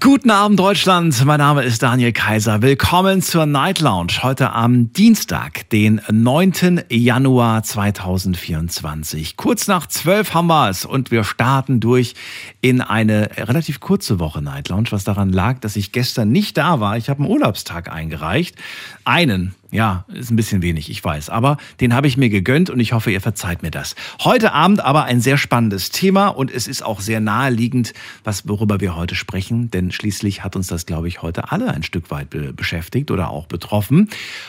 Guten Abend Deutschland, mein Name ist Daniel Kaiser. Willkommen zur Night Lounge heute am Dienstag, den 9. Januar 2024. Kurz nach 12 haben wir es und wir starten durch in eine relativ kurze Woche Night Lounge, was daran lag, dass ich gestern nicht da war. Ich habe einen Urlaubstag eingereicht. Einen, ja, ist ein bisschen wenig, ich weiß. Aber den habe ich mir gegönnt und ich hoffe, ihr verzeiht mir das. Heute Abend aber ein sehr spannendes Thema und es ist auch sehr naheliegend, was, worüber wir heute sprechen. Denn schließlich hat uns das, glaube ich, heute alle ein Stück weit be beschäftigt oder auch betroffen.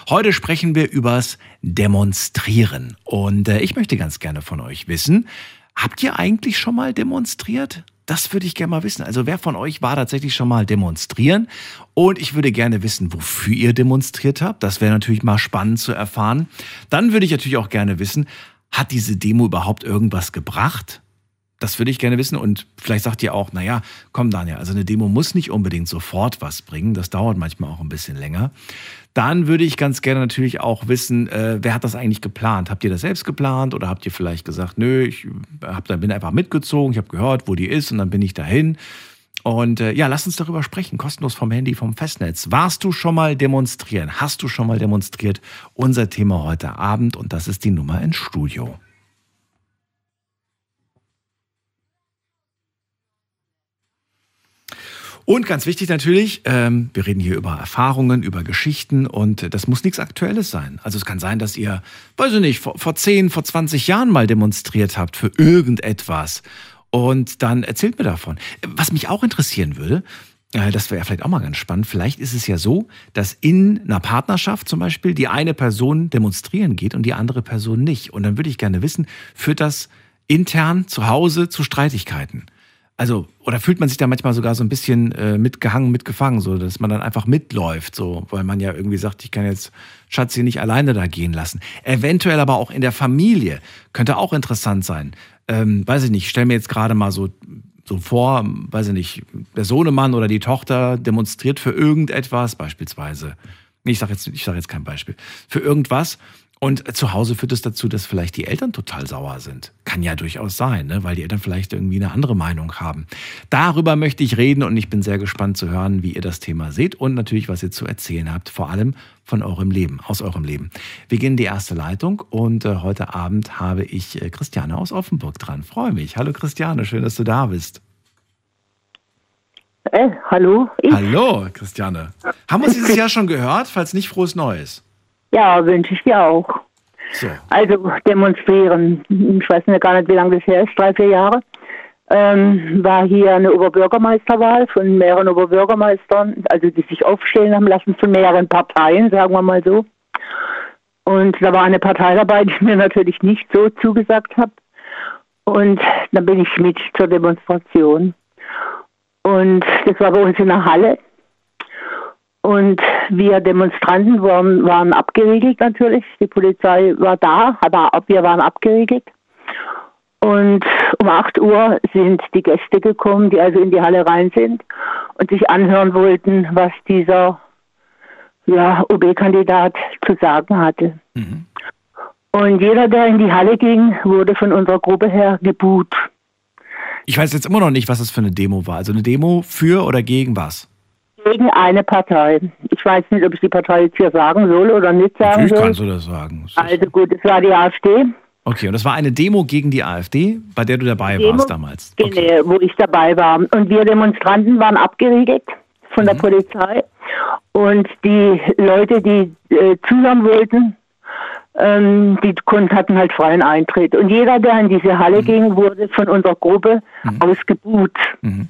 Heute sprechen wir übers Demonstrieren. Und äh, ich möchte ganz gerne von euch wissen, habt ihr eigentlich schon mal demonstriert? Das würde ich gerne mal wissen. Also wer von euch war tatsächlich schon mal demonstrieren? Und ich würde gerne wissen, wofür ihr demonstriert habt. Das wäre natürlich mal spannend zu erfahren. Dann würde ich natürlich auch gerne wissen, hat diese Demo überhaupt irgendwas gebracht? Das würde ich gerne wissen. Und vielleicht sagt ihr auch, naja, komm Daniel, also eine Demo muss nicht unbedingt sofort was bringen. Das dauert manchmal auch ein bisschen länger. Dann würde ich ganz gerne natürlich auch wissen, äh, wer hat das eigentlich geplant? Habt ihr das selbst geplant oder habt ihr vielleicht gesagt, nö, ich hab, bin einfach mitgezogen, ich habe gehört, wo die ist und dann bin ich dahin. Und äh, ja, lass uns darüber sprechen, kostenlos vom Handy, vom Festnetz. Warst du schon mal demonstrieren? Hast du schon mal demonstriert? Unser Thema heute Abend und das ist die Nummer ins Studio. Und ganz wichtig natürlich, ähm, wir reden hier über Erfahrungen, über Geschichten und das muss nichts Aktuelles sein. Also es kann sein, dass ihr, weiß ich nicht, vor, vor 10, vor 20 Jahren mal demonstriert habt für irgendetwas und dann erzählt mir davon. Was mich auch interessieren würde, äh, das wäre vielleicht auch mal ganz spannend. Vielleicht ist es ja so, dass in einer Partnerschaft zum Beispiel die eine Person demonstrieren geht und die andere Person nicht. Und dann würde ich gerne wissen, führt das intern zu Hause zu Streitigkeiten? Also, oder fühlt man sich da manchmal sogar so ein bisschen äh, mitgehangen, mitgefangen, so dass man dann einfach mitläuft, so, weil man ja irgendwie sagt, ich kann jetzt Schatz hier nicht alleine da gehen lassen. Eventuell aber auch in der Familie könnte auch interessant sein. Ähm, weiß ich nicht, ich stell mir jetzt gerade mal so, so vor, weiß ich nicht, der Sohnemann oder die Tochter demonstriert für irgendetwas, beispielsweise. Ich sage jetzt, ich sag jetzt kein Beispiel. Für irgendwas und zu Hause führt es dazu, dass vielleicht die Eltern total sauer sind. Kann ja durchaus sein, ne? weil die Eltern vielleicht irgendwie eine andere Meinung haben. Darüber möchte ich reden und ich bin sehr gespannt zu hören, wie ihr das Thema seht und natürlich, was ihr zu erzählen habt, vor allem von eurem Leben, aus eurem Leben. Wir gehen in die erste Leitung und äh, heute Abend habe ich äh, Christiane aus Offenburg dran. Freue mich. Hallo Christiane, schön, dass du da bist. Äh, hallo? Ich? Hallo Christiane. Haben wir uns dieses Jahr schon gehört? Falls nicht, frohes Neues. Ja, wünsche ich dir auch. So. Also demonstrieren. Ich weiß gar nicht, wie lange das her ist, drei, vier Jahre. Ähm, war hier eine Oberbürgermeisterwahl von mehreren Oberbürgermeistern, also die sich aufstellen haben lassen von mehreren Parteien, sagen wir mal so. Und da war eine Partei dabei, die mir natürlich nicht so zugesagt hat. Und dann bin ich mit zur Demonstration. Und das war bei uns in der Halle. Und wir Demonstranten waren, waren abgeriegelt natürlich. Die Polizei war da, aber wir waren abgeriegelt. Und um 8 Uhr sind die Gäste gekommen, die also in die Halle rein sind und sich anhören wollten, was dieser ja, OB-Kandidat zu sagen hatte. Mhm. Und jeder, der in die Halle ging, wurde von unserer Gruppe her gebuht. Ich weiß jetzt immer noch nicht, was das für eine Demo war. Also eine Demo für oder gegen was? Gegen eine Partei. Ich weiß nicht, ob ich die Partei jetzt hier sagen soll oder nicht sagen Natürlich soll. kannst du das sagen. Das also gut, es war die AfD. Okay, und das war eine Demo gegen die AfD, bei der du dabei Demo, warst damals? Okay. Genau, wo ich dabei war. Und wir Demonstranten waren abgeriegelt von mhm. der Polizei. Und die Leute, die äh, zusammen wollten, ähm, die hatten halt freien Eintritt. Und jeder, der in diese Halle mhm. ging, wurde von unserer Gruppe mhm. ausgebuht. Mhm.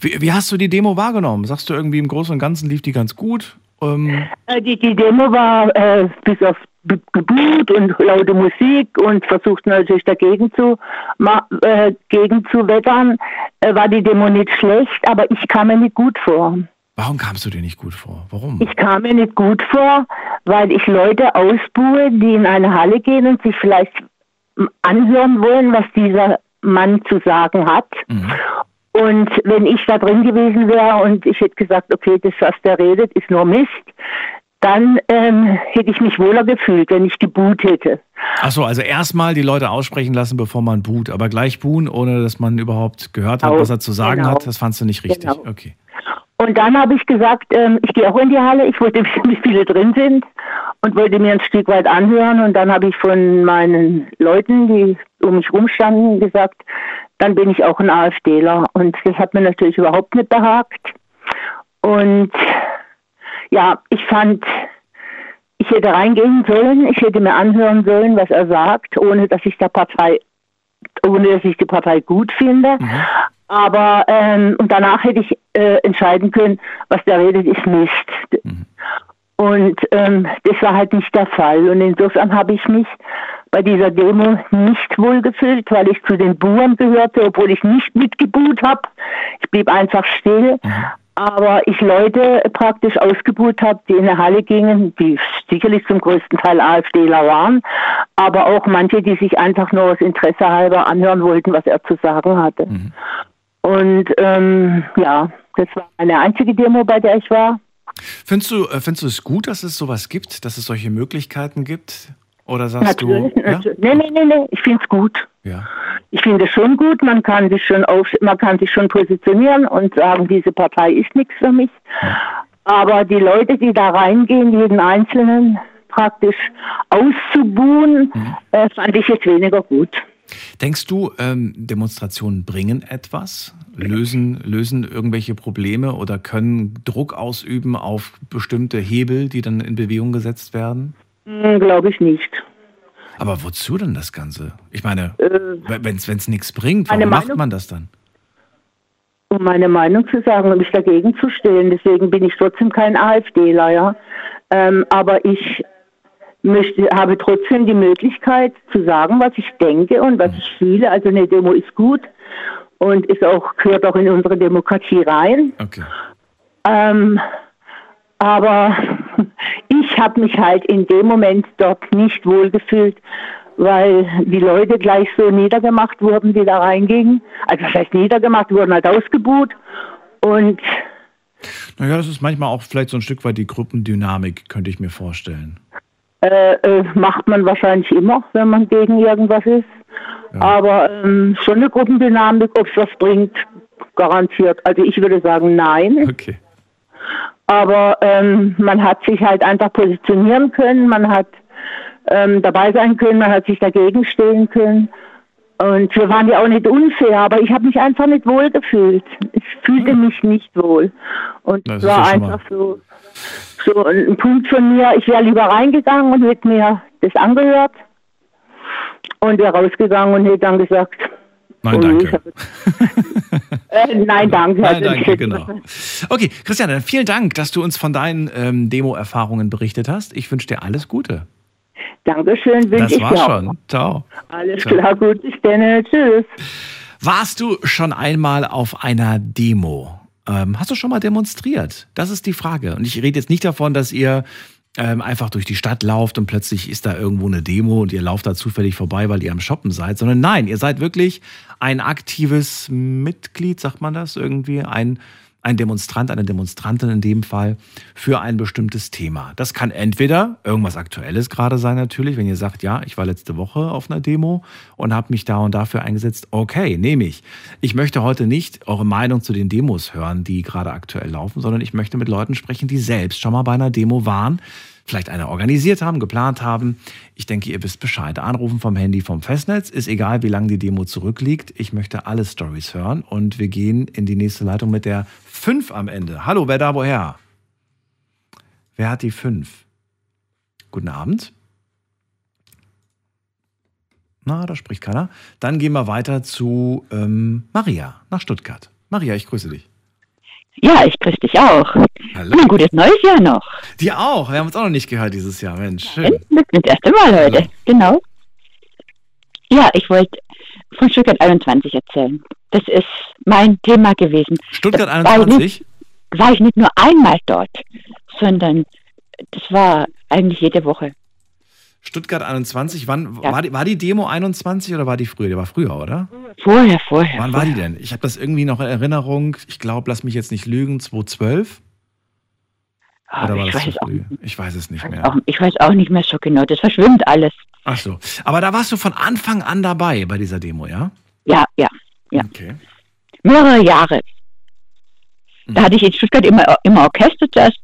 Wie, wie, hast du die Demo wahrgenommen? Sagst du irgendwie im Großen und Ganzen lief die ganz gut? Ähm äh, die, die, Demo war äh, bis auf Gebut und laute Musik und versucht natürlich dagegen zu, äh, gegen zu wettern, äh, war die Demo nicht schlecht, aber ich kam mir nicht gut vor. Warum kamst du dir nicht gut vor? Warum? Ich kam mir nicht gut vor, weil ich Leute ausbuhe, die in eine Halle gehen und sich vielleicht anhören wollen, was dieser Mann zu sagen hat. Mhm Und wenn ich da drin gewesen wäre und ich hätte gesagt, okay, das, was der redet, ist nur Mist, dann ähm, hätte ich mich wohler gefühlt, wenn ich geboot hätte. Achso, also erstmal die Leute aussprechen lassen, bevor man boot, aber gleich buhen, ohne dass man überhaupt gehört hat, was er zu sagen genau. hat, das fandst du nicht richtig. Genau. Okay. Und dann habe ich gesagt, ähm, ich gehe auch in die Halle, ich wollte wissen, wie viele drin sind und wollte mir ein Stück weit anhören. Und dann habe ich von meinen Leuten, die um mich rumstanden, gesagt, dann bin ich auch ein AfDler. Und das hat mir natürlich überhaupt nicht behagt. Und ja, ich fand, ich hätte reingehen sollen, ich hätte mir anhören sollen, was er sagt, ohne dass ich der Partei, ohne dass ich die Partei gut finde. Mhm. Aber ähm, und danach hätte ich äh, entscheiden können, was der redet, ist Mist. Mhm. Und ähm, das war halt nicht der Fall. Und insofern habe ich mich bei dieser Demo nicht wohlgefühlt, weil ich zu den Buren gehörte, obwohl ich nicht mitgebuht habe. Ich blieb einfach still. Mhm aber ich Leute praktisch ausgebucht habe, die in der Halle gingen, die sicherlich zum größten Teil AfDler waren, aber auch manche, die sich einfach nur aus Interesse halber anhören wollten, was er zu sagen hatte. Mhm. Und ähm, ja, das war eine einzige Demo, bei der ich war. Findest du, äh, findest du es gut, dass es sowas gibt, dass es solche Möglichkeiten gibt? Oder sagst natürlich, du. Natürlich. Ja? Nee, nee, nee, nee, ich finde es gut. Ja. Ich finde es schon gut, man kann sich schon auf, man kann sich schon positionieren und sagen, diese Partei ist nichts für mich. Ja. Aber die Leute, die da reingehen, jeden Einzelnen praktisch auszubuhen, mhm. äh, fand ich jetzt weniger gut. Denkst du, ähm, Demonstrationen bringen etwas, lösen, lösen irgendwelche Probleme oder können Druck ausüben auf bestimmte Hebel, die dann in Bewegung gesetzt werden? Hm, Glaube ich nicht. Aber wozu denn das Ganze? Ich meine, äh, wenn es nichts bringt, warum macht man das dann? Um meine Meinung zu sagen und mich dagegen zu stellen. Deswegen bin ich trotzdem kein AfDler, ja. Ähm, aber ich möchte, habe trotzdem die Möglichkeit zu sagen, was ich denke und was ich fühle. Also eine Demo ist gut und ist auch, gehört auch in unsere Demokratie rein. Okay. Ähm, aber ich habe mich halt in dem Moment dort nicht wohlgefühlt, weil die Leute gleich so niedergemacht wurden, die da reingingen. Also das heißt niedergemacht, wurden halt ausgebuht und naja, das ist manchmal auch vielleicht so ein Stück weit die Gruppendynamik, könnte ich mir vorstellen. Äh, äh, macht man wahrscheinlich immer, wenn man gegen irgendwas ist. Ja. Aber ähm, schon eine Gruppendynamik, ob es was bringt, garantiert. Also ich würde sagen, nein. Okay. Aber ähm, man hat sich halt einfach positionieren können, man hat ähm, dabei sein können, man hat sich dagegen stehen können. Und wir waren ja auch nicht unfair, aber ich habe mich einfach nicht wohl gefühlt. Ich fühlte hm. mich nicht wohl. Und es war einfach so, so ein Punkt von mir, ich wäre lieber reingegangen und hätte mir das angehört und wäre rausgegangen und hätte dann gesagt, Nein, danke. äh, nein, danke. Nein, danke, genau. Okay, Christian, dann vielen Dank, dass du uns von deinen ähm, Demo-Erfahrungen berichtet hast. Ich wünsche dir alles Gute. Dankeschön, wünsche ich dir Das war's schon. Ciao. Alles Ciao. klar, gut, bis dann. Tschüss. Warst du schon einmal auf einer Demo? Ähm, hast du schon mal demonstriert? Das ist die Frage. Und ich rede jetzt nicht davon, dass ihr ähm, einfach durch die Stadt lauft und plötzlich ist da irgendwo eine Demo und ihr lauft da zufällig vorbei, weil ihr am Shoppen seid, sondern nein, ihr seid wirklich ein aktives Mitglied, sagt man das irgendwie, ein ein Demonstrant, eine Demonstrantin in dem Fall für ein bestimmtes Thema. Das kann entweder irgendwas Aktuelles gerade sein natürlich, wenn ihr sagt, ja, ich war letzte Woche auf einer Demo und habe mich da und dafür eingesetzt. Okay, nehme ich. Ich möchte heute nicht eure Meinung zu den Demos hören, die gerade aktuell laufen, sondern ich möchte mit Leuten sprechen, die selbst schon mal bei einer Demo waren, vielleicht eine organisiert haben, geplant haben. Ich denke, ihr wisst Bescheid. Anrufen vom Handy vom Festnetz, ist egal, wie lange die Demo zurückliegt. Ich möchte alle Stories hören und wir gehen in die nächste Leitung mit der 5 am Ende. Hallo, wer da woher? Wer hat die 5? Guten Abend. Na, da spricht keiner. Dann gehen wir weiter zu ähm, Maria nach Stuttgart. Maria, ich grüße dich. Ja, ich grüße dich auch. Hallo. Und ein gutes neues Jahr noch. Dir auch. Wir haben uns auch noch nicht gehört dieses Jahr, Mensch. Schön. Ist das erste Mal heute. Hallo. Genau. Ja, ich wollte von Stuttgart 21 erzählen. Das ist mein Thema gewesen. Stuttgart 21? War ich, nicht, war ich nicht nur einmal dort, sondern das war eigentlich jede Woche. Stuttgart 21, wann ja. war, die, war die Demo 21 oder war die früher? Die war früher, oder? Vorher, vorher. Wann vorher. war die denn? Ich habe das irgendwie noch in Erinnerung. Ich glaube, lass mich jetzt nicht lügen, 2012. Ah, oder war ich, das weiß früh? ich weiß es nicht mehr. Auch, ich weiß auch nicht mehr so genau. Das verschwimmt alles. Ach so. Aber da warst du von Anfang an dabei bei dieser Demo, ja? Ja, ja, ja. Okay. Mehrere Jahre. Da hatte ich in Stuttgart immer, immer Orchester zuerst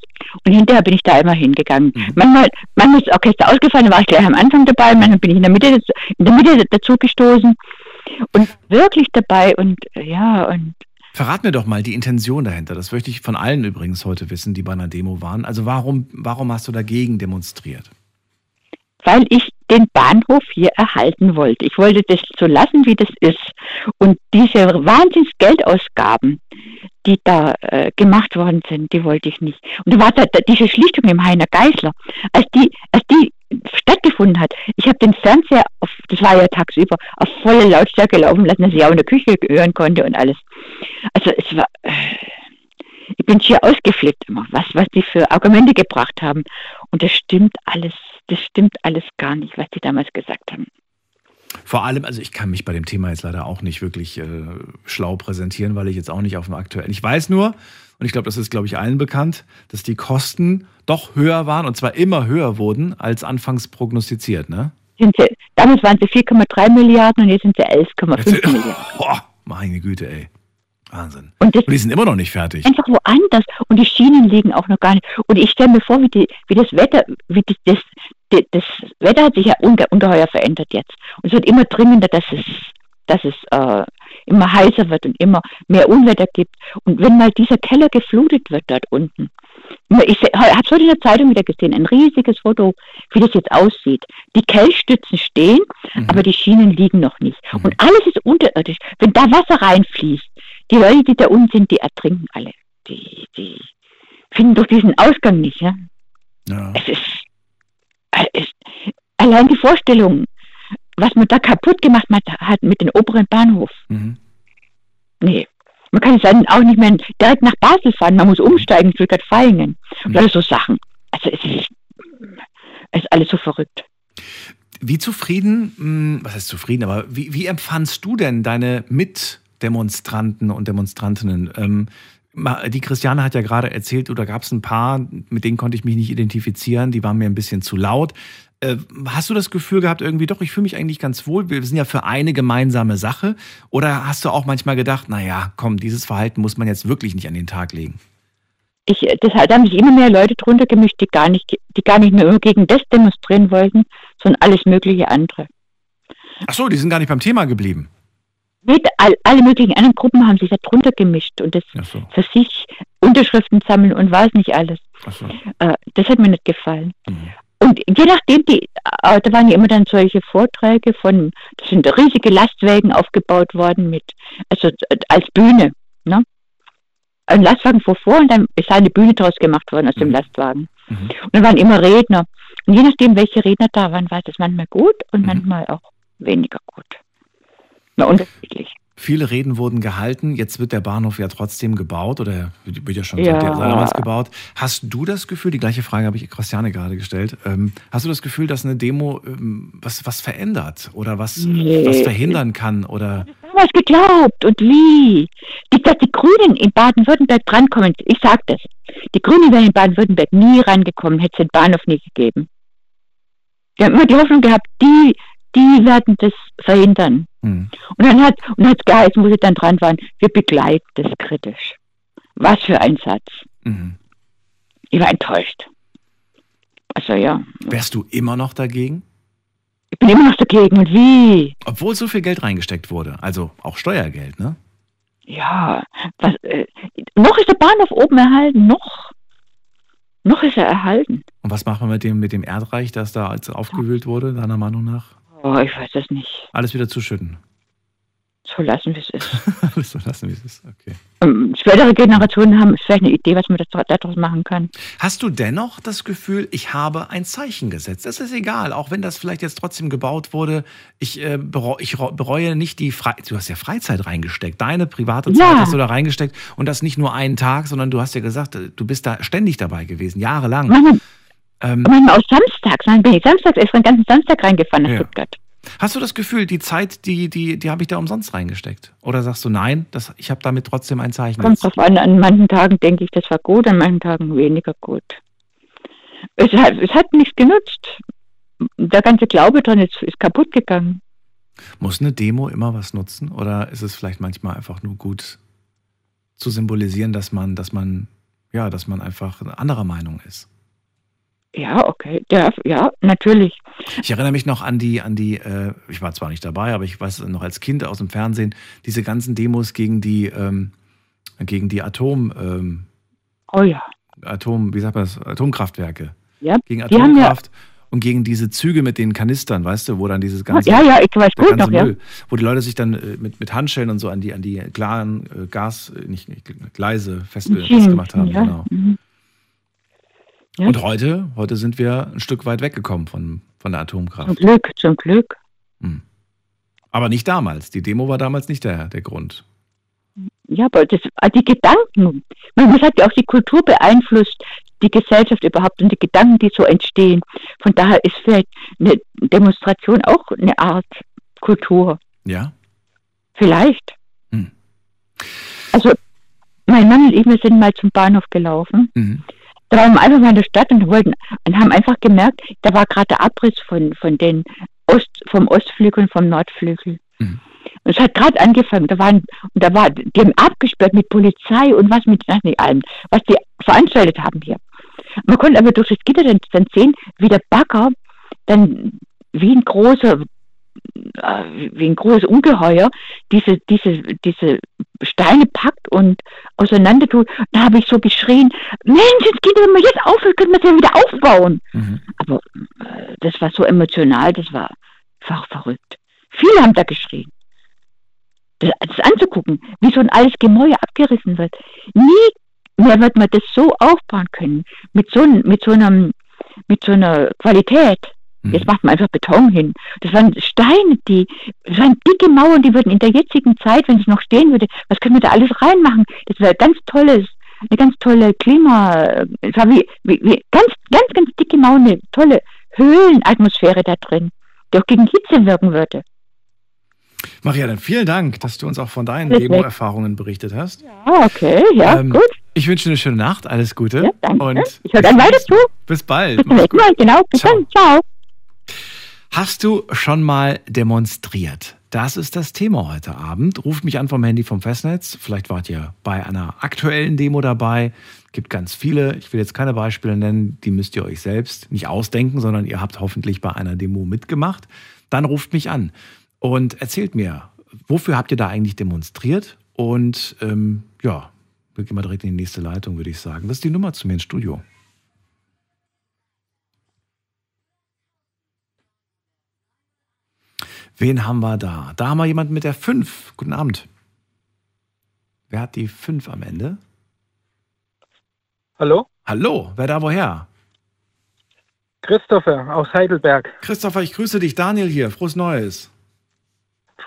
und hinterher bin ich da immer hingegangen. Mhm. Manchmal, manchmal ist das Orchester ausgefallen, da war ich gleich am Anfang dabei, manchmal bin ich in der Mitte, in der Mitte dazu gestoßen und wirklich dabei und ja und Verrat mir doch mal die Intention dahinter. Das möchte ich von allen übrigens heute wissen, die bei einer Demo waren. Also warum, warum hast du dagegen demonstriert? Weil ich den Bahnhof hier erhalten wollte. Ich wollte das so lassen, wie das ist. Und diese Wahnsinnsgeldausgaben, die da äh, gemacht worden sind, die wollte ich nicht. Und da war da, da diese Schlichtung im Heiner Geisler, als die, als die stattgefunden hat. Ich habe den Fernseher, auf, das war ja tagsüber, auf volle Lautstärke laufen lassen, dass ich auch in der Küche hören konnte und alles. Also es war, äh, ich bin hier ausgeflippt immer, was, was die für Argumente gebracht haben. Und das stimmt alles, das stimmt alles gar nicht, was die damals gesagt haben. Vor allem, also ich kann mich bei dem Thema jetzt leider auch nicht wirklich äh, schlau präsentieren, weil ich jetzt auch nicht auf dem aktuellen. Ich weiß nur, und ich glaube, das ist, glaube ich, allen bekannt, dass die Kosten doch höher waren und zwar immer höher wurden als anfangs prognostiziert, ne? Sind sie, damals waren sie 4,3 Milliarden und jetzt sind sie 11,5 Milliarden. Oh, meine Güte, ey. Wahnsinn. Und, das, und, die sind immer noch nicht fertig. Einfach woanders. Und die Schienen liegen auch noch gar nicht. Und ich stelle mir vor, wie, die, wie das Wetter, wie das, das, das, Wetter hat sich ja unge, ungeheuer verändert jetzt. Und es wird immer dringender, dass es, dass es äh, immer heißer wird und immer mehr Unwetter gibt. Und wenn mal dieser Keller geflutet wird dort unten, ich habe es heute in der Zeitung wieder gesehen, ein riesiges Foto, wie das jetzt aussieht. Die Kellstützen stehen, mhm. aber die Schienen liegen noch nicht. Mhm. Und alles ist unterirdisch. Wenn da Wasser reinfließt, die Leute, die da unten sind, die ertrinken alle. Die, die finden doch diesen Ausgang nicht. Ja? ja. Es ist, es, allein die Vorstellung, was man da kaputt gemacht hat mit dem oberen Bahnhof. Mhm. Nee. Man kann dann auch nicht mehr direkt nach Basel fahren, man muss umsteigen, Stuttgart-Feingen. Und mhm. alles so Sachen. Also es ist, es ist alles so verrückt. Wie zufrieden, hm, was heißt zufrieden, aber wie, wie empfandst du denn deine Mitdemonstranten und Demonstrantinnen? Ähm, die Christiane hat ja gerade erzählt, oder gab es ein paar, mit denen konnte ich mich nicht identifizieren, die waren mir ein bisschen zu laut. Äh, hast du das Gefühl gehabt, irgendwie doch, ich fühle mich eigentlich ganz wohl, wir sind ja für eine gemeinsame Sache? Oder hast du auch manchmal gedacht, naja, komm, dieses Verhalten muss man jetzt wirklich nicht an den Tag legen? Ich, deshalb haben sich immer mehr Leute drunter gemischt, die gar nicht, die gar nicht mehr gegen das demonstrieren wollten, sondern alles mögliche andere. Ach so, die sind gar nicht beim Thema geblieben. Mit all, alle möglichen anderen Gruppen haben sich da drunter gemischt und das so. für sich Unterschriften sammeln und was nicht alles. So. Äh, das hat mir nicht gefallen. Mhm. Und je nachdem, die, äh, da waren ja immer dann solche Vorträge von, da sind riesige Lastwagen aufgebaut worden mit, also äh, als Bühne, ne? Ein Lastwagen fuhr vor und dann ist eine Bühne daraus gemacht worden aus dem mhm. Lastwagen. Mhm. Und dann waren immer Redner. Und je nachdem, welche Redner da waren, war das manchmal gut und mhm. manchmal auch weniger gut. Na, unterschiedlich. Viele Reden wurden gehalten. Jetzt wird der Bahnhof ja trotzdem gebaut oder wird ja schon ja. seit damals gebaut. Hast du das Gefühl, die gleiche Frage habe ich Christiane gerade gestellt, ähm, hast du das Gefühl, dass eine Demo ähm, was, was verändert oder was, nee. was verhindern kann? Oder? Was geglaubt und wie? Die, dass die Grünen in Baden-Württemberg drankommen, ich sage das, die Grünen wären in Baden-Württemberg nie rangekommen, hätte es den Bahnhof nie gegeben. Wir haben immer die Hoffnung gehabt, die die werden das verhindern. Hm. Und dann hat und hat geheißen, wo sie dann dran waren, wir begleiten das kritisch. Was für ein Satz. Mhm. Ich war enttäuscht. Also ja. Wärst du immer noch dagegen? Ich bin immer noch dagegen. Und wie? Obwohl so viel Geld reingesteckt wurde. Also auch Steuergeld, ne? Ja. Was, äh, noch ist der Bahnhof oben erhalten. Noch. Noch ist er erhalten. Und was machen wir mit dem, mit dem Erdreich, das da als aufgewühlt wurde, deiner Meinung nach? Oh, ich weiß es nicht. Alles wieder zuschütten. So lassen, wie es ist. Alles so lassen, wie es ist, okay. Ähm, spätere Generationen haben vielleicht eine Idee, was man daraus machen kann. Hast du dennoch das Gefühl, ich habe ein Zeichen gesetzt? Das ist egal, auch wenn das vielleicht jetzt trotzdem gebaut wurde. Ich, äh, bereue, ich bereue nicht die Freizeit. Du hast ja Freizeit reingesteckt. Deine private Zeit ja. hast du da reingesteckt. Und das nicht nur einen Tag, sondern du hast ja gesagt, du bist da ständig dabei gewesen, jahrelang. Manchmal, Ähm, manchmal auch samstags. Dann bin ich samstags erst den ganzen Samstag reingefahren nach ja. Stuttgart. Hast du das Gefühl, die Zeit, die, die, die habe ich da umsonst reingesteckt? Oder sagst du, nein, das, ich habe damit trotzdem ein Zeichen? Kommt drauf an, an manchen Tagen denke ich, das war gut, an manchen Tagen weniger gut. Es hat, es hat nichts genutzt. Der ganze Glaube dran ist, ist kaputt gegangen. Muss eine Demo immer was nutzen? Oder ist es vielleicht manchmal einfach nur gut zu symbolisieren, dass man, dass man, ja, dass man einfach anderer Meinung ist? Ja, okay, ja, ja, natürlich. Ich erinnere mich noch an die, an die, äh, ich war zwar nicht dabei, aber ich weiß noch als Kind aus dem Fernsehen, diese ganzen Demos gegen die, ähm, gegen die Atom, ähm, oh ja. Atom, wie sagt man das, Atomkraftwerke. Ja, gegen Atomkraft. und gegen diese Züge mit den Kanistern, weißt du, wo dann dieses ganze, ja, ja, ich weiß gut noch, Müll, ja. wo die Leute sich dann äh, mit, mit Handschellen und so an die, an die klaren äh, Gas, äh, nicht, nicht Gleise festge festgemacht haben. Ja. Genau. Mhm. Ja. Und heute, heute sind wir ein Stück weit weggekommen von, von der Atomkraft. Zum Glück, zum Glück. Hm. Aber nicht damals. Die Demo war damals nicht der, der Grund. Ja, aber das, ah, die Gedanken, man sagt ja auch, die Kultur beeinflusst die Gesellschaft überhaupt und die Gedanken, die so entstehen. Von daher ist vielleicht eine Demonstration auch eine Art Kultur. Ja. Vielleicht. Hm. Also, mein Mann und ich, wir sind mal zum Bahnhof gelaufen. Mhm. Wir einfach mal in der Stadt und wollten und haben einfach gemerkt, da war gerade der Abriss von, von den Ost, vom Ostflügel und vom Nordflügel. Mhm. Und es hat gerade angefangen, da waren, und da war, die haben abgesperrt mit Polizei und was mit, nicht allem, was die veranstaltet haben hier. Man konnte aber durch das Gitter dann, dann sehen, wie der Bagger dann wie ein großer wie ein großes Ungeheuer diese, diese, diese Steine packt und auseinander tut. Da habe ich so geschrien, Mensch, jetzt geht wenn wir jetzt auf, können wir es ja wieder aufbauen. Mhm. Aber äh, das war so emotional, das war einfach verrückt. Viele haben da geschrien. Das, das anzugucken, wie so ein altes Gemäuer abgerissen wird. Nie mehr wird man das so aufbauen können, mit so, mit so, einem, mit so einer Qualität. Jetzt mhm. macht man einfach Beton hin. Das waren Steine, die, das waren dicke Mauern, die würden in der jetzigen Zeit, wenn es noch stehen würde, was können wir da alles reinmachen? Das wäre ganz tolles, eine ganz tolle Klima, es war wie, wie, wie ganz, ganz, ganz dicke Mauern, eine tolle Höhlenatmosphäre da drin, die auch gegen Hitze wirken würde. Maria, dann vielen Dank, dass du uns auch von deinen Demo-Erfahrungen berichtet hast. Ja, okay, ja, ähm, gut. Ich wünsche dir eine schöne Nacht, alles Gute. Ja, danke. Und ich höre dann weiter zu. Bis bald. Bis zum genau. Bis ciao. dann, ciao. Hast du schon mal demonstriert? Das ist das Thema heute Abend. Ruft mich an vom Handy vom Festnetz. Vielleicht wart ihr bei einer aktuellen Demo dabei. Gibt ganz viele. Ich will jetzt keine Beispiele nennen. Die müsst ihr euch selbst nicht ausdenken, sondern ihr habt hoffentlich bei einer Demo mitgemacht. Dann ruft mich an und erzählt mir, wofür habt ihr da eigentlich demonstriert? Und ähm, ja, wir gehen mal direkt in die nächste Leitung, würde ich sagen. Das ist die Nummer zu mir ins Studio. Wen haben wir da? Da haben wir jemanden mit der 5. Guten Abend. Wer hat die 5 am Ende? Hallo? Hallo, wer da woher? Christopher aus Heidelberg. Christopher, ich grüße dich. Daniel hier. Frohes Neues.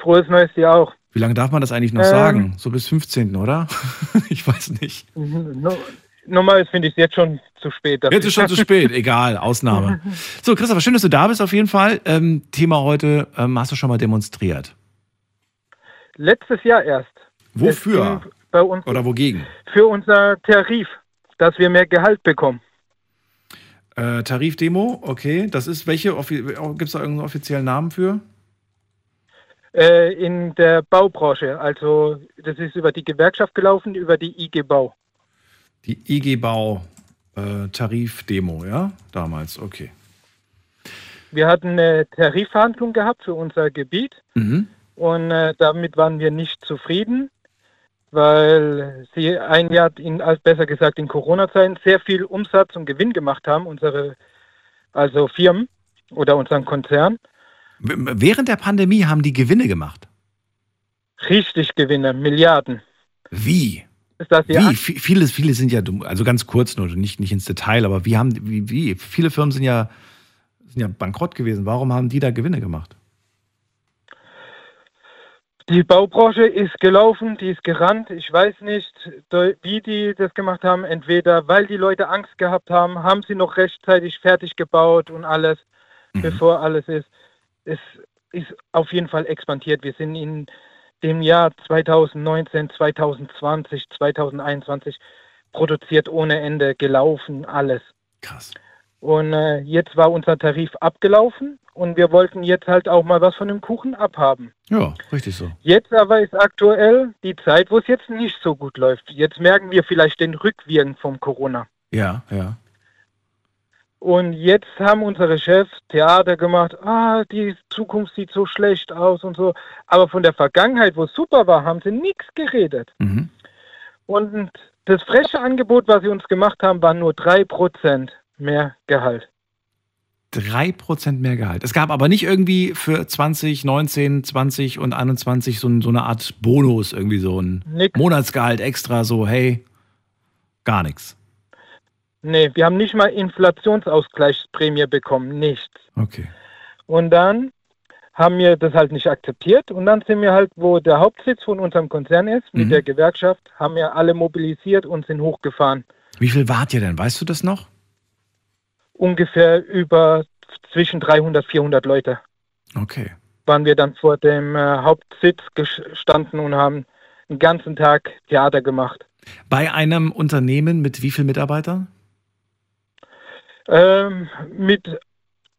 Frohes Neues dir auch. Wie lange darf man das eigentlich noch ähm, sagen? So bis 15., oder? ich weiß nicht. No, normal finde ich es jetzt schon zu spät. Jetzt ist schon zu spät, egal, Ausnahme. So, Christopher, schön, dass du da bist auf jeden Fall. Ähm, Thema heute, ähm, hast du schon mal demonstriert? Letztes Jahr erst. Wofür? Bei uns Oder wogegen? Für unser Tarif, dass wir mehr Gehalt bekommen. Äh, Tarifdemo, okay. Das ist welche? Gibt es da irgendeinen offiziellen Namen für? Äh, in der Baubranche. Also das ist über die Gewerkschaft gelaufen, über die IG Bau. Die Bau äh, ja? Damals, okay. Wir hatten eine Tarifverhandlung gehabt für unser Gebiet mhm. und äh, damit waren wir nicht zufrieden, weil sie ein Jahr, in, als besser gesagt in Corona-Zeiten, sehr viel Umsatz und Gewinn gemacht haben, unsere also Firmen oder unseren Konzern. Während der Pandemie haben die Gewinne gemacht? Richtig Gewinne, Milliarden. Wie? Ist das ja? Wie? Viele, viele sind ja, also ganz kurz nur, nicht, nicht ins Detail, aber wie haben, wie, wie? Viele Firmen sind ja, sind ja bankrott gewesen. Warum haben die da Gewinne gemacht? Die Baubranche ist gelaufen, die ist gerannt. Ich weiß nicht, wie die das gemacht haben. Entweder weil die Leute Angst gehabt haben, haben sie noch rechtzeitig fertig gebaut und alles, mhm. bevor alles ist. Es ist auf jeden Fall expandiert. Wir sind in dem Jahr 2019, 2020, 2021 produziert ohne Ende, gelaufen, alles. Krass. Und äh, jetzt war unser Tarif abgelaufen und wir wollten jetzt halt auch mal was von dem Kuchen abhaben. Ja, richtig so. Jetzt aber ist aktuell die Zeit, wo es jetzt nicht so gut läuft. Jetzt merken wir vielleicht den Rückwirken vom Corona. Ja, ja. Und jetzt haben unsere Chefs Theater gemacht, ah, die Zukunft sieht so schlecht aus und so. Aber von der Vergangenheit, wo es super war, haben sie nichts geredet. Mhm. Und das freche Angebot, was sie uns gemacht haben, war nur 3% mehr Gehalt. 3% mehr Gehalt. Es gab aber nicht irgendwie für 20, 19, 20 und 21 so, so eine Art Bonus, irgendwie so ein nix. Monatsgehalt extra, so hey, gar nichts. Nee, wir haben nicht mal Inflationsausgleichsprämie bekommen, nichts. Okay. Und dann haben wir das halt nicht akzeptiert und dann sind wir halt, wo der Hauptsitz von unserem Konzern ist, mit mhm. der Gewerkschaft, haben wir alle mobilisiert und sind hochgefahren. Wie viel wart ihr denn? Weißt du das noch? ungefähr über zwischen 300, 400 Leute. Okay. Waren wir dann vor dem äh, Hauptsitz gestanden und haben den ganzen Tag Theater gemacht. Bei einem Unternehmen mit wie vielen Mitarbeitern? Ähm, mit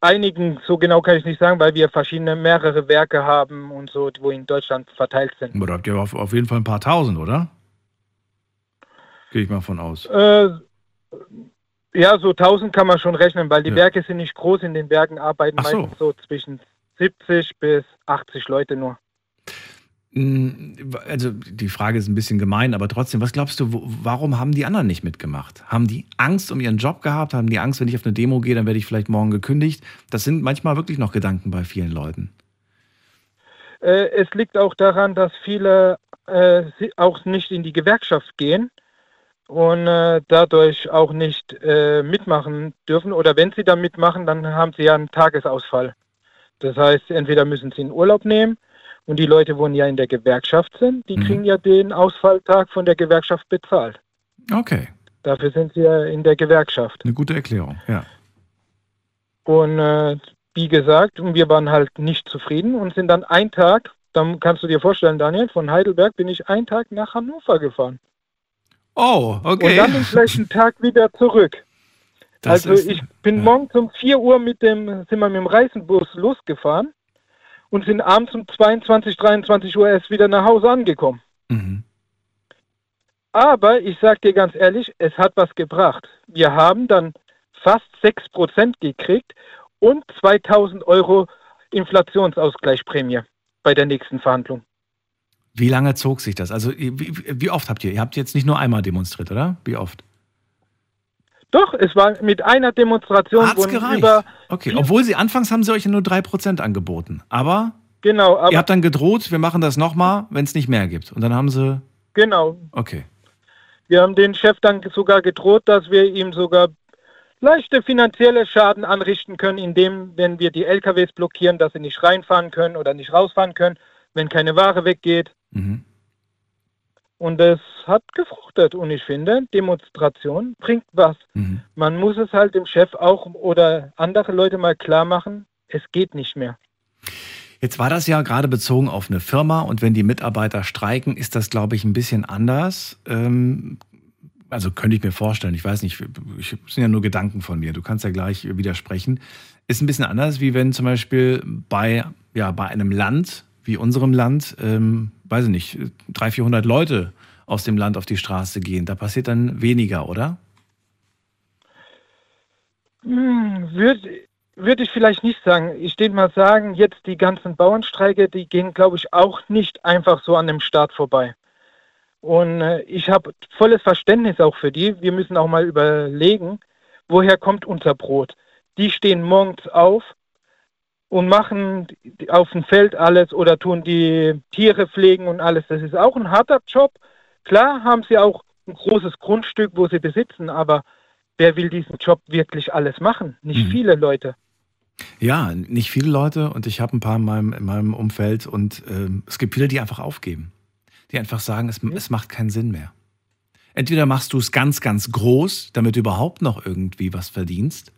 einigen, so genau kann ich nicht sagen, weil wir verschiedene, mehrere Werke haben und so, wo in Deutschland verteilt sind. Aber da habt ihr auf, auf jeden Fall ein paar tausend, oder? Gehe ich mal von aus. Äh, ja, so 1000 kann man schon rechnen, weil die ja. Werke sind nicht groß. In den Werken arbeiten so. meistens so zwischen 70 bis 80 Leute nur. Hm, also die Frage ist ein bisschen gemein, aber trotzdem, was glaubst du, warum haben die anderen nicht mitgemacht? Haben die Angst um ihren Job gehabt? Haben die Angst, wenn ich auf eine Demo gehe, dann werde ich vielleicht morgen gekündigt? Das sind manchmal wirklich noch Gedanken bei vielen Leuten. Äh, es liegt auch daran, dass viele äh, auch nicht in die Gewerkschaft gehen und äh, dadurch auch nicht äh, mitmachen dürfen. Oder wenn sie dann mitmachen, dann haben sie ja einen Tagesausfall. Das heißt, entweder müssen sie einen Urlaub nehmen und die Leute, wo ja in der Gewerkschaft sind, die mhm. kriegen ja den Ausfalltag von der Gewerkschaft bezahlt. Okay. Dafür sind sie ja in der Gewerkschaft. Eine gute Erklärung, ja. Und äh, wie gesagt, wir waren halt nicht zufrieden und sind dann einen Tag, dann kannst du dir vorstellen, Daniel, von Heidelberg bin ich einen Tag nach Hannover gefahren. Oh, okay. Und dann den gleichen Tag wieder zurück. Das also ist, ich bin ja. morgens um 4 Uhr mit dem, sind wir mit dem Reisenbus losgefahren und sind abends um 22, 23 Uhr erst wieder nach Hause angekommen. Mhm. Aber ich sage dir ganz ehrlich, es hat was gebracht. Wir haben dann fast 6% gekriegt und 2000 Euro Inflationsausgleichsprämie bei der nächsten Verhandlung. Wie lange zog sich das? Also wie, wie, oft habt ihr? Ihr habt jetzt nicht nur einmal demonstriert, oder? Wie oft? Doch, es war mit einer Demonstration Hat's gereicht. über. Okay, obwohl sie anfangs haben sie euch nur 3% angeboten. Aber, genau, aber ihr habt dann gedroht, wir machen das nochmal, wenn es nicht mehr gibt. Und dann haben sie. Genau. Okay. Wir haben den Chef dann sogar gedroht, dass wir ihm sogar leichte finanzielle Schaden anrichten können, indem, wenn wir die LKWs blockieren, dass sie nicht reinfahren können oder nicht rausfahren können, wenn keine Ware weggeht. Mhm. Und es hat gefruchtet. Und ich finde, Demonstration bringt was. Mhm. Man muss es halt dem Chef auch oder andere Leute mal klar machen, es geht nicht mehr. Jetzt war das ja gerade bezogen auf eine Firma und wenn die Mitarbeiter streiken, ist das, glaube ich, ein bisschen anders. Ähm, also könnte ich mir vorstellen, ich weiß nicht, ich, das sind ja nur Gedanken von mir, du kannst ja gleich widersprechen. Ist ein bisschen anders, wie wenn zum Beispiel bei, ja, bei einem Land wie unserem Land, ähm, weiß ich nicht, 300, 400 Leute aus dem Land auf die Straße gehen. Da passiert dann weniger, oder? Hm, Würde würd ich vielleicht nicht sagen. Ich würde mal sagen, jetzt die ganzen Bauernstreike, die gehen, glaube ich, auch nicht einfach so an dem Staat vorbei. Und äh, ich habe volles Verständnis auch für die. Wir müssen auch mal überlegen, woher kommt unser Brot. Die stehen morgens auf, und machen auf dem Feld alles oder tun die Tiere pflegen und alles. Das ist auch ein harter Job. Klar haben sie auch ein großes Grundstück, wo sie besitzen, aber wer will diesen Job wirklich alles machen? Nicht mhm. viele Leute. Ja, nicht viele Leute und ich habe ein paar in meinem, in meinem Umfeld und äh, es gibt viele, die einfach aufgeben. Die einfach sagen, es, es macht keinen Sinn mehr. Entweder machst du es ganz, ganz groß, damit du überhaupt noch irgendwie was verdienst,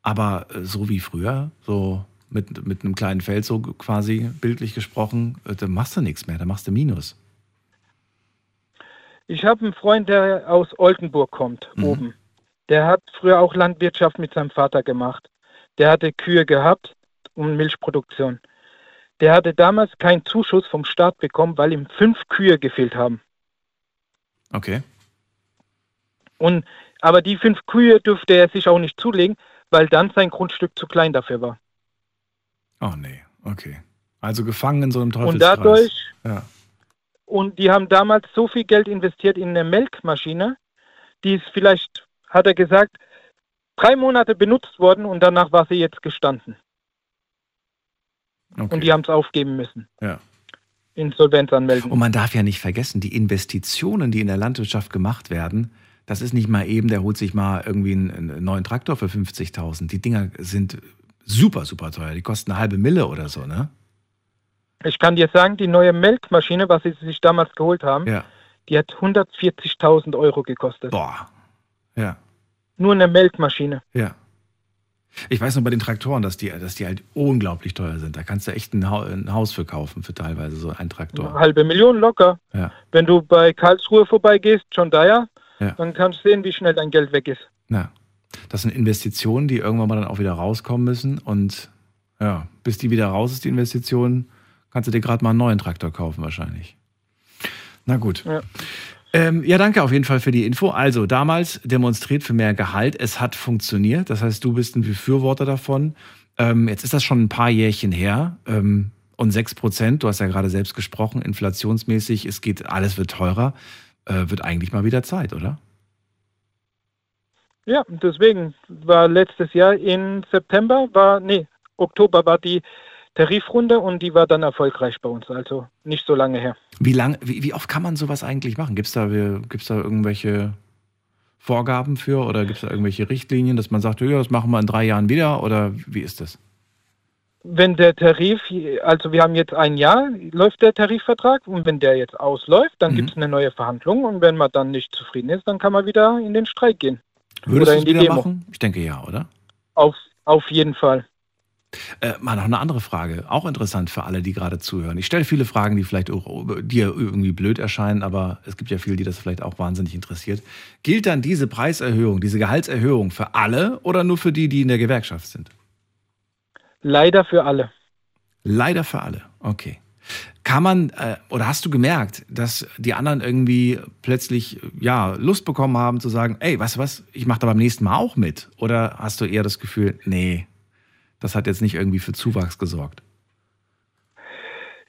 aber äh, so wie früher, so mit, mit einem kleinen Feld, so quasi bildlich gesprochen, äh, da machst du nichts mehr, da machst du Minus. Ich habe einen Freund, der aus Oldenburg kommt, mhm. oben. Der hat früher auch Landwirtschaft mit seinem Vater gemacht. Der hatte Kühe gehabt und Milchproduktion. Der hatte damals keinen Zuschuss vom Staat bekommen, weil ihm fünf Kühe gefehlt haben. Okay. Und, aber die fünf Kühe dürfte er sich auch nicht zulegen, weil dann sein Grundstück zu klein dafür war. Oh nee, okay. Also gefangen in so einem Teufelskreis. Und dadurch, ja. und die haben damals so viel Geld investiert in eine Melkmaschine, die ist vielleicht, hat er gesagt, drei Monate benutzt worden und danach war sie jetzt gestanden. Okay. Und die haben es aufgeben müssen. Ja. Insolvenz anmelden. Und man darf ja nicht vergessen, die Investitionen, die in der Landwirtschaft gemacht werden, das ist nicht mal eben, der holt sich mal irgendwie einen, neuen Traktor für 50.000. Die Dinger sind super, super teuer. Die kosten eine halbe Mille oder so, ne? Ich kann dir sagen, die neue Melkmaschine, was sie sich damals geholt haben, ja. die hat 140.000 Euro gekostet. Boah. Ja. Nur eine Melkmaschine. Ja. Ich weiß noch bei den Traktoren, dass die, dass die halt unglaublich teuer sind. Da kannst du echt ein, Haus für kaufen, für teilweise so einen Traktor. Eine halbe Million locker. Ja. Wenn du bei Karlsruhe vorbeigehst, John Dyer, ja. dann kannst du sehen, wie schnell dein Geld weg ist. Ja. Das sind Investitionen, die irgendwann mal dann auch wieder rauskommen müssen. Und ja, bis die wieder raus ist, die Investition, kannst du dir gerade mal einen neuen Traktor kaufen wahrscheinlich. Na gut. Ja. Ähm, ja, danke auf jeden Fall für die Info. Also, damals demonstriert für mehr Gehalt. Es hat funktioniert. Das heißt, du bist ein Befürworter davon. Ähm, jetzt ist das schon ein paar Jährchen her. Ähm, und 6 Prozent, du hast ja gerade selbst gesprochen, inflationsmäßig, es geht, alles wird teurer. Äh, wird eigentlich mal wieder Zeit, oder? Ja, deswegen war letztes Jahr im September, war, nee, Oktober war die Tarifrunde und die war dann erfolgreich bei uns, also nicht so lange her. Wie, lang, wie, wie oft kann man sowas eigentlich machen? Gibt es da, gibt's da irgendwelche Vorgaben für oder gibt es da irgendwelche Richtlinien, dass man sagt, ja, das machen wir in drei Jahren wieder oder wie ist das? Wenn der Tarif, also wir haben jetzt ein Jahr, läuft der Tarifvertrag und wenn der jetzt ausläuft, dann mhm. gibt es eine neue Verhandlung und wenn man dann nicht zufrieden ist, dann kann man wieder in den Streik gehen. Würdest du es wieder Demo. machen? Ich denke ja, oder? Auf, auf jeden Fall. Äh, mal noch eine andere Frage, auch interessant für alle, die gerade zuhören. Ich stelle viele Fragen, die vielleicht auch dir irgendwie blöd erscheinen, aber es gibt ja viele, die das vielleicht auch wahnsinnig interessiert. Gilt dann diese Preiserhöhung, diese Gehaltserhöhung für alle oder nur für die, die in der Gewerkschaft sind? Leider für alle. Leider für alle, okay. Kann man, äh, oder hast du gemerkt, dass die anderen irgendwie plötzlich ja, Lust bekommen haben zu sagen, ey, weißt du was, ich mache da beim nächsten Mal auch mit? Oder hast du eher das Gefühl, nee, das hat jetzt nicht irgendwie für Zuwachs gesorgt?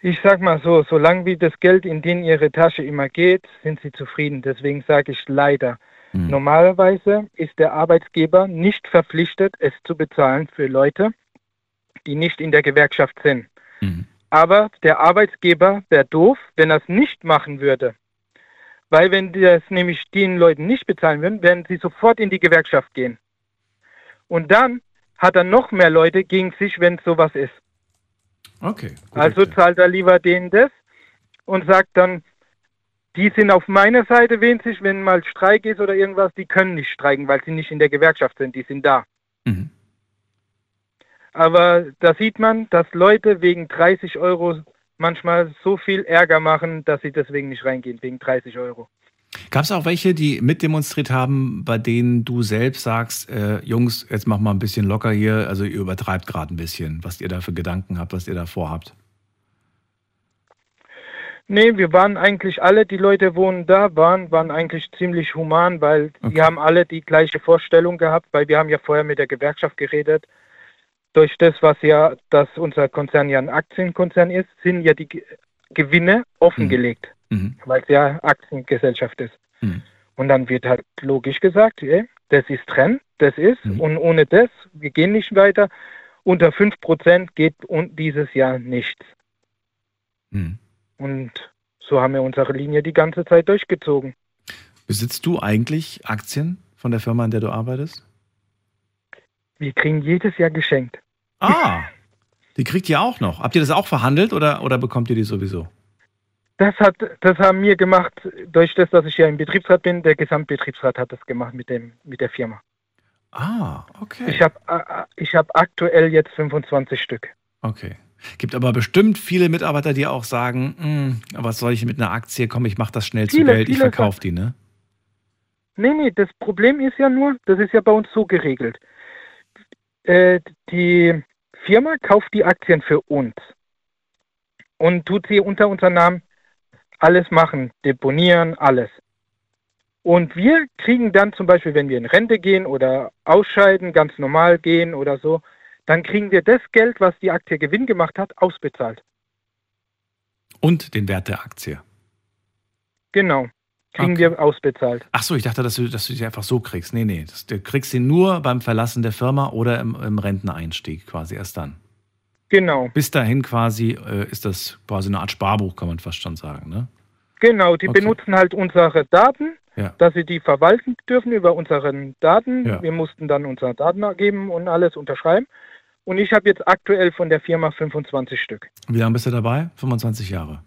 Ich sag mal so, solange wie das Geld in den ihre Tasche immer geht, sind sie zufrieden. Deswegen sage ich leider. Hm. Normalerweise ist der Arbeitgeber nicht verpflichtet, es zu bezahlen für Leute, die nicht in der Gewerkschaft sind. Hm. Aber der Arbeitgeber wäre doof, wenn er es nicht machen würde. Weil wenn die das nämlich den Leuten nicht bezahlen würden, werden sie sofort in die Gewerkschaft gehen. Und dann hat er noch mehr Leute gegen sich, wenn sowas ist. Okay. Also zahlt er lieber denen das und sagt dann, die sind auf meiner Seite, wenn sich, wenn mal Streik ist oder irgendwas, die können nicht streiken, weil sie nicht in der Gewerkschaft sind, die sind da. Mhm. Aber da sieht man, dass Leute wegen 30 Euro manchmal so viel Ärger machen, dass sie deswegen nicht reingehen, wegen 30 Euro. Gab es auch welche, die mitdemonstriert haben, bei denen du selbst sagst, äh, Jungs, jetzt mach mal ein bisschen locker hier, also ihr übertreibt gerade ein bisschen, was ihr da für Gedanken habt, was ihr da vorhabt? Nee, wir waren eigentlich alle, die Leute, wohnen da waren, waren eigentlich ziemlich human, weil okay. wir haben alle die gleiche Vorstellung gehabt, weil wir haben ja vorher mit der Gewerkschaft geredet. Durch das, was ja, dass unser Konzern ja ein Aktienkonzern ist, sind ja die Gewinne offengelegt. Mhm mhm. weil es ja Aktiengesellschaft ist. Mhm. Und dann wird halt logisch gesagt, ey, das ist Trend, das ist, mhm. und ohne das, wir gehen nicht weiter. Unter 5% geht dieses Jahr nichts. Mhm. Und so haben wir unsere Linie die ganze Zeit durchgezogen. Besitzt du eigentlich Aktien von der Firma, an der du arbeitest? Wir kriegen jedes Jahr geschenkt. Ah, die kriegt ihr auch noch. Habt ihr das auch verhandelt oder, oder bekommt ihr die sowieso? Das, hat, das haben wir gemacht, durch das, dass ich ja im Betriebsrat bin. Der Gesamtbetriebsrat hat das gemacht mit, dem, mit der Firma. Ah, okay. Ich habe äh, ich hab aktuell jetzt 25 Stück. Okay. Gibt aber bestimmt viele Mitarbeiter, die auch sagen, hm, was soll ich mit einer Aktie? Komm, ich mache das schnell viele, zu Geld, ich verkaufe die, ne? Nee, nee, das Problem ist ja nur, das ist ja bei uns so geregelt. Äh, die Firma kauft die Aktien für uns und tut sie unter unserem Namen alles machen, deponieren, alles. Und wir kriegen dann zum Beispiel, wenn wir in Rente gehen oder ausscheiden, ganz normal gehen oder so, dann kriegen wir das Geld, was die Aktie Gewinn gemacht hat, ausbezahlt. Und den Wert der Aktie. Genau. Kriegen okay. wir ausbezahlt. Ach so, ich dachte, dass du, dass du sie einfach so kriegst. Nee, nee. Das, du kriegst sie nur beim Verlassen der Firma oder im, im Renteneinstieg, quasi erst dann. Genau. Bis dahin quasi äh, ist das quasi eine Art Sparbuch, kann man fast schon sagen, ne? Genau, die okay. benutzen halt unsere Daten, ja. dass sie die verwalten dürfen über unsere Daten. Ja. Wir mussten dann unsere Daten geben und alles unterschreiben. Und ich habe jetzt aktuell von der Firma 25 Stück. Wie lange bist du dabei? 25 Jahre?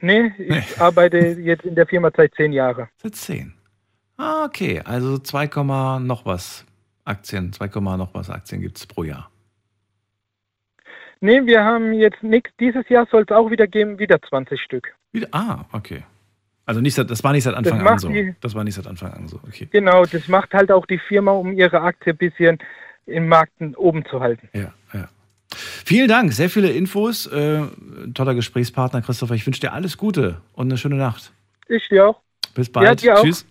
Nee, ich nee. arbeite jetzt in der Firma seit 10 Jahren. Seit 10? Ah, okay. Also 2, noch was Aktien, 2, noch was Aktien gibt es pro Jahr. Nee, wir haben jetzt nichts. Dieses Jahr soll es auch wieder geben, wieder 20 Stück. Wieder? Ah, okay. Also nicht, das war nicht seit Anfang an so. Die, das war nicht seit Anfang an so. Okay. Genau, das macht halt auch die Firma, um ihre Aktie ein bisschen im Markt oben zu halten. Ja. Vielen Dank, sehr viele Infos. Äh, toller Gesprächspartner, Christopher. Ich wünsche dir alles Gute und eine schöne Nacht. Ich dir auch. Bis bald. Ja, Tschüss.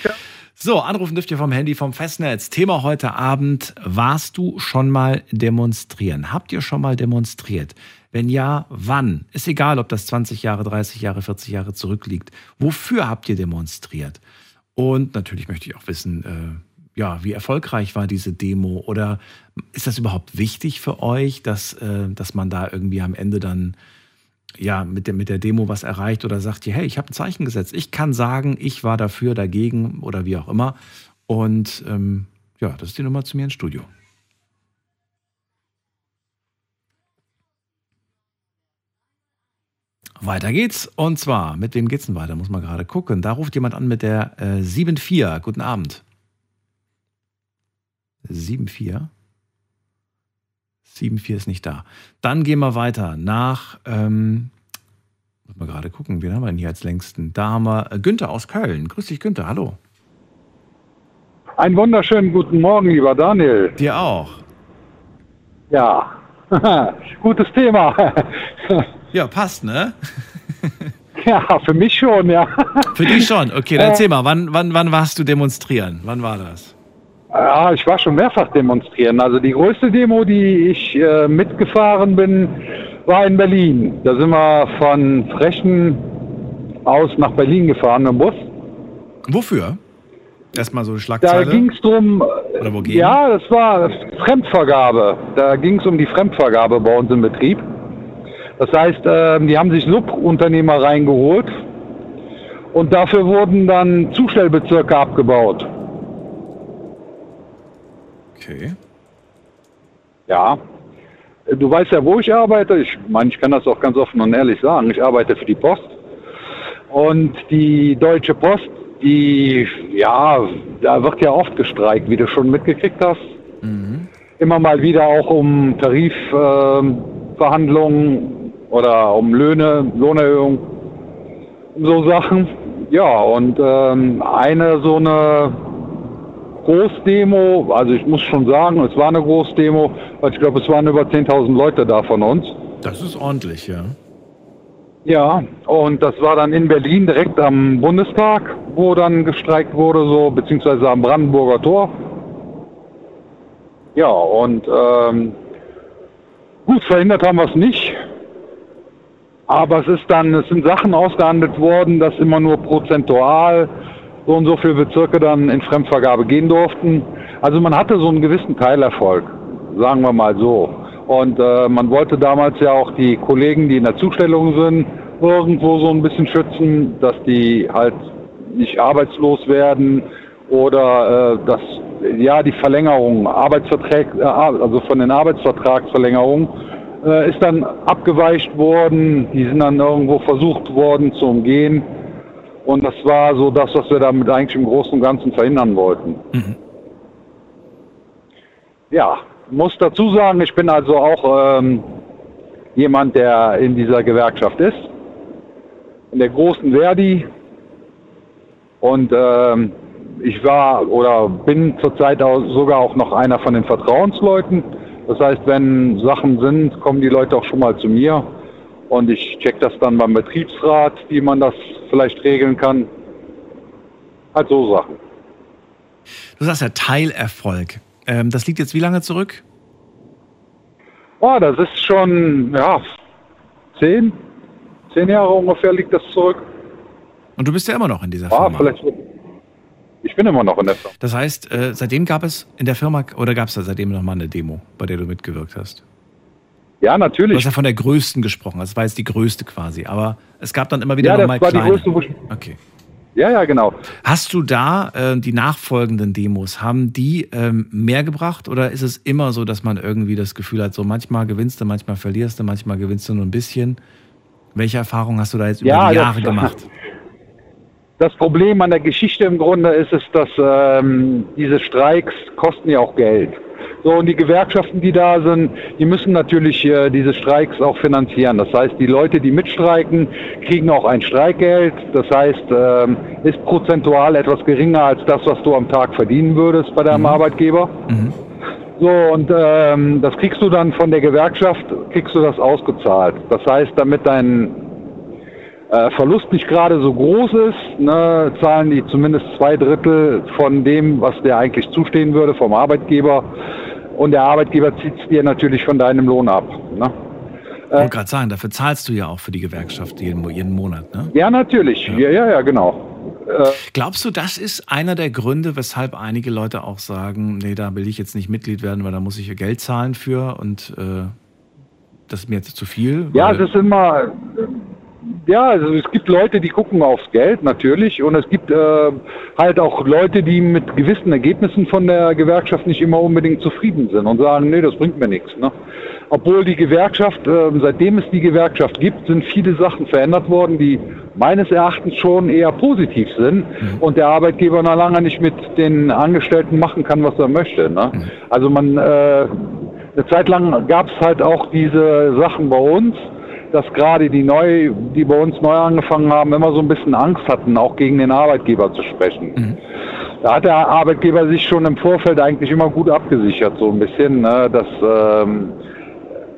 Ciao. So, anrufen dürft ihr vom Handy vom Festnetz. Thema heute Abend: Warst du schon mal demonstrieren? Habt ihr schon mal demonstriert? Wenn ja, wann? Ist egal, ob das 20 Jahre, 30 Jahre, 40 Jahre zurückliegt. Wofür habt ihr demonstriert? Und natürlich möchte ich auch wissen, äh, ja, wie erfolgreich war diese Demo? Oder ist das überhaupt wichtig für euch, dass, äh, dass man da irgendwie am Ende dann ja, mit der, mit der Demo was erreicht oder sagt hey, ich habe ein Zeichen gesetzt. Ich kann sagen, ich war dafür, dagegen oder wie auch immer. Und ähm, ja, das ist die Nummer zu mir ins Studio. Weiter geht's. Und zwar, mit wem geht's denn weiter? Muss man gerade gucken. Da ruft jemand an mit der äh, 74. Guten Abend. 74. 74 ist nicht da. Dann gehen wir weiter nach, ähm, muss mal gerade gucken, wen haben wir denn hier als längsten? Da haben wir äh, Günther aus Köln. Grüß dich, Günther, hallo. Einen wunderschönen guten Morgen, lieber Daniel. Dir auch. Ja, gutes Thema. ja, passt, ne? ja, für mich schon, ja. Für dich schon, okay, dann erzähl mal, wann, wann, wann warst du demonstrieren? Wann war das? Ja, ich war schon mehrfach demonstrieren. Also die größte Demo, die ich äh, mitgefahren bin, war in Berlin. Da sind wir von Frechen aus nach Berlin gefahren im Bus. Wofür? Erstmal so eine Schlagzeile. Da ging es drum. Oder wogegen? Ja, das war Fremdvergabe. Da ging es um die Fremdvergabe bei uns im Betrieb. Das heißt, äh, die haben sich Subunternehmer reingeholt und dafür wurden dann Zustellbezirke abgebaut. Okay. Ja. Du weißt ja, wo ich arbeite. Ich meine, ich kann das auch ganz offen und ehrlich sagen. Ich arbeite für die Post. Und die Deutsche Post, die, ja, da wird ja oft gestreikt, wie du schon mitgekriegt hast. Mhm. Immer mal wieder auch um Tarifverhandlungen äh, oder um Löhne, Lohnerhöhung, so Sachen. Ja, und ähm, eine so eine Großdemo, also ich muss schon sagen, es war eine Großdemo, weil ich glaube, es waren über 10.000 Leute da von uns. Das ist ordentlich, ja. Ja, und das war dann in Berlin direkt am Bundestag, wo dann gestreikt wurde, so beziehungsweise am Brandenburger Tor. Ja, und ähm, gut, verhindert haben wir es nicht. Aber es ist dann, es sind Sachen ausgehandelt worden, dass immer nur prozentual so und so viele Bezirke dann in Fremdvergabe gehen durften. Also man hatte so einen gewissen Teilerfolg, sagen wir mal so. Und äh, man wollte damals ja auch die Kollegen, die in der Zustellung sind, irgendwo so ein bisschen schützen, dass die halt nicht arbeitslos werden oder äh, dass ja, die Verlängerung, Arbeitsverträge, äh, also von den Arbeitsvertragsverlängerungen, äh, ist dann abgeweicht worden. Die sind dann irgendwo versucht worden zu umgehen. Und das war so das, was wir damit eigentlich im Großen und Ganzen verhindern wollten. Mhm. Ja, muss dazu sagen, ich bin also auch ähm, jemand, der in dieser Gewerkschaft ist, in der großen Verdi. Und ähm, ich war oder bin zurzeit auch sogar auch noch einer von den Vertrauensleuten. Das heißt, wenn Sachen sind, kommen die Leute auch schon mal zu mir und ich check das dann beim Betriebsrat, wie man das vielleicht regeln kann. Halt so Sachen. Du sagst ja Teilerfolg. Ähm, das liegt jetzt wie lange zurück? Oh, das ist schon, ja, zehn, zehn Jahre ungefähr liegt das zurück. Und du bist ja immer noch in dieser ah, Firma. Vielleicht, ich bin immer noch in der Firma. Das heißt, äh, seitdem gab es in der Firma, oder gab es da seitdem noch mal eine Demo, bei der du mitgewirkt hast? Ja, natürlich. Du hast ja von der größten gesprochen, das war jetzt die größte quasi, aber es gab dann immer wieder ja, noch mal kleine. Ja, das war die größte. Okay. Ja, ja, genau. Hast du da äh, die nachfolgenden Demos, haben die ähm, mehr gebracht oder ist es immer so, dass man irgendwie das Gefühl hat, so manchmal gewinnst du, manchmal verlierst du, manchmal gewinnst du nur ein bisschen? Welche Erfahrungen hast du da jetzt ja, über die Jahre gemacht? Das Problem an der Geschichte im Grunde ist es, dass ähm, diese Streiks kosten ja auch Geld. So, und die Gewerkschaften, die da sind, die müssen natürlich äh, diese Streiks auch finanzieren. Das heißt, die Leute, die mitstreiken, kriegen auch ein Streikgeld. Das heißt, ähm, ist prozentual etwas geringer als das, was du am Tag verdienen würdest bei deinem mhm. Arbeitgeber. Mhm. So, und ähm, das kriegst du dann von der Gewerkschaft, kriegst du das ausgezahlt. Das heißt, damit dein äh, Verlust nicht gerade so groß ist, ne, zahlen die zumindest zwei Drittel von dem, was dir eigentlich zustehen würde vom Arbeitgeber. Und der Arbeitgeber zieht es dir natürlich von deinem Lohn ab. Ne? Ich wollte gerade sagen, dafür zahlst du ja auch für die Gewerkschaft jeden, jeden Monat, ne? Ja, natürlich. Ja, ja, ja, ja genau. Äh, Glaubst du, das ist einer der Gründe, weshalb einige Leute auch sagen, nee, da will ich jetzt nicht Mitglied werden, weil da muss ich Geld zahlen für und äh, das ist mir jetzt zu viel? Ja, es ist immer, ja, also es gibt Leute, die gucken aufs Geld natürlich und es gibt äh, halt auch Leute, die mit gewissen Ergebnissen von der Gewerkschaft nicht immer unbedingt zufrieden sind und sagen, nee, das bringt mir nichts. Ne? Obwohl die Gewerkschaft, äh, seitdem es die Gewerkschaft gibt, sind viele Sachen verändert worden, die meines Erachtens schon eher positiv sind mhm. und der Arbeitgeber noch lange nicht mit den Angestellten machen kann, was er möchte. Ne? Mhm. Also man, äh, eine Zeit lang gab es halt auch diese Sachen bei uns, dass gerade die neu, die bei uns neu angefangen haben, immer so ein bisschen Angst hatten, auch gegen den Arbeitgeber zu sprechen. Mhm. Da hat der Arbeitgeber sich schon im Vorfeld eigentlich immer gut abgesichert, so ein bisschen, ne, dass ähm,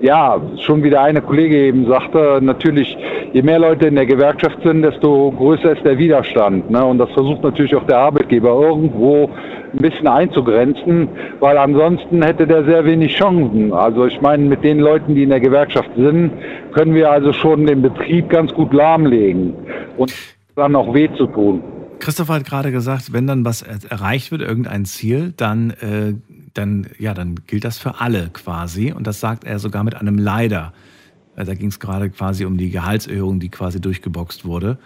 ja, schon wie der eine Kollege eben sagte, natürlich, je mehr Leute in der Gewerkschaft sind, desto größer ist der Widerstand. Ne? Und das versucht natürlich auch der Arbeitgeber irgendwo ein bisschen einzugrenzen, weil ansonsten hätte der sehr wenig Chancen. Also ich meine, mit den Leuten, die in der Gewerkschaft sind, können wir also schon den Betrieb ganz gut lahmlegen und dann auch weh zu tun. Christoph hat gerade gesagt, wenn dann was erreicht wird, irgendein Ziel, dann, äh, dann, ja, dann gilt das für alle quasi. Und das sagt er sogar mit einem Leider. Äh, da ging es gerade quasi um die Gehaltserhöhung, die quasi durchgeboxt wurde.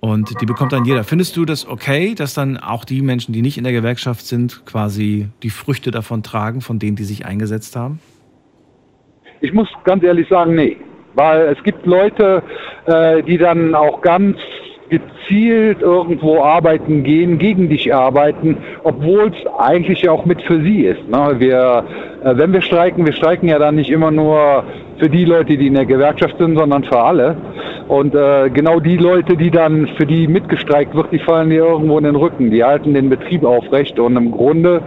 Und die bekommt dann jeder. Findest du das okay, dass dann auch die Menschen, die nicht in der Gewerkschaft sind, quasi die Früchte davon tragen, von denen, die sich eingesetzt haben? Ich muss ganz ehrlich sagen, nee. Weil es gibt Leute, äh, die dann auch ganz gezielt irgendwo arbeiten gehen, gegen dich arbeiten, obwohl es eigentlich auch mit für sie ist. Ne? Wir, wenn wir streiken, wir streiken ja dann nicht immer nur für die Leute, die in der Gewerkschaft sind, sondern für alle. Und äh, genau die Leute, die dann für die mitgestreikt wird, die fallen dir irgendwo in den Rücken. Die halten den Betrieb aufrecht und im Grunde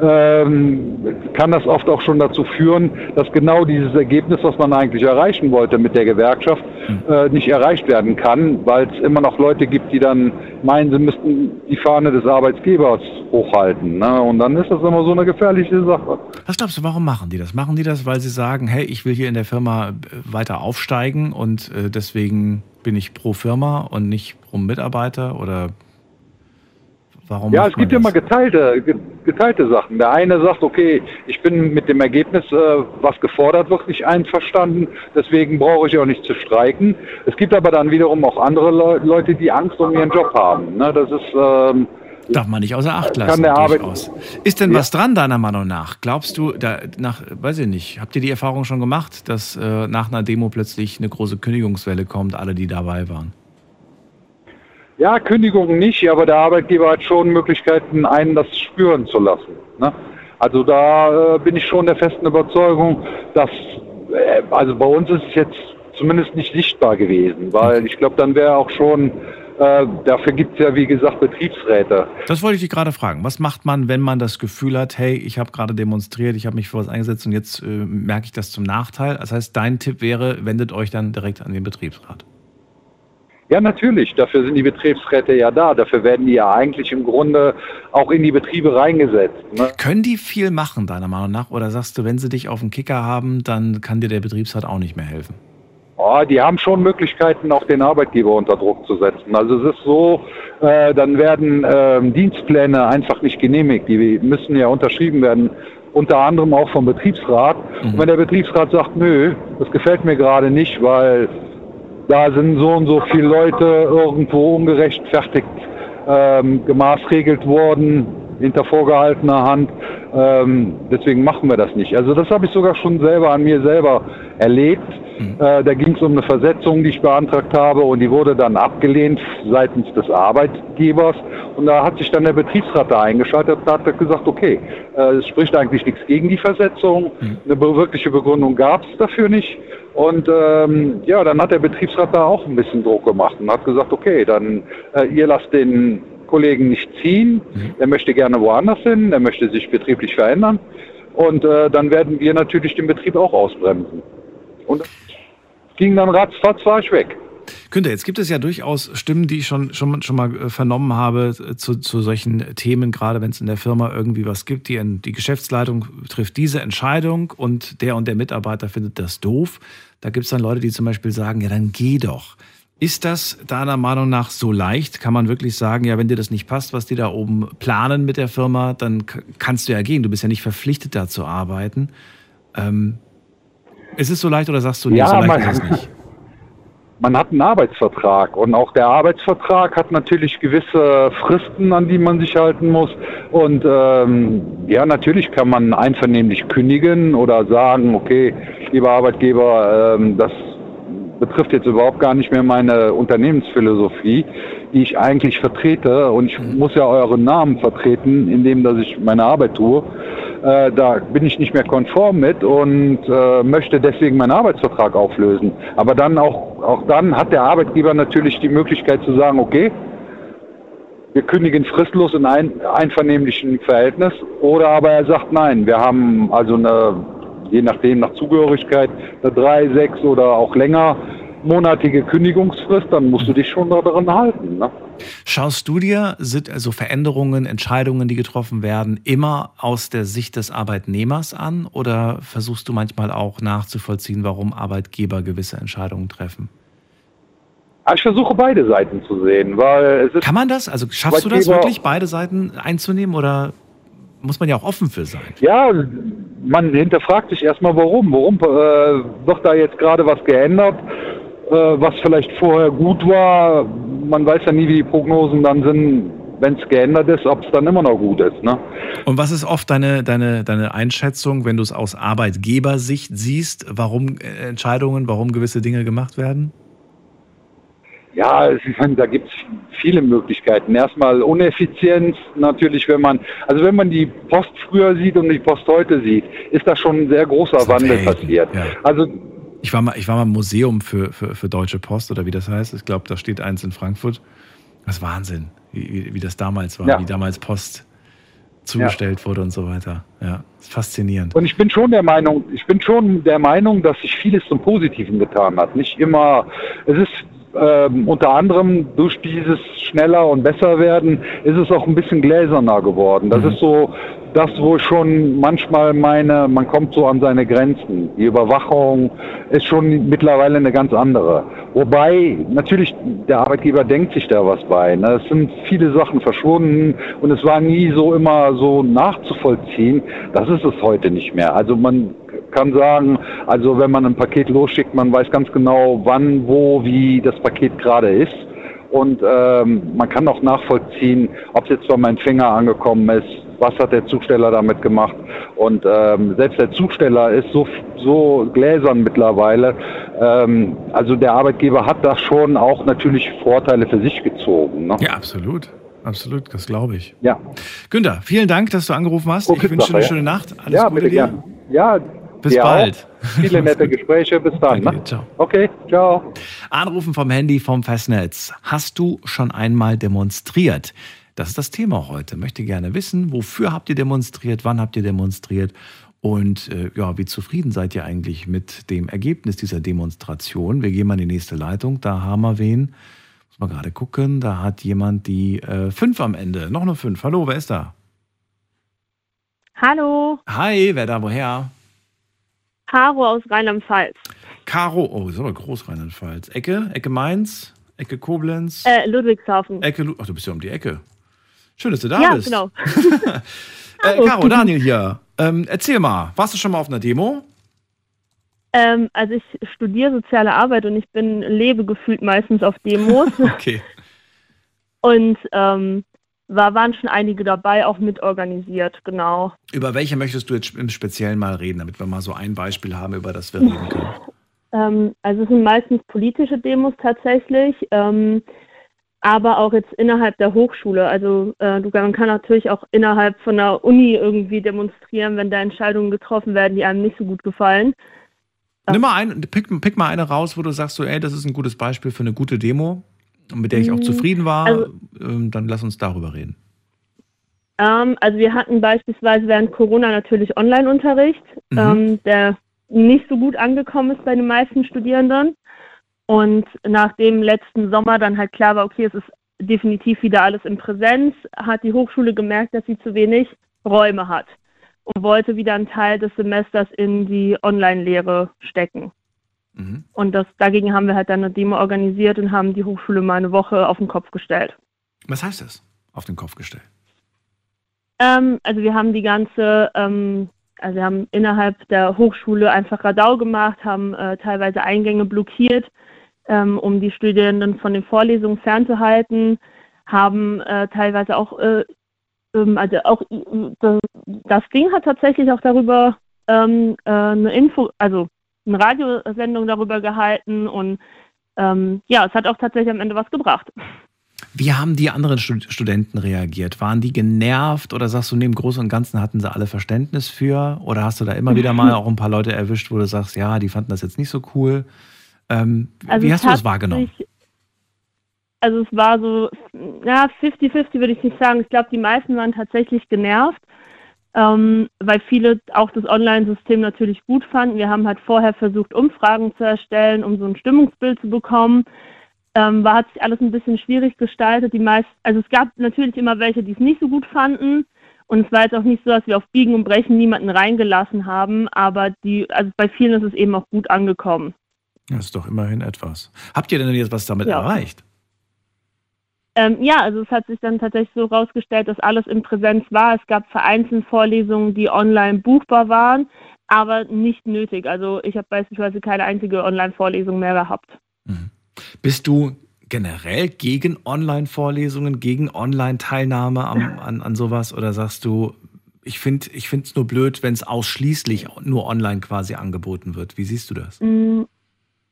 ähm, kann das oft auch schon dazu führen, dass genau dieses Ergebnis, was man eigentlich erreichen wollte mit der Gewerkschaft, hm. äh, nicht erreicht werden kann, weil es immer noch Leute gibt, die dann meinen, sie müssten die Fahne des Arbeitgebers hochhalten. Ne? Und dann ist das immer so eine gefährliche Sache. Was glaubst du, warum machen die das? Machen die das, weil sie sagen, hey, ich will hier in der Firma äh, weiter aufsteigen und äh, deswegen bin ich pro Firma und nicht pro Mitarbeiter oder warum? Ja, es gibt ja immer geteilte, geteilte Sachen. Der eine sagt, okay, ich bin mit dem Ergebnis, äh, was gefordert wird, nicht einverstanden, deswegen brauche ich auch nicht zu streiken. Es gibt aber dann wiederum auch andere Le Leute, die Angst um ihren Job haben. Ne? Das ist ähm, Darf man nicht außer Acht lassen. Kann der Arbeit Ist denn ja. was dran, deiner Meinung nach? Glaubst du, da, nach, weiß ich nicht, habt ihr die Erfahrung schon gemacht, dass äh, nach einer Demo plötzlich eine große Kündigungswelle kommt, alle, die dabei waren? Ja, Kündigungen nicht, aber der Arbeitgeber hat schon Möglichkeiten, einen das spüren zu lassen. Ne? Also da äh, bin ich schon der festen Überzeugung, dass, äh, also bei uns ist es jetzt zumindest nicht sichtbar gewesen, weil ich glaube, dann wäre auch schon äh, dafür gibt es ja, wie gesagt, Betriebsräte. Das wollte ich dich gerade fragen. Was macht man, wenn man das Gefühl hat, hey, ich habe gerade demonstriert, ich habe mich für was eingesetzt und jetzt äh, merke ich das zum Nachteil? Das heißt, dein Tipp wäre, wendet euch dann direkt an den Betriebsrat. Ja, natürlich. Dafür sind die Betriebsräte ja da. Dafür werden die ja eigentlich im Grunde auch in die Betriebe reingesetzt. Ne? Können die viel machen, deiner Meinung nach? Oder sagst du, wenn sie dich auf den Kicker haben, dann kann dir der Betriebsrat auch nicht mehr helfen? Oh, die haben schon Möglichkeiten, auch den Arbeitgeber unter Druck zu setzen. Also es ist so, äh, dann werden äh, Dienstpläne einfach nicht genehmigt. Die müssen ja unterschrieben werden, unter anderem auch vom Betriebsrat. Mhm. Und wenn der Betriebsrat sagt, nö, das gefällt mir gerade nicht, weil da sind so und so viele Leute irgendwo ungerechtfertigt ähm, gemaßregelt worden, hinter vorgehaltener Hand. Ähm, deswegen machen wir das nicht. Also das habe ich sogar schon selber an mir selber erlebt. Mhm. Äh, da ging es um eine Versetzung, die ich beantragt habe und die wurde dann abgelehnt seitens des Arbeitgebers. Und da hat sich dann der Betriebsrat da eingeschaltet und hat gesagt, okay, äh, es spricht eigentlich nichts gegen die Versetzung. Mhm. Eine wirkliche Begründung gab es dafür nicht. Und ähm, ja, dann hat der Betriebsrat da auch ein bisschen Druck gemacht und hat gesagt, okay, dann äh, ihr lasst den Kollegen nicht ziehen, mhm. der möchte gerne woanders hin, der möchte sich betrieblich verändern. Und äh, dann werden wir natürlich den Betrieb auch ausbremsen. Und ging dann ratzfatz, war ich weg. Günther, jetzt gibt es ja durchaus Stimmen, die ich schon, schon, schon mal äh, vernommen habe äh, zu, zu solchen Themen, gerade wenn es in der Firma irgendwie was gibt. Die, die Geschäftsleitung trifft diese Entscheidung und der und der Mitarbeiter findet das doof. Da gibt es dann Leute, die zum Beispiel sagen, ja, dann geh doch. Ist das deiner Meinung nach so leicht? Kann man wirklich sagen, ja, wenn dir das nicht passt, was die da oben planen mit der Firma, dann kannst du ja gehen. Du bist ja nicht verpflichtet, da zu arbeiten. Ähm, ist es so leicht oder sagst du, nee, ja, so leicht man, ist es nicht? Man hat einen Arbeitsvertrag und auch der Arbeitsvertrag hat natürlich gewisse Fristen, an die man sich halten muss. Und ähm, ja, natürlich kann man einvernehmlich kündigen oder sagen, okay, lieber Arbeitgeber, ähm, das betrifft jetzt überhaupt gar nicht mehr meine Unternehmensphilosophie, die ich eigentlich vertrete. Und ich mhm. muss ja euren Namen vertreten, indem dass ich meine Arbeit tue. Äh, da bin ich nicht mehr konform mit und äh, möchte deswegen meinen Arbeitsvertrag auflösen. Aber dann auch, auch dann hat der Arbeitgeber natürlich die Möglichkeit zu sagen, okay, wir kündigen fristlos in ein einvernehmlichen Verhältnis. Oder aber er sagt, nein, wir haben also eine je nachdem nach Zugehörigkeit, eine drei, sechs oder auch länger monatige Kündigungsfrist, dann musst du dich schon daran halten. Ne? Schaust du dir sind also Veränderungen, Entscheidungen, die getroffen werden, immer aus der Sicht des Arbeitnehmers an oder versuchst du manchmal auch nachzuvollziehen, warum Arbeitgeber gewisse Entscheidungen treffen? Ich versuche beide Seiten zu sehen, weil Kann man das? Also schaffst du das wirklich, beide Seiten einzunehmen oder muss man ja auch offen für sein. Ja, man hinterfragt sich erstmal, warum. Warum äh, wird da jetzt gerade was geändert, äh, was vielleicht vorher gut war? Man weiß ja nie, wie die Prognosen dann sind, wenn es geändert ist, ob es dann immer noch gut ist. Ne? Und was ist oft deine, deine, deine Einschätzung, wenn du es aus Arbeitgebersicht siehst, warum äh, Entscheidungen, warum gewisse Dinge gemacht werden? Ja, da gibt es viele Möglichkeiten. Erstmal Uneffizienz natürlich, wenn man, also wenn man die Post früher sieht und die Post heute sieht, ist da schon ein sehr großer Wandel passiert. Ja. Also ich war mal, ich war mal im Museum für, für, für Deutsche Post oder wie das heißt. Ich glaube, da steht eins in Frankfurt. Das ist Wahnsinn, wie, wie, wie das damals war, ja. wie damals Post zugestellt ja. wurde und so weiter. Ja, ist faszinierend. Und ich bin schon der Meinung, ich bin schon der Meinung, dass sich vieles zum Positiven getan hat. Nicht immer, es ist ähm, unter anderem durch dieses schneller und besser werden ist es auch ein bisschen gläserner geworden. Das mhm. ist so das, wo ich schon manchmal meine, man kommt so an seine Grenzen. Die Überwachung ist schon mittlerweile eine ganz andere. Wobei natürlich der Arbeitgeber denkt sich da was bei. Ne? Es sind viele Sachen verschwunden und es war nie so immer so nachzuvollziehen. Das ist es heute nicht mehr. Also man kann sagen, also wenn man ein Paket losschickt, man weiß ganz genau, wann, wo, wie das Paket gerade ist. und ähm, man kann auch nachvollziehen, ob es jetzt bei meinem Finger angekommen ist, was hat der Zusteller damit gemacht. Und ähm, selbst der Zusteller ist so, so gläsern mittlerweile. Ähm, also der Arbeitgeber hat da schon auch natürlich Vorteile für sich gezogen. Ne? Ja, absolut. Absolut, das glaube ich. Ja. Günther, vielen Dank, dass du angerufen hast. Okay, ich wünsche dir eine schöne Nacht. Alles ja, Gute bitte dir. Gern. Ja, bis bald. Auch. Viele nette Gespräche. Bis dann. Danke, ne? ciao. Okay, ciao. Anrufen vom Handy vom Festnetz. Hast du schon einmal demonstriert? Das ist das Thema heute. Ich möchte gerne wissen, wofür habt ihr demonstriert, wann habt ihr demonstriert und äh, ja, wie zufrieden seid ihr eigentlich mit dem Ergebnis dieser Demonstration? Wir gehen mal in die nächste Leitung. Da haben wir wen. Muss mal gerade gucken. Da hat jemand die äh, fünf am Ende. Noch eine fünf. Hallo, wer ist da? Hallo. Hi, wer da woher? Caro aus Rheinland-Pfalz. Caro, oh, ist aber groß Rheinland-Pfalz. Ecke? Ecke Mainz? Ecke Koblenz? Äh, Ludwigshafen. Ecke, ach, du bist ja um die Ecke. Schön, dass du da ja, bist. Ja, genau. äh, Caro, Daniel hier. Ähm, erzähl mal, warst du schon mal auf einer Demo? Ähm, also ich studiere soziale Arbeit und ich bin lebe gefühlt meistens auf Demos. okay. Und ähm, war, waren schon einige dabei, auch mitorganisiert, genau. Über welche möchtest du jetzt im Speziellen mal reden, damit wir mal so ein Beispiel haben, über das wir reden können? Ähm, also es sind meistens politische Demos tatsächlich. Ähm, aber auch jetzt innerhalb der Hochschule. Also äh, man kann natürlich auch innerhalb von der Uni irgendwie demonstrieren, wenn da Entscheidungen getroffen werden, die einem nicht so gut gefallen. Nimm mal ein, pick, pick mal eine raus, wo du sagst, so, ey, das ist ein gutes Beispiel für eine gute Demo, mit der ich auch zufrieden war. Also, ähm, dann lass uns darüber reden. Ähm, also wir hatten beispielsweise während Corona natürlich Online-Unterricht, mhm. ähm, der nicht so gut angekommen ist bei den meisten Studierenden. Und nachdem letzten Sommer dann halt klar war, okay, es ist definitiv wieder alles in Präsenz, hat die Hochschule gemerkt, dass sie zu wenig Räume hat und wollte wieder einen Teil des Semesters in die Online-Lehre stecken. Mhm. Und das, dagegen haben wir halt dann eine Demo organisiert und haben die Hochschule mal eine Woche auf den Kopf gestellt. Was heißt das, auf den Kopf gestellt? Ähm, also wir haben die ganze, ähm, also wir haben innerhalb der Hochschule einfach Radau gemacht, haben äh, teilweise Eingänge blockiert, ähm, um die Studierenden von den Vorlesungen fernzuhalten, haben äh, teilweise auch, äh, ähm, also auch äh, das Ding hat tatsächlich auch darüber ähm, äh, eine Info, also eine Radiosendung darüber gehalten und ähm, ja, es hat auch tatsächlich am Ende was gebracht. Wie haben die anderen Studenten reagiert? Waren die genervt oder sagst du, neben Großen und Ganzen hatten sie alle Verständnis für? Oder hast du da immer wieder mal auch ein paar Leute erwischt, wo du sagst, ja, die fanden das jetzt nicht so cool? Ähm, also wie hast du das wahrgenommen? Sich, also es war so, ja, 50-50 würde ich nicht sagen. Ich glaube, die meisten waren tatsächlich genervt, ähm, weil viele auch das Online-System natürlich gut fanden. Wir haben halt vorher versucht, Umfragen zu erstellen, um so ein Stimmungsbild zu bekommen. Ähm, war, hat sich alles ein bisschen schwierig gestaltet. Die meist, also es gab natürlich immer welche, die es nicht so gut fanden. Und es war jetzt auch nicht so, dass wir auf Biegen und Brechen niemanden reingelassen haben, aber die, also bei vielen ist es eben auch gut angekommen. Das ist doch immerhin etwas. Habt ihr denn jetzt was damit ja. erreicht? Ähm, ja, also es hat sich dann tatsächlich so herausgestellt, dass alles in Präsenz war. Es gab vereinzelt Vorlesungen, die online buchbar waren, aber nicht nötig. Also ich habe beispielsweise keine einzige Online-Vorlesung mehr gehabt. Mhm. Bist du generell gegen Online-Vorlesungen, gegen Online-Teilnahme an, an sowas oder sagst du, ich finde es nur blöd, wenn es ausschließlich nur online quasi angeboten wird. Wie siehst du das?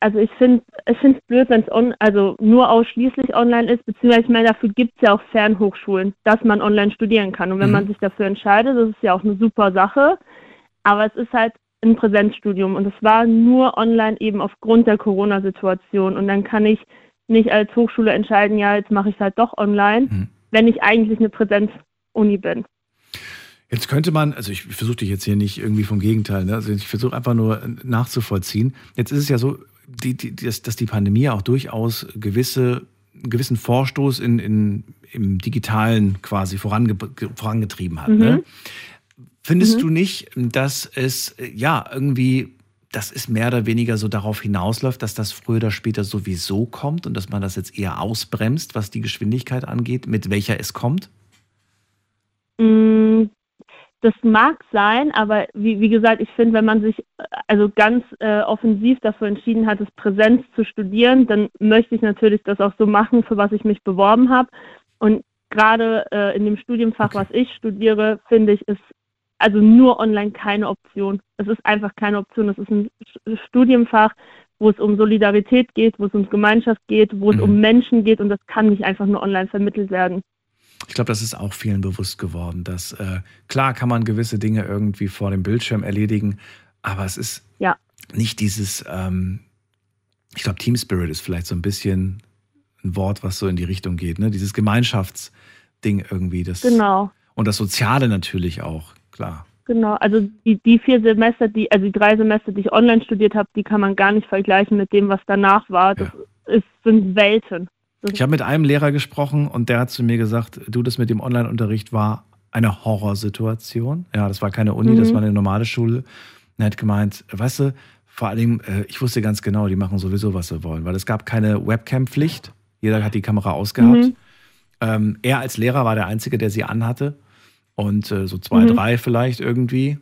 Also ich finde ich finde es blöd, wenn es on, also nur ausschließlich online ist, beziehungsweise ich meine, dafür gibt es ja auch Fernhochschulen, dass man online studieren kann. Und wenn mhm. man sich dafür entscheidet, das ist ja auch eine super Sache. Aber es ist halt ein Präsenzstudium und es war nur online eben aufgrund der Corona-Situation. Und dann kann ich nicht als Hochschule entscheiden, ja, jetzt mache ich es halt doch online, mhm. wenn ich eigentlich eine Präsenzuni bin. Jetzt könnte man, also ich versuche dich jetzt hier nicht irgendwie vom Gegenteil, ne? also ich versuche einfach nur nachzuvollziehen. Jetzt ist es ja so, die, die, dass, dass die Pandemie auch durchaus gewisse, gewissen Vorstoß in, in, im Digitalen quasi vorange, vorangetrieben hat. Ne? Mhm. Ne? Findest mhm. du nicht, dass es ja irgendwie, dass es mehr oder weniger so darauf hinausläuft, dass das früher oder später sowieso kommt und dass man das jetzt eher ausbremst, was die Geschwindigkeit angeht, mit welcher es kommt? Mm, das mag sein, aber wie, wie gesagt, ich finde, wenn man sich äh, also ganz äh, offensiv dafür entschieden hat, es Präsenz zu studieren, dann möchte ich natürlich das auch so machen, für was ich mich beworben habe. Und gerade äh, in dem Studienfach, okay. was ich studiere, finde ich, ist also nur online keine Option. Es ist einfach keine Option. Es ist ein Studienfach, wo es um Solidarität geht, wo es um Gemeinschaft geht, wo es mhm. um Menschen geht und das kann nicht einfach nur online vermittelt werden. Ich glaube, das ist auch vielen bewusst geworden, dass äh, klar kann man gewisse Dinge irgendwie vor dem Bildschirm erledigen, aber es ist ja. nicht dieses, ähm, ich glaube, Team Spirit ist vielleicht so ein bisschen ein Wort, was so in die Richtung geht, ne? Dieses Gemeinschaftsding irgendwie. Das, genau. Und das Soziale natürlich auch, klar. Genau, also die, die vier Semester, die, also die drei Semester, die ich online studiert habe, die kann man gar nicht vergleichen mit dem, was danach war. Das ja. ist, sind Welten. Ich habe mit einem Lehrer gesprochen und der hat zu mir gesagt, du, das mit dem Online-Unterricht war eine Horrorsituation. Ja, das war keine Uni, mhm. das war eine normale Schule. Und er hat gemeint, weißt du, vor allem, äh, ich wusste ganz genau, die machen sowieso, was sie wollen, weil es gab keine Webcam-Pflicht. Jeder hat die Kamera ausgehabt. Mhm. Ähm, er als Lehrer war der Einzige, der sie anhatte. Und äh, so zwei, mhm. drei vielleicht irgendwie.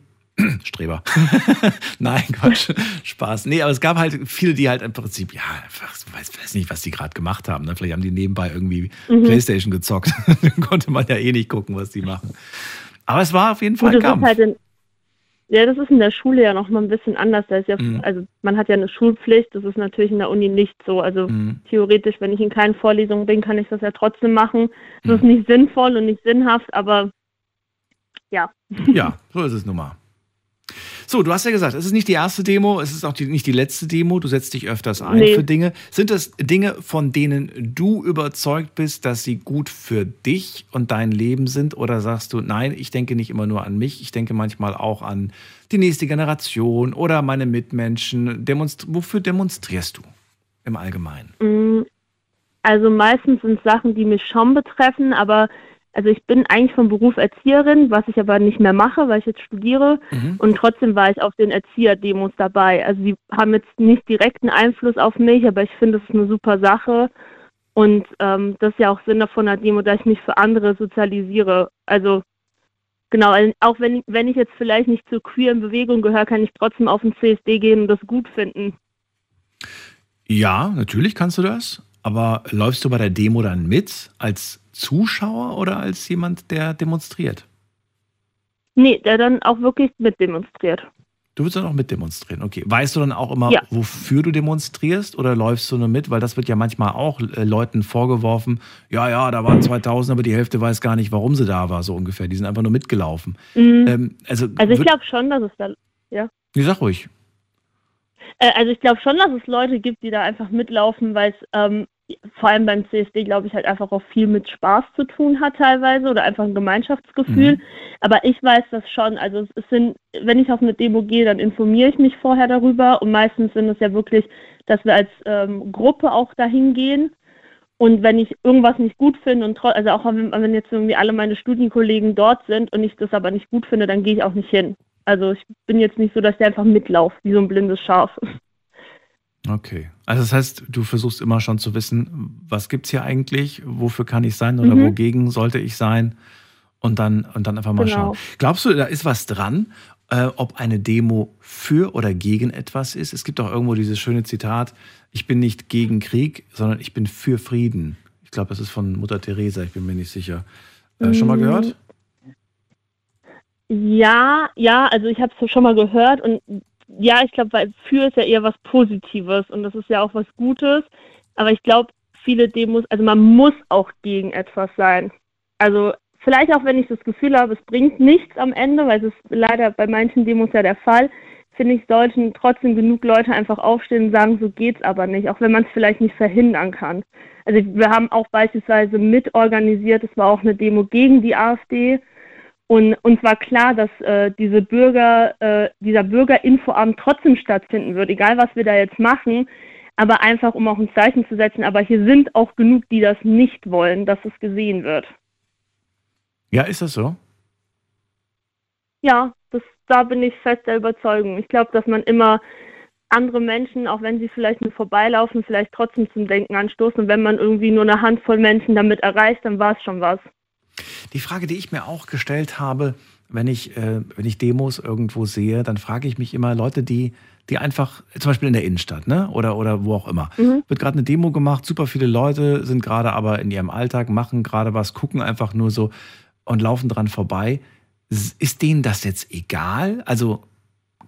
Streber. Nein, Quatsch. Spaß. Nee, aber es gab halt viele, die halt im Prinzip, ja, einfach, weiß, weiß nicht, was die gerade gemacht haben. Ne? Vielleicht haben die nebenbei irgendwie mhm. Playstation gezockt. Dann konnte man ja eh nicht gucken, was die machen. Aber es war auf jeden Fall ein Kampf. Halt in, ja, das ist in der Schule ja noch mal ein bisschen anders. Da ist ja, mhm. Also man hat ja eine Schulpflicht, das ist natürlich in der Uni nicht so. Also mhm. theoretisch, wenn ich in keinen Vorlesungen bin, kann ich das ja trotzdem machen. Das ist mhm. nicht sinnvoll und nicht sinnhaft, aber ja. Ja, so ist es nun mal. So, du hast ja gesagt, es ist nicht die erste Demo, es ist auch die, nicht die letzte Demo, du setzt dich öfters ein nee. für Dinge. Sind das Dinge, von denen du überzeugt bist, dass sie gut für dich und dein Leben sind? Oder sagst du, nein, ich denke nicht immer nur an mich, ich denke manchmal auch an die nächste Generation oder meine Mitmenschen. Demonst wofür demonstrierst du im Allgemeinen? Mm, also meistens sind es Sachen, die mich schon betreffen, aber also ich bin eigentlich vom Beruf Erzieherin, was ich aber nicht mehr mache, weil ich jetzt studiere. Mhm. Und trotzdem war ich auf den Erzieherdemos dabei. Also die haben jetzt nicht direkten Einfluss auf mich, aber ich finde, es ist eine super Sache. Und ähm, das ist ja auch Sinn davon der Demo, dass ich mich für andere sozialisiere. Also genau, auch wenn, wenn ich jetzt vielleicht nicht zur queeren Bewegung gehöre, kann ich trotzdem auf den CSD gehen und das gut finden. Ja, natürlich kannst du das. Aber läufst du bei der Demo dann mit als Zuschauer oder als jemand, der demonstriert? Nee, der dann auch wirklich mitdemonstriert. Du willst dann auch mitdemonstrieren, okay. Weißt du dann auch immer, ja. wofür du demonstrierst oder läufst du nur mit? Weil das wird ja manchmal auch äh, Leuten vorgeworfen, ja, ja, da waren 2000, aber die Hälfte weiß gar nicht, warum sie da war, so ungefähr. Die sind einfach nur mitgelaufen. Mhm. Ähm, also, also ich glaube schon, dass es da, ja. Nee, sag ruhig. Äh, also ich glaube schon, dass es Leute gibt, die da einfach mitlaufen, weil es ähm, vor allem beim CSD, glaube ich, halt einfach auch viel mit Spaß zu tun hat teilweise oder einfach ein Gemeinschaftsgefühl. Mhm. Aber ich weiß das schon. Also es sind, wenn ich auf eine Demo gehe, dann informiere ich mich vorher darüber und meistens sind es ja wirklich, dass wir als ähm, Gruppe auch dahin gehen. Und wenn ich irgendwas nicht gut finde und also auch wenn, wenn jetzt irgendwie alle meine Studienkollegen dort sind und ich das aber nicht gut finde, dann gehe ich auch nicht hin. Also ich bin jetzt nicht so, dass ich einfach mitlaufe, wie so ein blindes Schaf. Okay. Also das heißt, du versuchst immer schon zu wissen, was gibt es hier eigentlich, wofür kann ich sein oder mhm. wogegen sollte ich sein und dann, und dann einfach mal genau. schauen. Glaubst du, da ist was dran, äh, ob eine Demo für oder gegen etwas ist? Es gibt auch irgendwo dieses schöne Zitat, ich bin nicht gegen Krieg, sondern ich bin für Frieden. Ich glaube, das ist von Mutter Teresa, ich bin mir nicht sicher. Äh, mhm. Schon mal gehört? Ja, ja, also ich habe es schon mal gehört und ja, ich glaube, weil für ist ja eher was Positives und das ist ja auch was Gutes. Aber ich glaube, viele Demos, also man muss auch gegen etwas sein. Also vielleicht auch, wenn ich das Gefühl habe, es bringt nichts am Ende, weil es ist leider bei manchen Demos ja der Fall, finde ich, sollten trotzdem genug Leute einfach aufstehen und sagen, so geht's aber nicht, auch wenn man es vielleicht nicht verhindern kann. Also wir haben auch beispielsweise mitorganisiert, es war auch eine Demo gegen die AfD und uns war klar, dass äh, diese Bürger, äh, dieser Bürgerinfoabend trotzdem stattfinden wird, egal was wir da jetzt machen, aber einfach um auch ein Zeichen zu setzen. Aber hier sind auch genug, die das nicht wollen, dass es gesehen wird. Ja, ist das so? Ja, das, da bin ich fest der Überzeugung. Ich glaube, dass man immer andere Menschen, auch wenn sie vielleicht nur vorbeilaufen, vielleicht trotzdem zum Denken anstoßen. Und wenn man irgendwie nur eine Handvoll Menschen damit erreicht, dann war es schon was. Die Frage, die ich mir auch gestellt habe, wenn ich, äh, wenn ich Demos irgendwo sehe, dann frage ich mich immer Leute, die, die einfach, zum Beispiel in der Innenstadt, ne? Oder, oder wo auch immer. Mhm. Wird gerade eine Demo gemacht, super viele Leute sind gerade aber in ihrem Alltag, machen gerade was, gucken einfach nur so und laufen dran vorbei. Ist denen das jetzt egal? Also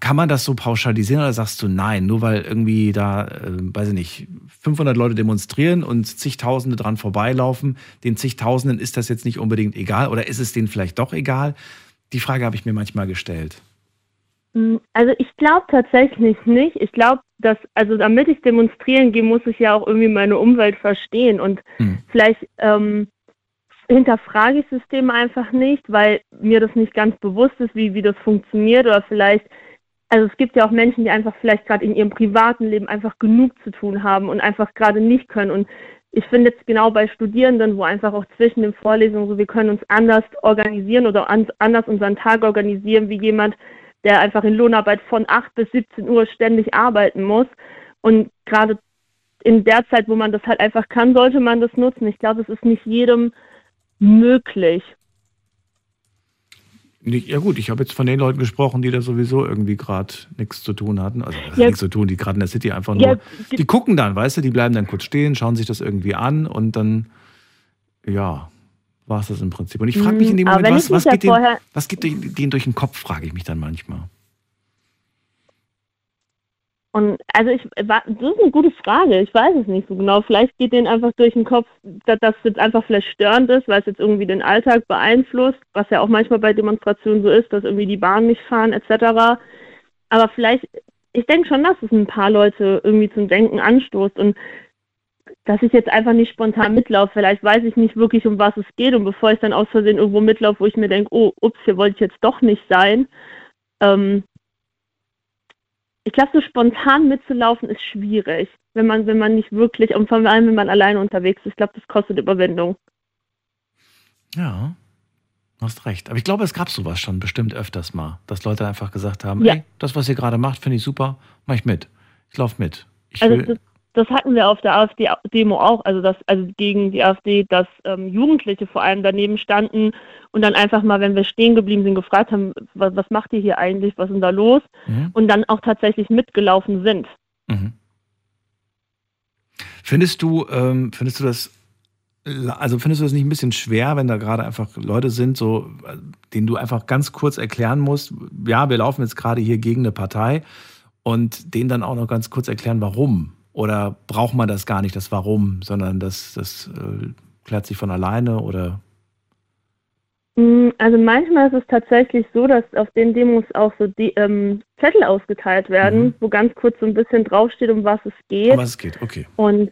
kann man das so pauschalisieren oder sagst du nein, nur weil irgendwie da, äh, weiß ich nicht, 500 Leute demonstrieren und zigtausende dran vorbeilaufen, den zigtausenden ist das jetzt nicht unbedingt egal oder ist es denen vielleicht doch egal? Die Frage habe ich mir manchmal gestellt. Mm, also ich glaube tatsächlich nicht. Ich glaube, dass, also damit ich demonstrieren gehe, muss ich ja auch irgendwie meine Umwelt verstehen und hm. vielleicht ähm, hinterfrage ich Systeme einfach nicht, weil mir das nicht ganz bewusst ist, wie, wie das funktioniert oder vielleicht also es gibt ja auch Menschen, die einfach vielleicht gerade in ihrem privaten Leben einfach genug zu tun haben und einfach gerade nicht können. Und ich finde jetzt genau bei Studierenden, wo einfach auch zwischen den Vorlesungen so, wir können uns anders organisieren oder anders unseren Tag organisieren, wie jemand, der einfach in Lohnarbeit von 8 bis 17 Uhr ständig arbeiten muss. Und gerade in der Zeit, wo man das halt einfach kann, sollte man das nutzen. Ich glaube, es ist nicht jedem möglich. Ja gut, ich habe jetzt von den Leuten gesprochen, die da sowieso irgendwie gerade nichts zu tun hatten. Also ja. nichts zu tun, die gerade in der City einfach nur. Ja, die, die gucken dann, weißt du, die bleiben dann kurz stehen, schauen sich das irgendwie an und dann, ja, war es das im Prinzip. Und ich frage mich in dem Moment, was, was, geht denen, was geht denen durch den Kopf, frage ich mich dann manchmal. Und also ich, das ist eine gute Frage. Ich weiß es nicht so genau. Vielleicht geht denen einfach durch den Kopf, dass das jetzt einfach vielleicht störend ist, weil es jetzt irgendwie den Alltag beeinflusst, was ja auch manchmal bei Demonstrationen so ist, dass irgendwie die Bahnen nicht fahren etc. Aber vielleicht, ich denke schon, dass es ein paar Leute irgendwie zum Denken anstoßt und dass ich jetzt einfach nicht spontan mitlaufe. Vielleicht weiß ich nicht wirklich, um was es geht und bevor ich dann aus Versehen irgendwo mitlaufe, wo ich mir denke, oh, ups, hier wollte ich jetzt doch nicht sein, ähm, ich glaube, so spontan mitzulaufen ist schwierig, wenn man, wenn man nicht wirklich, und vor allem, wenn man alleine unterwegs ist. Ich glaube, das kostet Überwindung. Ja, du hast recht. Aber ich glaube, es gab sowas schon bestimmt öfters mal, dass Leute einfach gesagt haben, ja. ey, das, was ihr gerade macht, finde ich super, mach ich mit. Ich laufe mit. Ich also will, das, hatten wir auf der AfD-Demo auch, also das, also gegen die AfD, dass ähm, Jugendliche vor allem daneben standen und dann einfach mal, wenn wir stehen geblieben sind, gefragt haben, was, was macht ihr hier eigentlich, was ist denn da los? Mhm. Und dann auch tatsächlich mitgelaufen sind. Mhm. Findest du, ähm, findest du das, also findest du das nicht ein bisschen schwer, wenn da gerade einfach Leute sind, so, denen du einfach ganz kurz erklären musst, ja, wir laufen jetzt gerade hier gegen eine Partei und denen dann auch noch ganz kurz erklären, warum? Oder braucht man das gar nicht, das Warum, sondern das, das äh, klärt sich von alleine oder? Mm, also manchmal ist es tatsächlich so, dass auf den Demos auch so die, ähm, Zettel ausgeteilt werden, mhm. wo ganz kurz so ein bisschen draufsteht, um was es geht. Um was es geht, okay. Und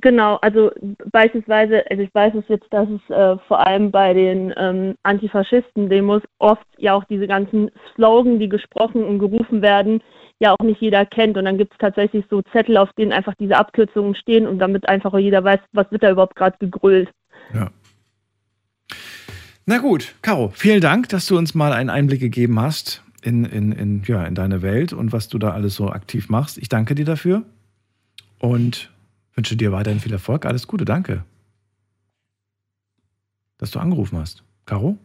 genau, also beispielsweise, also ich weiß es jetzt, dass es äh, vor allem bei den ähm, Antifaschisten-Demos oft ja auch diese ganzen Slogan, die gesprochen und gerufen werden, ja auch nicht jeder kennt. Und dann gibt es tatsächlich so Zettel, auf denen einfach diese Abkürzungen stehen und damit einfach jeder weiß, was wird da überhaupt gerade gegrölt. Ja. Na gut, Caro, vielen Dank, dass du uns mal einen Einblick gegeben hast in, in, in, ja, in deine Welt und was du da alles so aktiv machst. Ich danke dir dafür und wünsche dir weiterhin viel Erfolg. Alles Gute, danke. Dass du angerufen hast. Caro?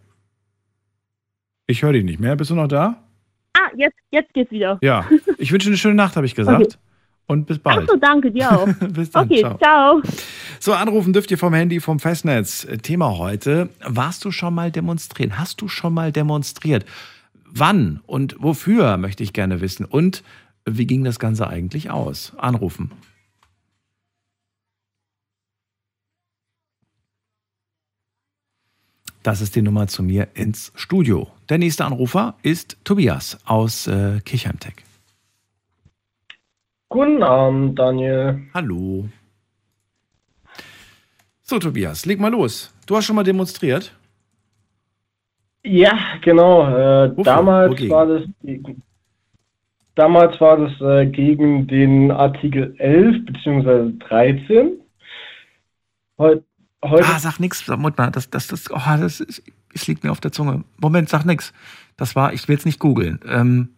Ich höre dich nicht mehr. Bist du noch da? Jetzt, jetzt geht's wieder. Ja, ich wünsche eine schöne Nacht, habe ich gesagt. Okay. Und bis bald. Achso, danke, dir auch. bis dann. Okay, ciao. ciao. So, anrufen dürft ihr vom Handy, vom Festnetz. Thema heute. Warst du schon mal demonstrieren? Hast du schon mal demonstriert? Wann und wofür möchte ich gerne wissen? Und wie ging das Ganze eigentlich aus? Anrufen. Das ist die Nummer zu mir ins Studio. Der nächste Anrufer ist Tobias aus äh, Kirchheimtech. Guten Abend, Daniel. Hallo. So, Tobias, leg mal los. Du hast schon mal demonstriert? Ja, genau. Äh, damals Wogegen? war das damals war das äh, gegen den Artikel 11 bzw. 13. Heute heute. Ah, sag mal, das, das, das, oh, das, ist, es liegt mir auf der Zunge. Moment, sag nix. Das war, ich will es nicht googeln. Ähm,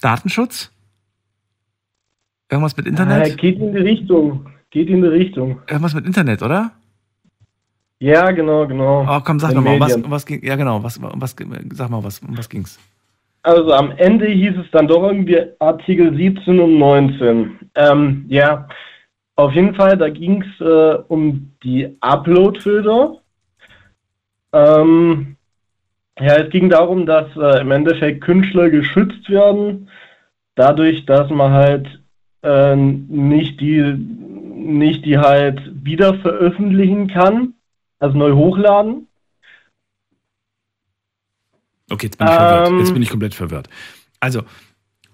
Datenschutz? Irgendwas mit Internet? Äh, geht in die Richtung. Geht in die Richtung. Irgendwas mit Internet, oder? Ja, genau, genau. Oh, komm, sag doch mal, was, was ging, ja genau, was, was, sag mal, was, um was ging's? Also am Ende hieß es dann doch irgendwie Artikel 17 und 19. Ähm, ja, auf jeden Fall, da ging es äh, um die Upload-Filter. Ähm, ja, es ging darum, dass äh, im Endeffekt Künstler geschützt werden, dadurch, dass man halt äh, nicht die nicht die halt wieder veröffentlichen kann, also neu hochladen. Okay, jetzt bin ich ähm, verwirrt. Jetzt bin ich komplett verwirrt. Also,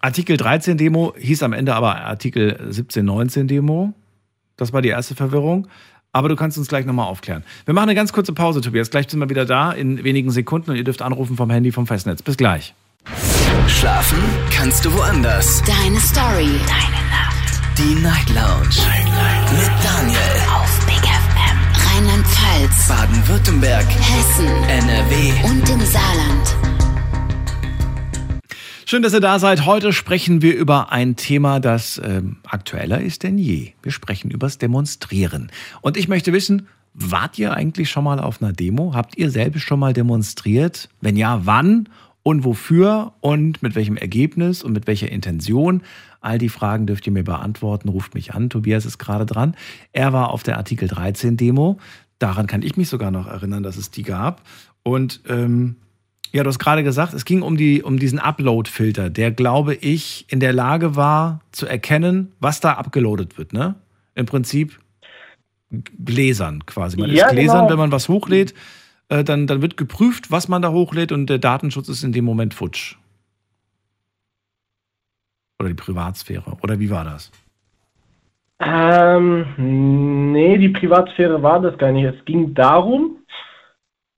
Artikel 13 Demo hieß am Ende aber Artikel 17, 19 Demo. Das war die erste Verwirrung. Aber du kannst uns gleich nochmal aufklären. Wir machen eine ganz kurze Pause, Tobias. Gleich sind wir wieder da in wenigen Sekunden und ihr dürft anrufen vom Handy vom Festnetz. Bis gleich. Schlafen kannst du woanders. Deine Story. Deine Nacht. Die Night Lounge. Night, Night. Mit Daniel. Auf Big FM. Rheinland-Pfalz. Baden-Württemberg. Hessen. NRW. Und im Saarland. Schön, dass ihr da seid. Heute sprechen wir über ein Thema, das ähm, aktueller ist denn je. Wir sprechen übers Demonstrieren. Und ich möchte wissen, wart ihr eigentlich schon mal auf einer Demo? Habt ihr selbst schon mal demonstriert? Wenn ja, wann und wofür und mit welchem Ergebnis und mit welcher Intention? All die Fragen dürft ihr mir beantworten. Ruft mich an. Tobias ist gerade dran. Er war auf der Artikel 13 Demo. Daran kann ich mich sogar noch erinnern, dass es die gab. Und ähm, ja, du hast gerade gesagt, es ging um, die, um diesen Upload-Filter, der, glaube ich, in der Lage war zu erkennen, was da abgeloadet wird. Ne? Im Prinzip Gläsern quasi. Man ja, ist Gläsern, genau. wenn man was hochlädt, äh, dann, dann wird geprüft, was man da hochlädt und der Datenschutz ist in dem Moment futsch. Oder die Privatsphäre. Oder wie war das? Ähm, nee, die Privatsphäre war das gar nicht. Es ging darum,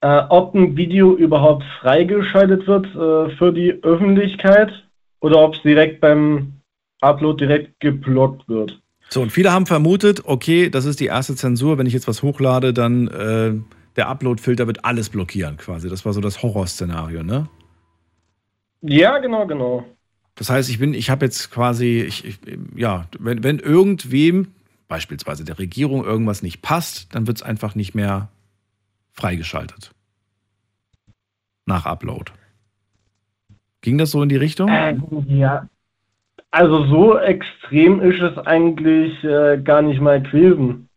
äh, ob ein Video überhaupt freigeschaltet wird äh, für die Öffentlichkeit oder ob es direkt beim Upload direkt geblockt wird. So, und viele haben vermutet, okay, das ist die erste Zensur, wenn ich jetzt was hochlade, dann äh, der Upload-Filter wird alles blockieren quasi. Das war so das Horrorszenario, ne? Ja, genau, genau. Das heißt, ich bin, ich habe jetzt quasi, ich, ich, ja, wenn, wenn irgendwem, beispielsweise der Regierung, irgendwas nicht passt, dann wird es einfach nicht mehr freigeschaltet. Nach Upload. Ging das so in die Richtung? Äh, ja. Also so extrem ist es eigentlich äh, gar nicht mal gewesen.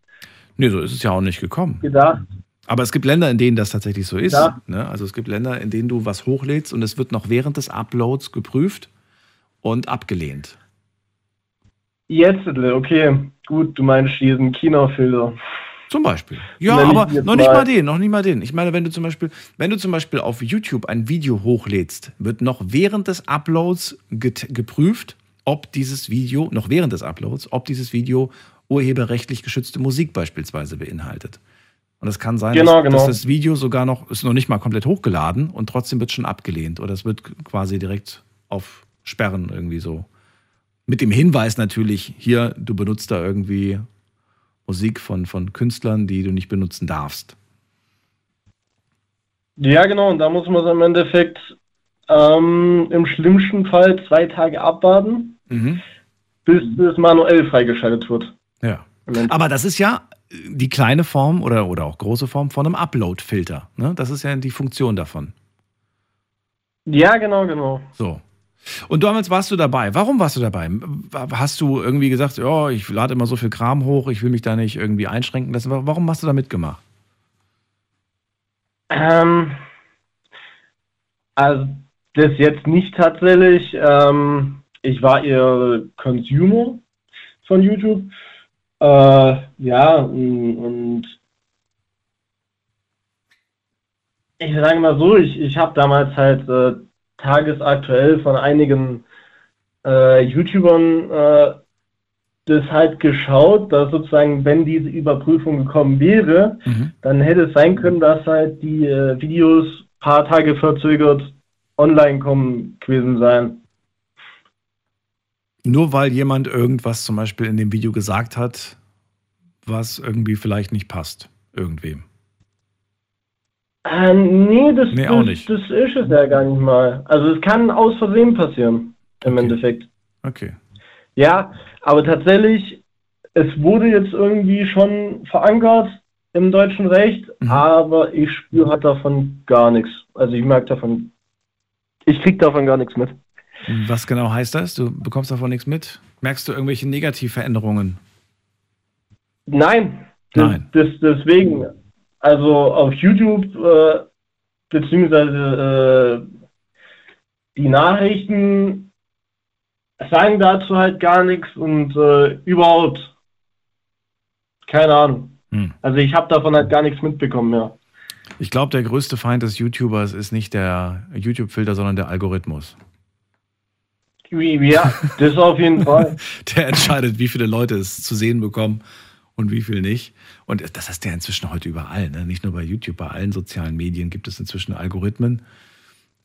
Nee, so ist es ja auch nicht gekommen. Gedacht. Aber es gibt Länder, in denen das tatsächlich so ist. Ja. Ne? Also es gibt Länder, in denen du was hochlädst und es wird noch während des Uploads geprüft und abgelehnt. Jetzt, okay, gut, du meinst diesen Kinofilter. Zum Beispiel. Ja, aber noch nicht mal den, noch nicht mal den. Ich meine, wenn du zum Beispiel, wenn du zum Beispiel auf YouTube ein Video hochlädst, wird noch während des Uploads geprüft, ob dieses Video, noch während des Uploads, ob dieses Video urheberrechtlich geschützte Musik beispielsweise beinhaltet. Und es kann sein, genau, dass, genau. dass, das Video sogar noch, ist noch nicht mal komplett hochgeladen und trotzdem wird schon abgelehnt. Oder es wird quasi direkt auf Sperren irgendwie so. Mit dem Hinweis natürlich, hier, du benutzt da irgendwie Musik von, von Künstlern, die du nicht benutzen darfst. Ja, genau, und da muss man es im Endeffekt ähm, im schlimmsten Fall zwei Tage abwarten, mhm. bis es manuell freigeschaltet wird. Ja. Aber das ist ja die kleine Form oder, oder auch große Form von einem Upload-Filter. Ne? Das ist ja die Funktion davon. Ja, genau, genau. So. Und damals warst du dabei. Warum warst du dabei? Hast du irgendwie gesagt, ja, ich lade immer so viel Kram hoch, ich will mich da nicht irgendwie einschränken lassen? Warum hast du da mitgemacht? Ähm, also das jetzt nicht tatsächlich. Ähm, ich war eher Consumer von YouTube. Äh, ja, und ich sage mal so, ich, ich habe damals halt äh, tagesaktuell von einigen äh, YouTubern äh, das halt geschaut, dass sozusagen, wenn diese Überprüfung gekommen wäre, mhm. dann hätte es sein können, dass halt die äh, Videos paar Tage verzögert online kommen gewesen sein. Nur weil jemand irgendwas zum Beispiel in dem Video gesagt hat, was irgendwie vielleicht nicht passt, irgendwem. Äh, nee, das, nee, das, das ist es ja gar nicht mal. Also es kann aus Versehen passieren, im okay. Endeffekt. Okay. Ja, aber tatsächlich, es wurde jetzt irgendwie schon verankert, im deutschen Recht, mhm. aber ich spüre halt davon gar nichts. Also ich merke davon, ich kriege davon gar nichts mit. Was genau heißt das? Du bekommst davon nichts mit? Merkst du irgendwelche Negativveränderungen? Nein. Nein. Das, deswegen, also auf YouTube äh, beziehungsweise äh, die Nachrichten sagen dazu halt gar nichts und äh, überhaupt keine Ahnung. Hm. Also ich habe davon halt gar nichts mitbekommen, ja. Ich glaube, der größte Feind des YouTubers ist nicht der YouTube-Filter, sondern der Algorithmus. Ja, das auf jeden Fall. der entscheidet, wie viele Leute es zu sehen bekommen und wie viel nicht. Und das ist ja inzwischen heute überall, ne? nicht nur bei YouTube, bei allen sozialen Medien gibt es inzwischen Algorithmen,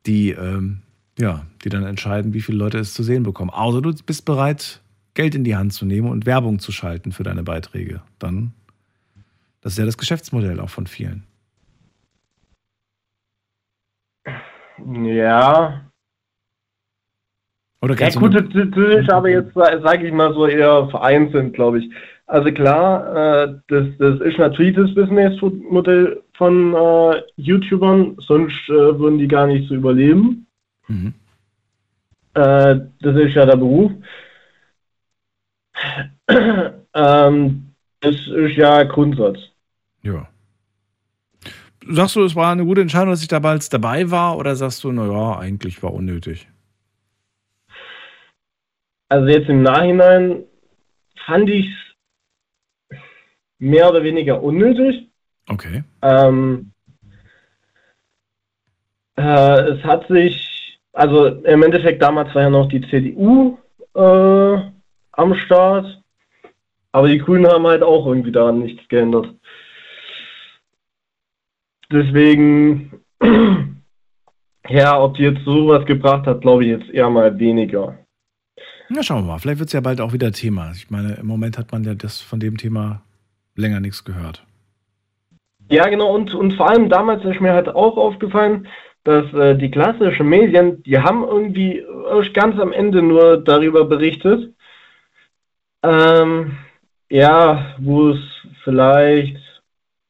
die, ähm, ja, die dann entscheiden, wie viele Leute es zu sehen bekommen. Außer du bist bereit, Geld in die Hand zu nehmen und Werbung zu schalten für deine Beiträge. Dann, das ist ja das Geschäftsmodell auch von vielen. Ja. Oder ja, gut, das, das ist aber jetzt, sage ich mal so, eher vereinzelt, glaube ich. Also klar, äh, das, das ist natürlich das Businessmodell von äh, YouTubern, sonst äh, würden die gar nicht so überleben. Mhm. Äh, das ist ja der Beruf. ähm, das ist ja Grundsatz. Ja. Sagst du, es war eine gute Entscheidung, dass ich damals dabei war, oder sagst du, naja, eigentlich war unnötig? Also jetzt im Nachhinein fand ich es mehr oder weniger unnötig. Okay. Ähm, äh, es hat sich, also im Endeffekt damals war ja noch die CDU äh, am Start, aber die Grünen haben halt auch irgendwie daran nichts geändert. Deswegen, ja, ob die jetzt sowas gebracht hat, glaube ich jetzt eher mal weniger. Na, schauen wir mal. Vielleicht wird es ja bald auch wieder Thema. Ich meine, im Moment hat man ja das von dem Thema länger nichts gehört. Ja, genau. Und, und vor allem damals ist mir halt auch aufgefallen, dass äh, die klassischen Medien, die haben irgendwie ganz am Ende nur darüber berichtet. Ähm, ja, wo es vielleicht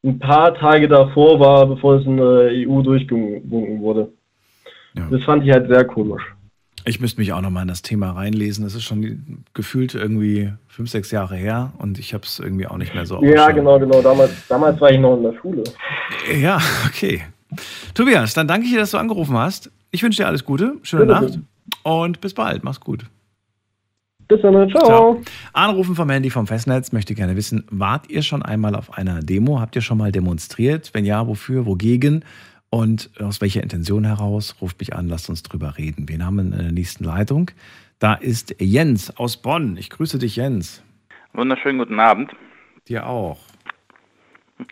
ein paar Tage davor war, bevor es in der EU durchgewunken wurde. Ja. Das fand ich halt sehr komisch. Ich müsste mich auch nochmal in das Thema reinlesen. Das ist schon gefühlt irgendwie fünf, sechs Jahre her und ich habe es irgendwie auch nicht mehr so Ja, genau, genau. Damals, damals war ich noch in der Schule. Ja, okay. Tobias, dann danke ich dir, dass du angerufen hast. Ich wünsche dir alles Gute, schöne Bitte. Nacht und bis bald. Mach's gut. Bis dann, ciao. ciao. Anrufen vom Handy vom Festnetz. Möchte gerne wissen, wart ihr schon einmal auf einer Demo? Habt ihr schon mal demonstriert? Wenn ja, wofür, wogegen? Und aus welcher Intention heraus? Ruft mich an, lasst uns drüber reden. Wir haben in der nächsten Leitung. Da ist Jens aus Bonn. Ich grüße dich, Jens. Wunderschönen guten Abend. Dir auch.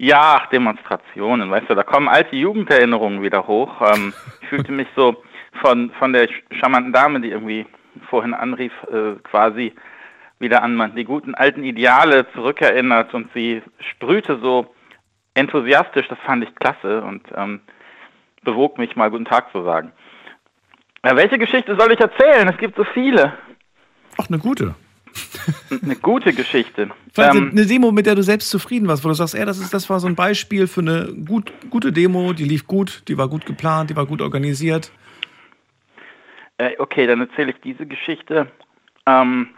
Ja, Demonstrationen, weißt du, da kommen alte Jugenderinnerungen wieder hoch. Ähm, ich fühlte mich so von, von der charmanten Dame, die irgendwie vorhin anrief, äh, quasi wieder an die guten alten Ideale zurückerinnert und sie sprühte so enthusiastisch, das fand ich klasse und ähm, bewog mich mal guten Tag zu sagen. Ja, welche Geschichte soll ich erzählen? Es gibt so viele. Ach, eine gute. eine gute Geschichte. Ähm, eine Demo, mit der du selbst zufrieden warst, wo du sagst, ey, das, ist, das war so ein Beispiel für eine gut, gute Demo, die lief gut, die war gut geplant, die war gut organisiert. Äh, okay, dann erzähle ich diese Geschichte. Ähm,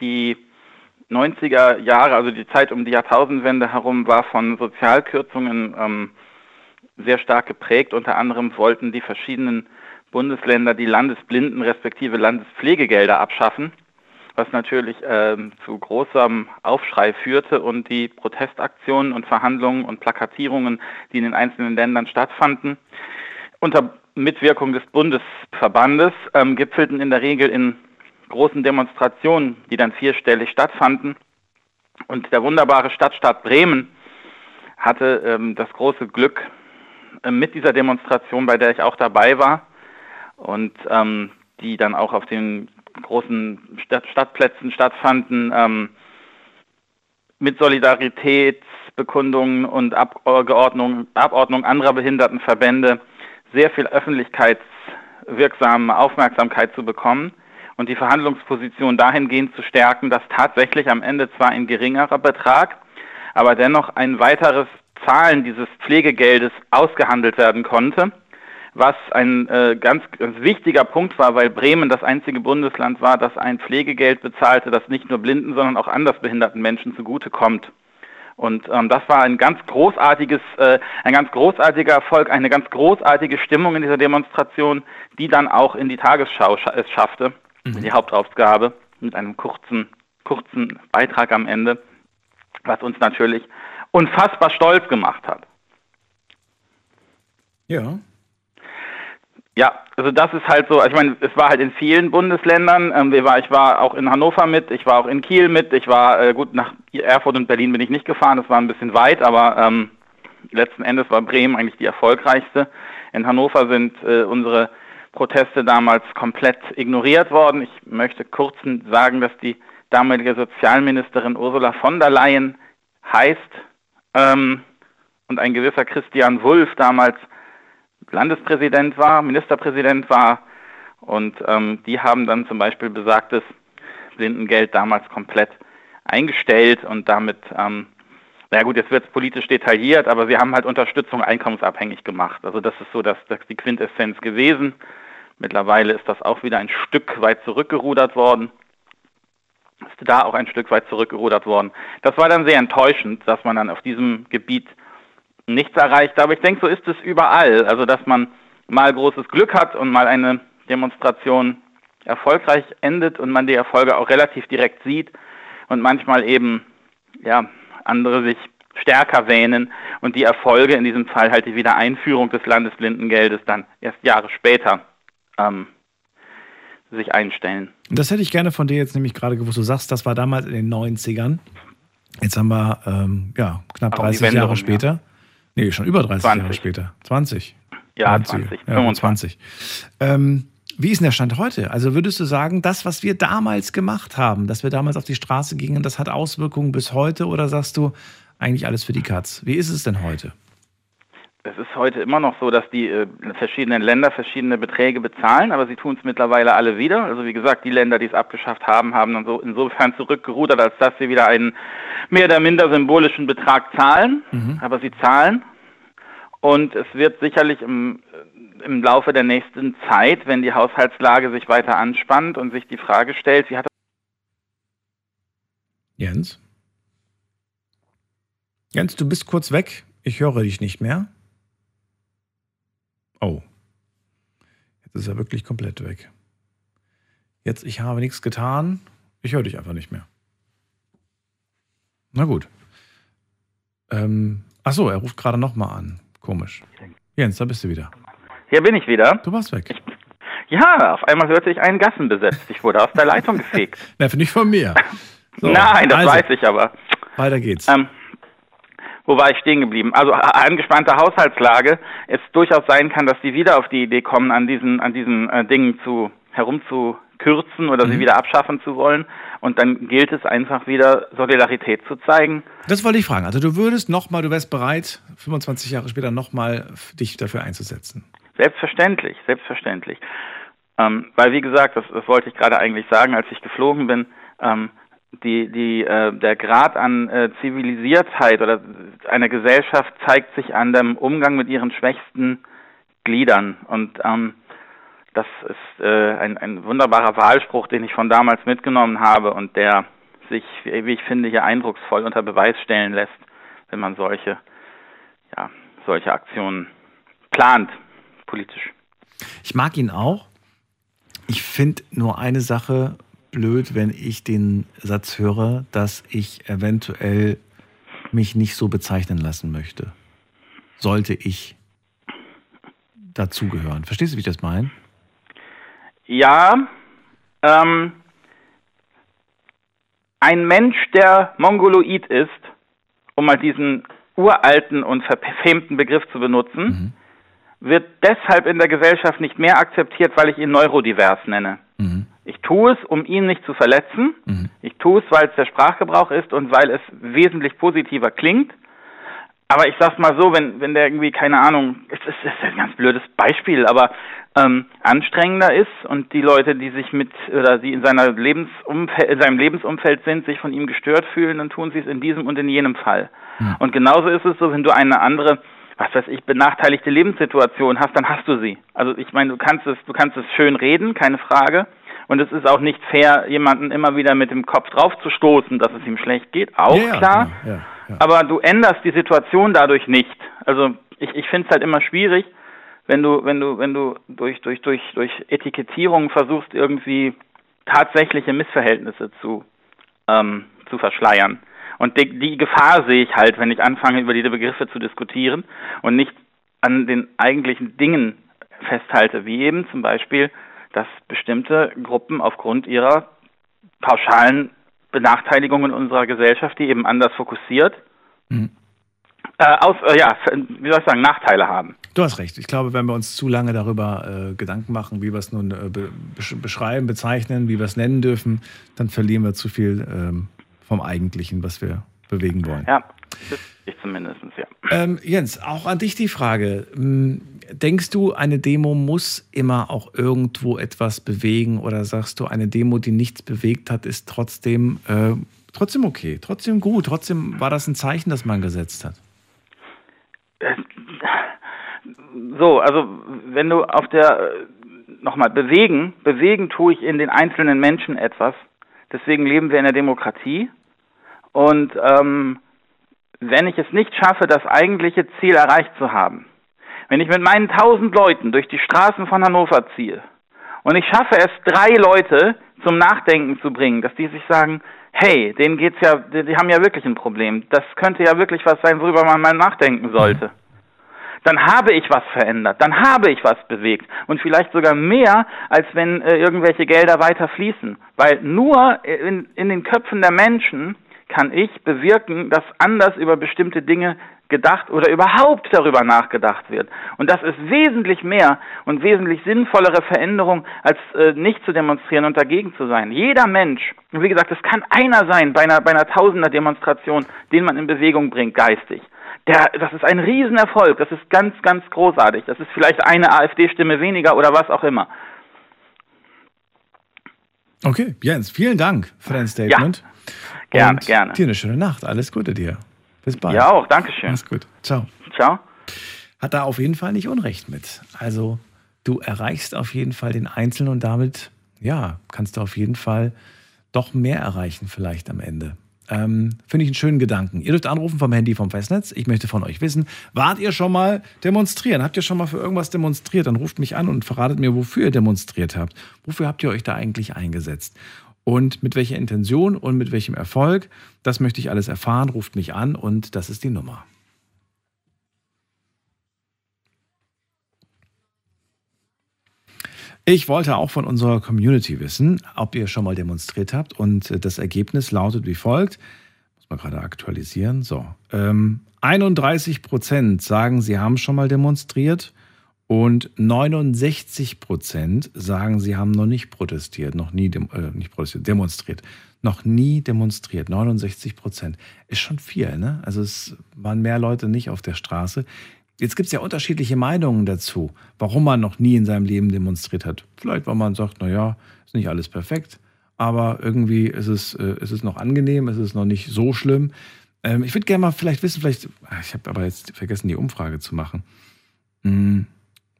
die 90er Jahre, also die Zeit um die Jahrtausendwende herum, war von Sozialkürzungen ähm, sehr stark geprägt. Unter anderem wollten die verschiedenen Bundesländer die Landesblinden respektive Landespflegegelder abschaffen, was natürlich ähm, zu großem Aufschrei führte und die Protestaktionen und Verhandlungen und Plakatierungen, die in den einzelnen Ländern stattfanden, unter Mitwirkung des Bundesverbandes ähm, gipfelten in der Regel in großen Demonstrationen, die dann vierstellig stattfanden. Und der wunderbare Stadtstaat Bremen hatte ähm, das große Glück, äh, mit dieser Demonstration, bei der ich auch dabei war und ähm, die dann auch auf den großen Stadt Stadtplätzen stattfanden, ähm, mit Solidaritätsbekundungen und Abgeordnung, Abordnung anderer Behindertenverbände sehr viel öffentlichkeitswirksame Aufmerksamkeit zu bekommen und die Verhandlungsposition dahingehend zu stärken, dass tatsächlich am Ende zwar ein geringerer Betrag, aber dennoch ein weiteres Zahlen dieses Pflegegeldes ausgehandelt werden konnte, was ein äh, ganz, ganz wichtiger Punkt war, weil Bremen das einzige Bundesland war, das ein Pflegegeld bezahlte, das nicht nur blinden, sondern auch andersbehinderten Menschen zugutekommt. Und ähm, das war ein ganz großartiges, äh, ein ganz großartiger Erfolg, eine ganz großartige Stimmung in dieser Demonstration, die dann auch in die Tagesschau scha es schaffte, mhm. die Hauptaufgabe mit einem kurzen, kurzen Beitrag am Ende, was uns natürlich unfassbar stolz gemacht hat. Ja. Ja, also das ist halt so, also ich meine, es war halt in vielen Bundesländern, ähm, ich, war, ich war auch in Hannover mit, ich war auch in Kiel mit, ich war, äh, gut, nach Erfurt und Berlin bin ich nicht gefahren, das war ein bisschen weit, aber ähm, letzten Endes war Bremen eigentlich die erfolgreichste. In Hannover sind äh, unsere Proteste damals komplett ignoriert worden. Ich möchte kurz sagen, dass die damalige Sozialministerin Ursula von der Leyen heißt ähm, und ein gewisser Christian Wulff damals Landespräsident war, Ministerpräsident war. Und ähm, die haben dann zum Beispiel besagtes Blindengeld damals komplett eingestellt und damit, ähm, na gut, jetzt wird es politisch detailliert, aber sie haben halt Unterstützung einkommensabhängig gemacht. Also das ist so das, das die Quintessenz gewesen. Mittlerweile ist das auch wieder ein Stück weit zurückgerudert worden. Ist da auch ein Stück weit zurückgerudert worden. Das war dann sehr enttäuschend, dass man dann auf diesem Gebiet nichts erreicht. Aber ich denke, so ist es überall. Also, dass man mal großes Glück hat und mal eine Demonstration erfolgreich endet und man die Erfolge auch relativ direkt sieht und manchmal eben, ja, andere sich stärker wähnen und die Erfolge, in diesem Fall halt die Wiedereinführung des Landesblindengeldes dann erst Jahre später ähm, sich einstellen. Das hätte ich gerne von dir jetzt nämlich gerade gewusst. Du sagst, das war damals in den 90ern. Jetzt haben wir ähm, ja, knapp 30 Jahre später. Ja. Nee, schon über 30 20. Jahre später. 20. Ja, 20, ja, 25. Ähm, wie ist denn der Stand heute? Also würdest du sagen, das, was wir damals gemacht haben, dass wir damals auf die Straße gingen, das hat Auswirkungen bis heute oder sagst du eigentlich alles für die Katz? Wie ist es denn heute? Es ist heute immer noch so, dass die äh, verschiedenen Länder verschiedene Beträge bezahlen, aber sie tun es mittlerweile alle wieder. Also wie gesagt, die Länder, die es abgeschafft haben, haben dann so insofern zurückgerudert, als dass sie wieder einen mehr oder minder symbolischen Betrag zahlen. Mhm. Aber sie zahlen. Und es wird sicherlich im, äh, im Laufe der nächsten Zeit, wenn die Haushaltslage sich weiter anspannt und sich die Frage stellt, wie hat Jens? Jens, du bist kurz weg. Ich höre dich nicht mehr. Oh. Jetzt ist er wirklich komplett weg. Jetzt, ich habe nichts getan. Ich höre dich einfach nicht mehr. Na gut. Ähm, ach so, er ruft gerade nochmal an. Komisch. Jens, da bist du wieder. Hier bin ich wieder. Du warst weg. Ich, ja, auf einmal hörte ich einen Gassen besetzt. Ich wurde aus der Leitung gefegt. Na, finde ich von mir. So, Nein, das also, weiß ich aber. Weiter geht's. Ähm, wo war ich stehen geblieben? Also angespannte Haushaltslage. Es durchaus sein kann, dass sie wieder auf die Idee kommen, an diesen, an diesen äh, Dingen zu herumzukürzen oder mhm. sie wieder abschaffen zu wollen. Und dann gilt es einfach wieder, Solidarität zu zeigen. Das wollte ich fragen. Also du würdest nochmal, du wärst bereit, 25 Jahre später nochmal dich dafür einzusetzen. Selbstverständlich, selbstverständlich. Ähm, weil wie gesagt, das, das wollte ich gerade eigentlich sagen, als ich geflogen bin, ähm, die, die, äh, der Grad an äh, Zivilisiertheit oder einer Gesellschaft zeigt sich an dem Umgang mit ihren schwächsten Gliedern. Und ähm, das ist äh, ein, ein wunderbarer Wahlspruch, den ich von damals mitgenommen habe und der sich, wie ich finde, hier eindrucksvoll unter Beweis stellen lässt, wenn man solche, ja, solche Aktionen plant, politisch. Ich mag ihn auch. Ich finde nur eine Sache blöd, wenn ich den Satz höre, dass ich eventuell mich nicht so bezeichnen lassen möchte. Sollte ich dazugehören. Verstehst du, wie ich das meine? Ja. Ähm, ein Mensch, der Mongoloid ist, um mal diesen uralten und verfemten Begriff zu benutzen, mhm. wird deshalb in der Gesellschaft nicht mehr akzeptiert, weil ich ihn neurodivers nenne. Mhm. Ich tue es, um ihn nicht zu verletzen. Mhm. Ich tue es, weil es der Sprachgebrauch ist und weil es wesentlich positiver klingt. aber ich sag's mal so, wenn, wenn der irgendwie, keine Ahnung, es ist, ist ein ganz blödes Beispiel, aber ähm, anstrengender ist und die Leute, die sich mit oder die in seiner Lebensumfeld, in seinem Lebensumfeld sind, sich von ihm gestört fühlen, dann tun sie es in diesem und in jenem Fall. Mhm. Und genauso ist es so, wenn du eine andere was weiß ich, benachteiligte Lebenssituation hast, dann hast du sie. Also ich meine, du kannst es, du kannst es schön reden, keine Frage. Und es ist auch nicht fair, jemanden immer wieder mit dem Kopf drauf zu stoßen, dass es ihm schlecht geht. Auch ja, klar. Ja, ja, Aber du änderst die Situation dadurch nicht. Also ich, ich finde es halt immer schwierig, wenn du, wenn du, wenn du durch, durch, durch, durch Etikettierung versuchst, irgendwie tatsächliche Missverhältnisse zu, ähm, zu verschleiern. Und die, die Gefahr sehe ich halt, wenn ich anfange, über diese Begriffe zu diskutieren und nicht an den eigentlichen Dingen festhalte, wie eben zum Beispiel, dass bestimmte Gruppen aufgrund ihrer pauschalen Benachteiligung in unserer Gesellschaft, die eben anders fokussiert, mhm. äh, aus, äh, ja, wie soll ich sagen, Nachteile haben. Du hast recht. Ich glaube, wenn wir uns zu lange darüber äh, Gedanken machen, wie wir es nun äh, be beschreiben, bezeichnen, wie wir es nennen dürfen, dann verlieren wir zu viel ähm, vom Eigentlichen, was wir bewegen wollen. Ja, ich zumindest, ja. Ähm, Jens, auch an dich die Frage. Denkst du, eine Demo muss immer auch irgendwo etwas bewegen oder sagst du, eine Demo, die nichts bewegt hat, ist trotzdem, äh, trotzdem okay, trotzdem gut, trotzdem war das ein Zeichen, das man gesetzt hat? So, also wenn du auf der, nochmal, bewegen, bewegen tue ich in den einzelnen Menschen etwas. Deswegen leben wir in der Demokratie. Und ähm, wenn ich es nicht schaffe, das eigentliche Ziel erreicht zu haben, wenn ich mit meinen tausend Leuten durch die Straßen von Hannover ziehe und ich schaffe es, drei Leute zum Nachdenken zu bringen, dass die sich sagen, hey, denen geht's ja, die, die haben ja wirklich ein Problem. Das könnte ja wirklich was sein, worüber man mal nachdenken sollte. Dann habe ich was verändert, dann habe ich was bewegt und vielleicht sogar mehr, als wenn äh, irgendwelche Gelder weiter fließen. Weil nur in, in den Köpfen der Menschen kann ich bewirken, dass anders über bestimmte Dinge gedacht oder überhaupt darüber nachgedacht wird. Und das ist wesentlich mehr und wesentlich sinnvollere Veränderung, als äh, nicht zu demonstrieren und dagegen zu sein. Jeder Mensch, und wie gesagt, es kann einer sein bei einer, bei einer Tausender-Demonstration, den man in Bewegung bringt, geistig. Der, das ist ein Riesenerfolg, das ist ganz, ganz großartig. Das ist vielleicht eine AfD-Stimme weniger oder was auch immer. Okay, Jens, vielen Dank für dein Statement. Ja. Gerne, und gerne. Dir eine schöne Nacht. Alles Gute dir. Bis bald. Ja auch, Dankeschön. Alles gut. Ciao. Ciao. Hat da auf jeden Fall nicht Unrecht mit. Also du erreichst auf jeden Fall den Einzelnen und damit, ja, kannst du auf jeden Fall doch mehr erreichen vielleicht am Ende. Ähm, Finde ich einen schönen Gedanken. Ihr dürft anrufen vom Handy vom Festnetz. Ich möchte von euch wissen, wart ihr schon mal demonstrieren? Habt ihr schon mal für irgendwas demonstriert? Dann ruft mich an und verratet mir, wofür ihr demonstriert habt. Wofür habt ihr euch da eigentlich eingesetzt? Und mit welcher Intention und mit welchem Erfolg, das möchte ich alles erfahren. Ruft mich an und das ist die Nummer. Ich wollte auch von unserer Community wissen, ob ihr schon mal demonstriert habt. Und das Ergebnis lautet wie folgt. Muss man gerade aktualisieren. So. Ähm, 31 Prozent sagen, sie haben schon mal demonstriert. Und 69 Prozent sagen, sie haben noch nicht protestiert, noch nie dem, äh, nicht protestiert, demonstriert. Noch nie demonstriert. 69 Prozent. Ist schon viel, ne? Also es waren mehr Leute nicht auf der Straße. Jetzt gibt es ja unterschiedliche Meinungen dazu, warum man noch nie in seinem Leben demonstriert hat. Vielleicht, weil man sagt, naja, ist nicht alles perfekt, aber irgendwie ist es, äh, ist es noch angenehm, ist es noch nicht so schlimm. Ähm, ich würde gerne mal vielleicht wissen, vielleicht, ah, ich habe aber jetzt vergessen, die Umfrage zu machen. Hm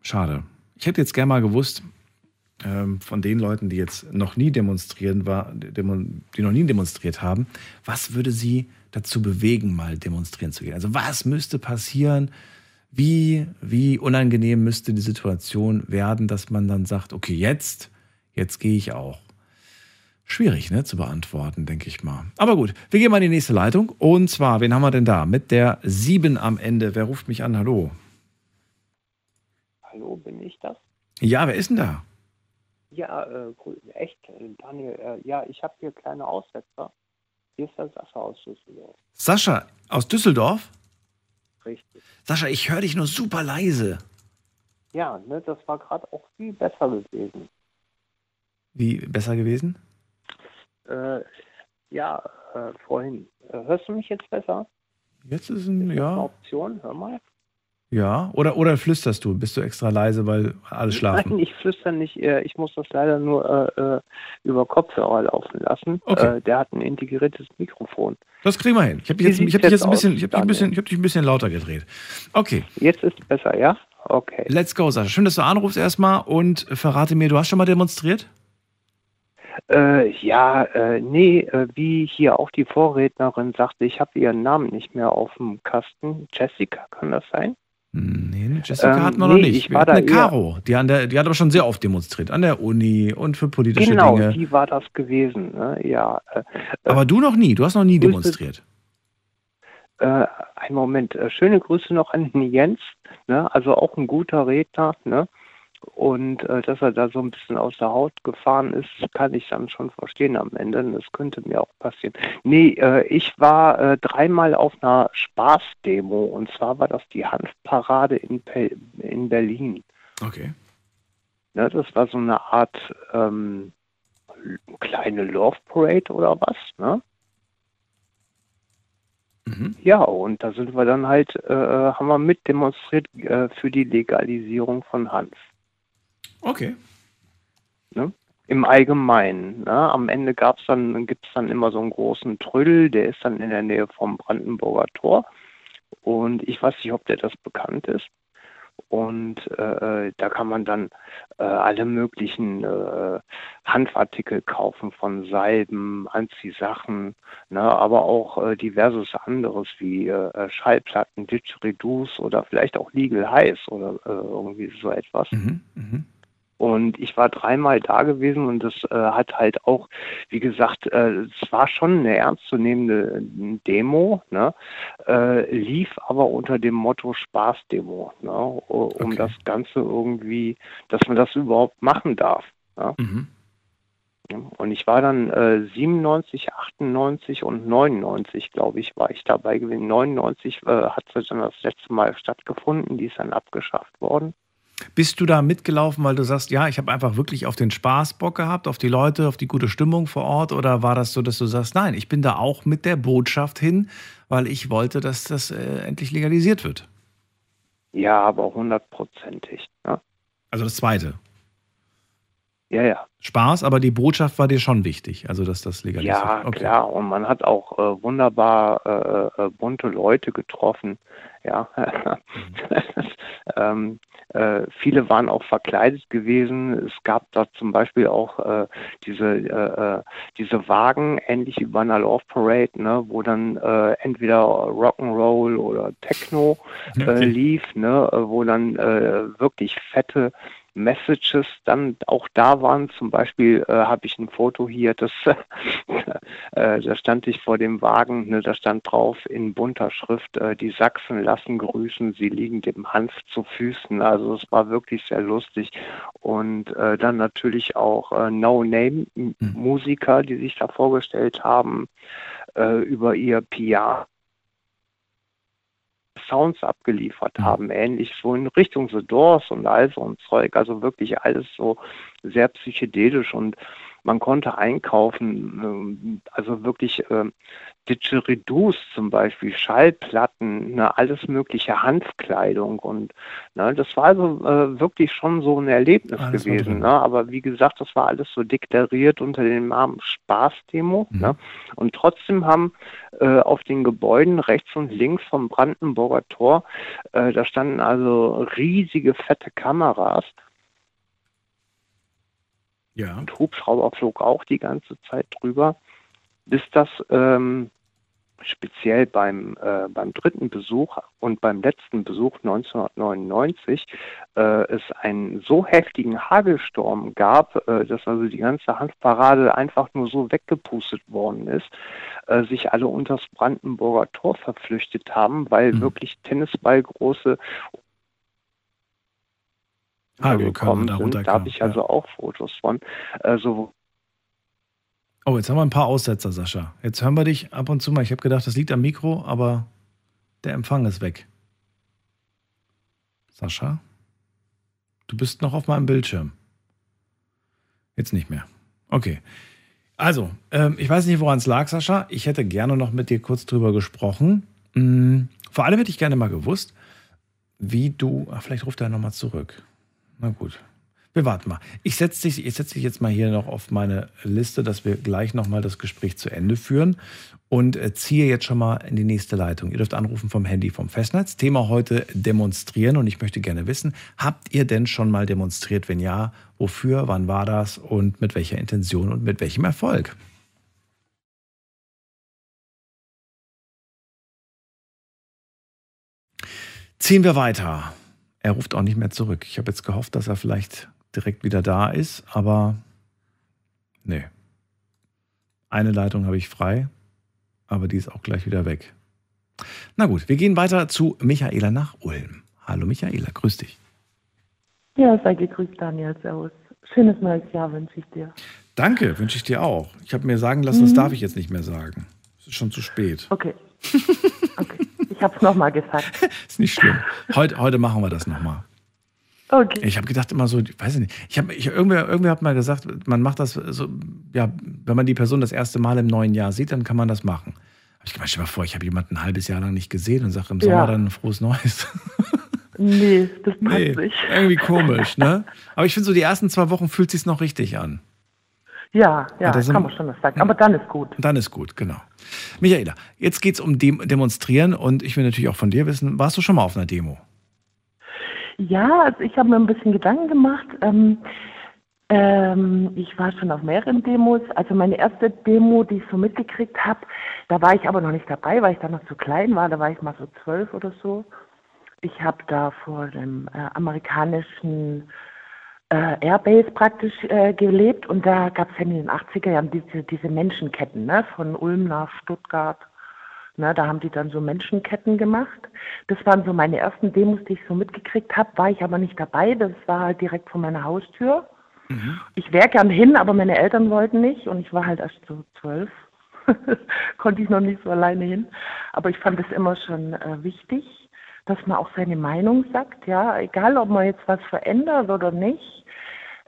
Schade. Ich hätte jetzt gerne mal gewusst, ähm, von den Leuten, die jetzt noch nie demonstrieren war, die noch nie demonstriert haben, was würde sie dazu bewegen, mal demonstrieren zu gehen? Also was müsste passieren? Wie, wie unangenehm müsste die Situation werden, dass man dann sagt, okay, jetzt, jetzt gehe ich auch. Schwierig, ne, zu beantworten, denke ich mal. Aber gut, wir gehen mal in die nächste Leitung. Und zwar, wen haben wir denn da? Mit der 7 am Ende. Wer ruft mich an? Hallo. Hallo, bin ich das? Ja, wer ist denn da? Ja, äh, echt, Daniel. Äh, ja, ich habe hier kleine Aussetzer. Hier ist der Sascha aus Düsseldorf. Sascha aus Düsseldorf? Richtig. Sascha, ich höre dich nur super leise. Ja, ne, das war gerade auch viel besser gewesen. Wie besser gewesen? Äh, ja, äh, vorhin. Äh, hörst du mich jetzt besser? Jetzt ist ein, ja. Eine Option, hör mal. Ja, oder, oder flüsterst du? Bist du extra leise, weil alle schlafen? Nein, ich flüster nicht. Äh, ich muss das leider nur äh, äh, über Kopfhörer laufen lassen. Okay. Äh, der hat ein integriertes Mikrofon. Das kriegen wir hin. Ich habe dich jetzt, ich hab dich jetzt ein bisschen, ich hab dich ein bisschen, ich hab dich ein bisschen lauter gedreht. Okay. Jetzt ist es besser, ja? Okay. Let's go, Sascha. Schön, dass du anrufst erstmal und verrate mir, du hast schon mal demonstriert? Äh, ja, äh, nee, äh, wie hier auch die Vorrednerin sagte, ich habe ihren Namen nicht mehr auf dem Kasten. Jessica, kann das sein? Nee, Jessica ähm, hatten wir nee, noch nicht. Ich war da eine Caro, die, an der, die hat aber schon sehr oft demonstriert, an der Uni und für politische genau, Dinge. Genau, die war das gewesen, ne? ja. Äh, aber du noch nie, du hast noch nie demonstriert. Äh, ein Moment, äh, schöne Grüße noch an Jens, ne? also auch ein guter Redner, ne? Und äh, dass er da so ein bisschen aus der Haut gefahren ist, kann ich dann schon verstehen am Ende. Das könnte mir auch passieren. Nee, äh, ich war äh, dreimal auf einer Spaßdemo und zwar war das die Hanfparade in, Pe in Berlin. Okay. Ne, das war so eine Art ähm, kleine Love Parade oder was, ne? Mhm. Ja, und da sind wir dann halt, äh, haben wir mit demonstriert äh, für die Legalisierung von Hanf. Okay. Ne? Im Allgemeinen. Ne? Am Ende gab's dann, gibt es dann immer so einen großen Trüll, der ist dann in der Nähe vom Brandenburger Tor. Und ich weiß nicht, ob der das bekannt ist. Und äh, äh, da kann man dann äh, alle möglichen äh, Hanfartikel kaufen, von Salben, Anziehsachen, ne, aber auch äh, diverses anderes wie äh, Schallplatten, Didgeridoos oder vielleicht auch Legal Highs oder irgendwie so etwas. Mhm, mh. Und ich war dreimal da gewesen und das äh, hat halt auch, wie gesagt, äh, es war schon eine ernstzunehmende äh, Demo, ne? äh, lief aber unter dem Motto Spaßdemo, ne? um okay. das Ganze irgendwie, dass man das überhaupt machen darf. Ne? Mhm. Und ich war dann äh, 97, 98 und 99, glaube ich, war ich dabei gewesen. 99 äh, hat es dann das letzte Mal stattgefunden, die ist dann abgeschafft worden. Bist du da mitgelaufen, weil du sagst, ja, ich habe einfach wirklich auf den Spaß Bock gehabt, auf die Leute, auf die gute Stimmung vor Ort? Oder war das so, dass du sagst, nein, ich bin da auch mit der Botschaft hin, weil ich wollte, dass das äh, endlich legalisiert wird? Ja, aber hundertprozentig. Ne? Also das Zweite. Ja, ja. Spaß, aber die Botschaft war dir schon wichtig, also dass das legalisiert. Ja, okay. klar. Und man hat auch äh, wunderbar äh, äh bunte Leute getroffen. Ja. Ähm, äh, viele waren auch verkleidet gewesen. Es gab da zum Beispiel auch äh, diese, äh, diese Wagen, ähnlich wie bei einer Love Parade, ne, wo dann entweder Rock'n'Roll oder Techno okay. lief, ne, wo dann wirklich fette Messages dann auch da waren. Zum Beispiel äh, habe ich ein Foto hier, das, äh, da stand ich vor dem Wagen, ne, da stand drauf in bunter Schrift, äh, die Sachsen lassen grüßen, sie liegen dem Hanf zu Füßen. Also es war wirklich sehr lustig. Und äh, dann natürlich auch äh, No-Name-Musiker, die sich da vorgestellt haben äh, über ihr PR Sounds abgeliefert mhm. haben, ähnlich so in Richtung The Doors und all so ein Zeug, also wirklich alles so sehr psychedelisch und man konnte einkaufen, ähm, also wirklich äh, Didgeridoos zum Beispiel, Schallplatten, ne, alles mögliche Hanfkleidung und ne, das war also äh, wirklich schon so ein Erlebnis alles gewesen. Ne? Aber wie gesagt, das war alles so deklariert unter dem Namen Spaßdemo. Mhm. Ne? Und trotzdem haben äh, auf den Gebäuden rechts und links vom Brandenburger Tor, äh, da standen also riesige fette Kameras ja. Und Hubschrauber flog auch die ganze Zeit drüber, bis das ähm, speziell beim, äh, beim dritten Besuch und beim letzten Besuch 1999 äh, es einen so heftigen Hagelsturm gab, äh, dass also die ganze Handparade einfach nur so weggepustet worden ist, äh, sich alle unters Brandenburger Tor verflüchtet haben, weil mhm. wirklich Tennisballgroße gekommen da sind. Da habe ich also ja. auch Fotos von. Also Oh, jetzt haben wir ein paar Aussetzer, Sascha. Jetzt hören wir dich ab und zu mal. Ich habe gedacht, das liegt am Mikro, aber der Empfang ist weg. Sascha, du bist noch auf meinem Bildschirm. Jetzt nicht mehr. Okay. Also, ähm, ich weiß nicht, woran es lag, Sascha. Ich hätte gerne noch mit dir kurz drüber gesprochen. Mm, vor allem hätte ich gerne mal gewusst, wie du. Ach, vielleicht ruft er nochmal zurück. Na gut. Wir warten mal. Ich setze dich, ich setz dich jetzt mal hier noch auf meine Liste, dass wir gleich nochmal das Gespräch zu Ende führen und äh, ziehe jetzt schon mal in die nächste Leitung. Ihr dürft anrufen vom Handy vom Festnetz. Thema heute demonstrieren und ich möchte gerne wissen, habt ihr denn schon mal demonstriert? Wenn ja, wofür, wann war das und mit welcher Intention und mit welchem Erfolg? Ziehen wir weiter. Er ruft auch nicht mehr zurück. Ich habe jetzt gehofft, dass er vielleicht direkt wieder da ist, aber nee. Eine Leitung habe ich frei, aber die ist auch gleich wieder weg. Na gut, wir gehen weiter zu Michaela nach Ulm. Hallo Michaela, grüß dich. Ja, sei gegrüßt, Daniel. Servus. Schönes neues Jahr wünsche ich dir. Danke, wünsche ich dir auch. Ich habe mir sagen lassen, mhm. das darf ich jetzt nicht mehr sagen. Es ist schon zu spät. Okay. okay. Ich habe es nochmal gesagt. ist nicht schlimm. Heute, heute machen wir das nochmal. Okay. Ich habe gedacht immer so, weiß ich nicht. Ich habe, ich, irgendwer, irgendwer hat mal gesagt, man macht das so, ja, wenn man die Person das erste Mal im neuen Jahr sieht, dann kann man das machen. Habe ich gemeint, stell mal vor, ich habe jemanden ein halbes Jahr lang nicht gesehen und sage im Sommer ja. dann ein frohes Neues. Nee, das passt nee, nicht. Irgendwie komisch, ne? Aber ich finde so, die ersten zwei Wochen fühlt sich noch richtig an. Ja, ja, ja kann man schon das sagen. Aber dann ist gut. Dann ist gut, genau. Michaela, jetzt geht es um Dem Demonstrieren und ich will natürlich auch von dir wissen, warst du schon mal auf einer Demo? Ja, also ich habe mir ein bisschen Gedanken gemacht. Ähm, ähm, ich war schon auf mehreren Demos. Also meine erste Demo, die ich so mitgekriegt habe, da war ich aber noch nicht dabei, weil ich da noch zu klein war. Da war ich mal so zwölf oder so. Ich habe da vor dem äh, amerikanischen äh, Airbase praktisch äh, gelebt und da gab es ja in den 80er Jahren diese, diese Menschenketten, ne, von Ulm nach Stuttgart Ne, da haben die dann so Menschenketten gemacht. Das waren so meine ersten Demos, die ich so mitgekriegt habe. War ich aber nicht dabei. Das war halt direkt vor meiner Haustür. Mhm. Ich wäre gern hin, aber meine Eltern wollten nicht und ich war halt erst so zwölf. Konnte ich noch nicht so alleine hin. Aber ich fand es immer schon äh, wichtig, dass man auch seine Meinung sagt. Ja, egal, ob man jetzt was verändert oder nicht.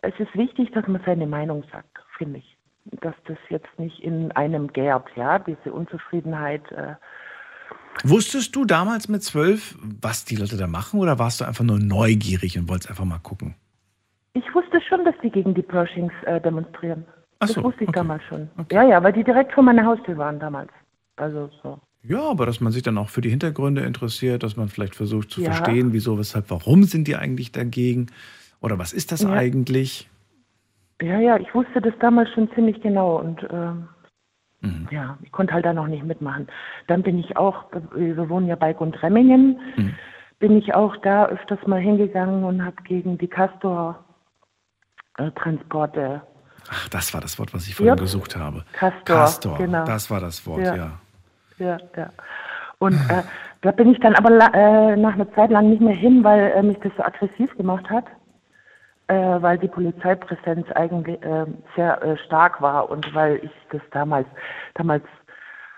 Es ist wichtig, dass man seine Meinung sagt, finde ich dass das jetzt nicht in einem gärt, ja, diese Unzufriedenheit. Äh. Wusstest du damals mit zwölf, was die Leute da machen, oder warst du einfach nur neugierig und wolltest einfach mal gucken? Ich wusste schon, dass die gegen die Pershings äh, demonstrieren. Ach das so, wusste ich okay. damals schon. Okay. Ja, ja, weil die direkt vor meiner Haustür waren damals. Also so. Ja, aber dass man sich dann auch für die Hintergründe interessiert, dass man vielleicht versucht zu ja. verstehen, wieso, weshalb, warum sind die eigentlich dagegen? Oder was ist das ja. eigentlich? Ja, ja, ich wusste das damals schon ziemlich genau und ähm, mhm. ja, ich konnte halt da noch nicht mitmachen. Dann bin ich auch, wir wohnen ja bei Gundremmingen, mhm. bin ich auch da öfters mal hingegangen und habe gegen die Castor-Transporte. Äh, Ach, das war das Wort, was ich vorhin ja. gesucht habe. Castor, Castor, genau. Das war das Wort, ja. Ja, ja. ja. Und äh, da bin ich dann aber äh, nach einer Zeit lang nicht mehr hin, weil äh, mich das so aggressiv gemacht hat äh, weil die Polizeipräsenz eigentlich äh, sehr äh, stark war und weil ich das damals, damals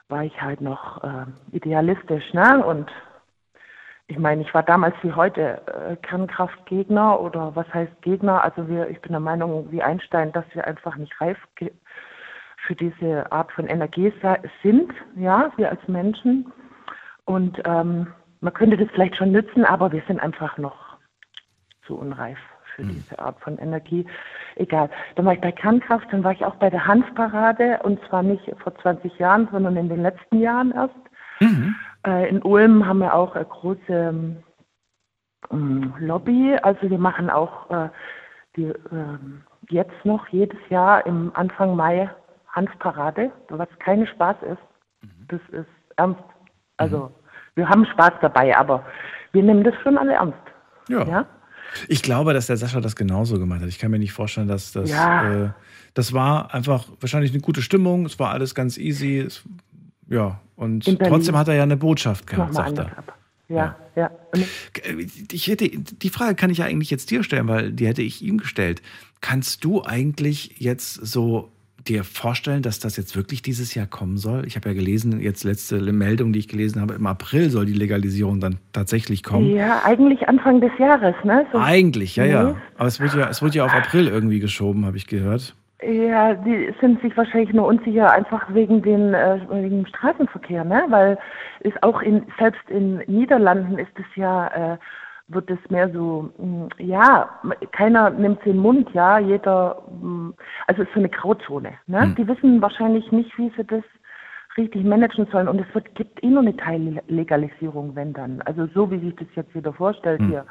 war ich halt noch äh, idealistisch, ne? Und ich meine, ich war damals wie heute äh, Kernkraftgegner oder was heißt Gegner? Also wir, ich bin der Meinung wie Einstein, dass wir einfach nicht reif für diese Art von Energie sind, ja, wir als Menschen. Und ähm, man könnte das vielleicht schon nützen, aber wir sind einfach noch zu unreif für mhm. diese Art von Energie. Egal. Dann war ich bei Kernkraft, dann war ich auch bei der Hanfparade und zwar nicht vor 20 Jahren, sondern in den letzten Jahren erst. Mhm. Äh, in Ulm haben wir auch eine große ähm, Lobby. Also wir machen auch äh, die, äh, jetzt noch jedes Jahr im Anfang Mai Hanfparade, was kein Spaß ist. Mhm. Das ist ernst. Also mhm. wir haben Spaß dabei, aber wir nehmen das schon alle ernst. Ja. ja? Ich glaube, dass der Sascha das genauso gemacht hat. Ich kann mir nicht vorstellen, dass das. Ja. Äh, das war einfach wahrscheinlich eine gute Stimmung. Es war alles ganz easy. Es, ja, und trotzdem hat er ja eine Botschaft gehabt, sagt er. Ja, ja, ja. Ich hätte, die Frage kann ich ja eigentlich jetzt dir stellen, weil die hätte ich ihm gestellt. Kannst du eigentlich jetzt so dir vorstellen, dass das jetzt wirklich dieses Jahr kommen soll? Ich habe ja gelesen, jetzt letzte Meldung, die ich gelesen habe, im April soll die Legalisierung dann tatsächlich kommen. Ja, eigentlich Anfang des Jahres, ne? So eigentlich, ja, ja. Aber es wird ja, es wird ja auf April irgendwie geschoben, habe ich gehört. Ja, die sind sich wahrscheinlich nur unsicher, einfach wegen, den, äh, wegen dem Straßenverkehr, ne? Weil es auch in, selbst in Niederlanden ist es ja, äh, wird es mehr so, mh, hm, ja, keiner nimmt den Mund, ja, jeder, mh, hm, also es ist so eine Grauzone, ne? Mhm. Die wissen wahrscheinlich nicht, wie sie das richtig managen sollen und es wird, gibt eh nur eine Teillegalisierung, wenn dann. Also so wie sich das jetzt wieder vorstellt mhm. hier,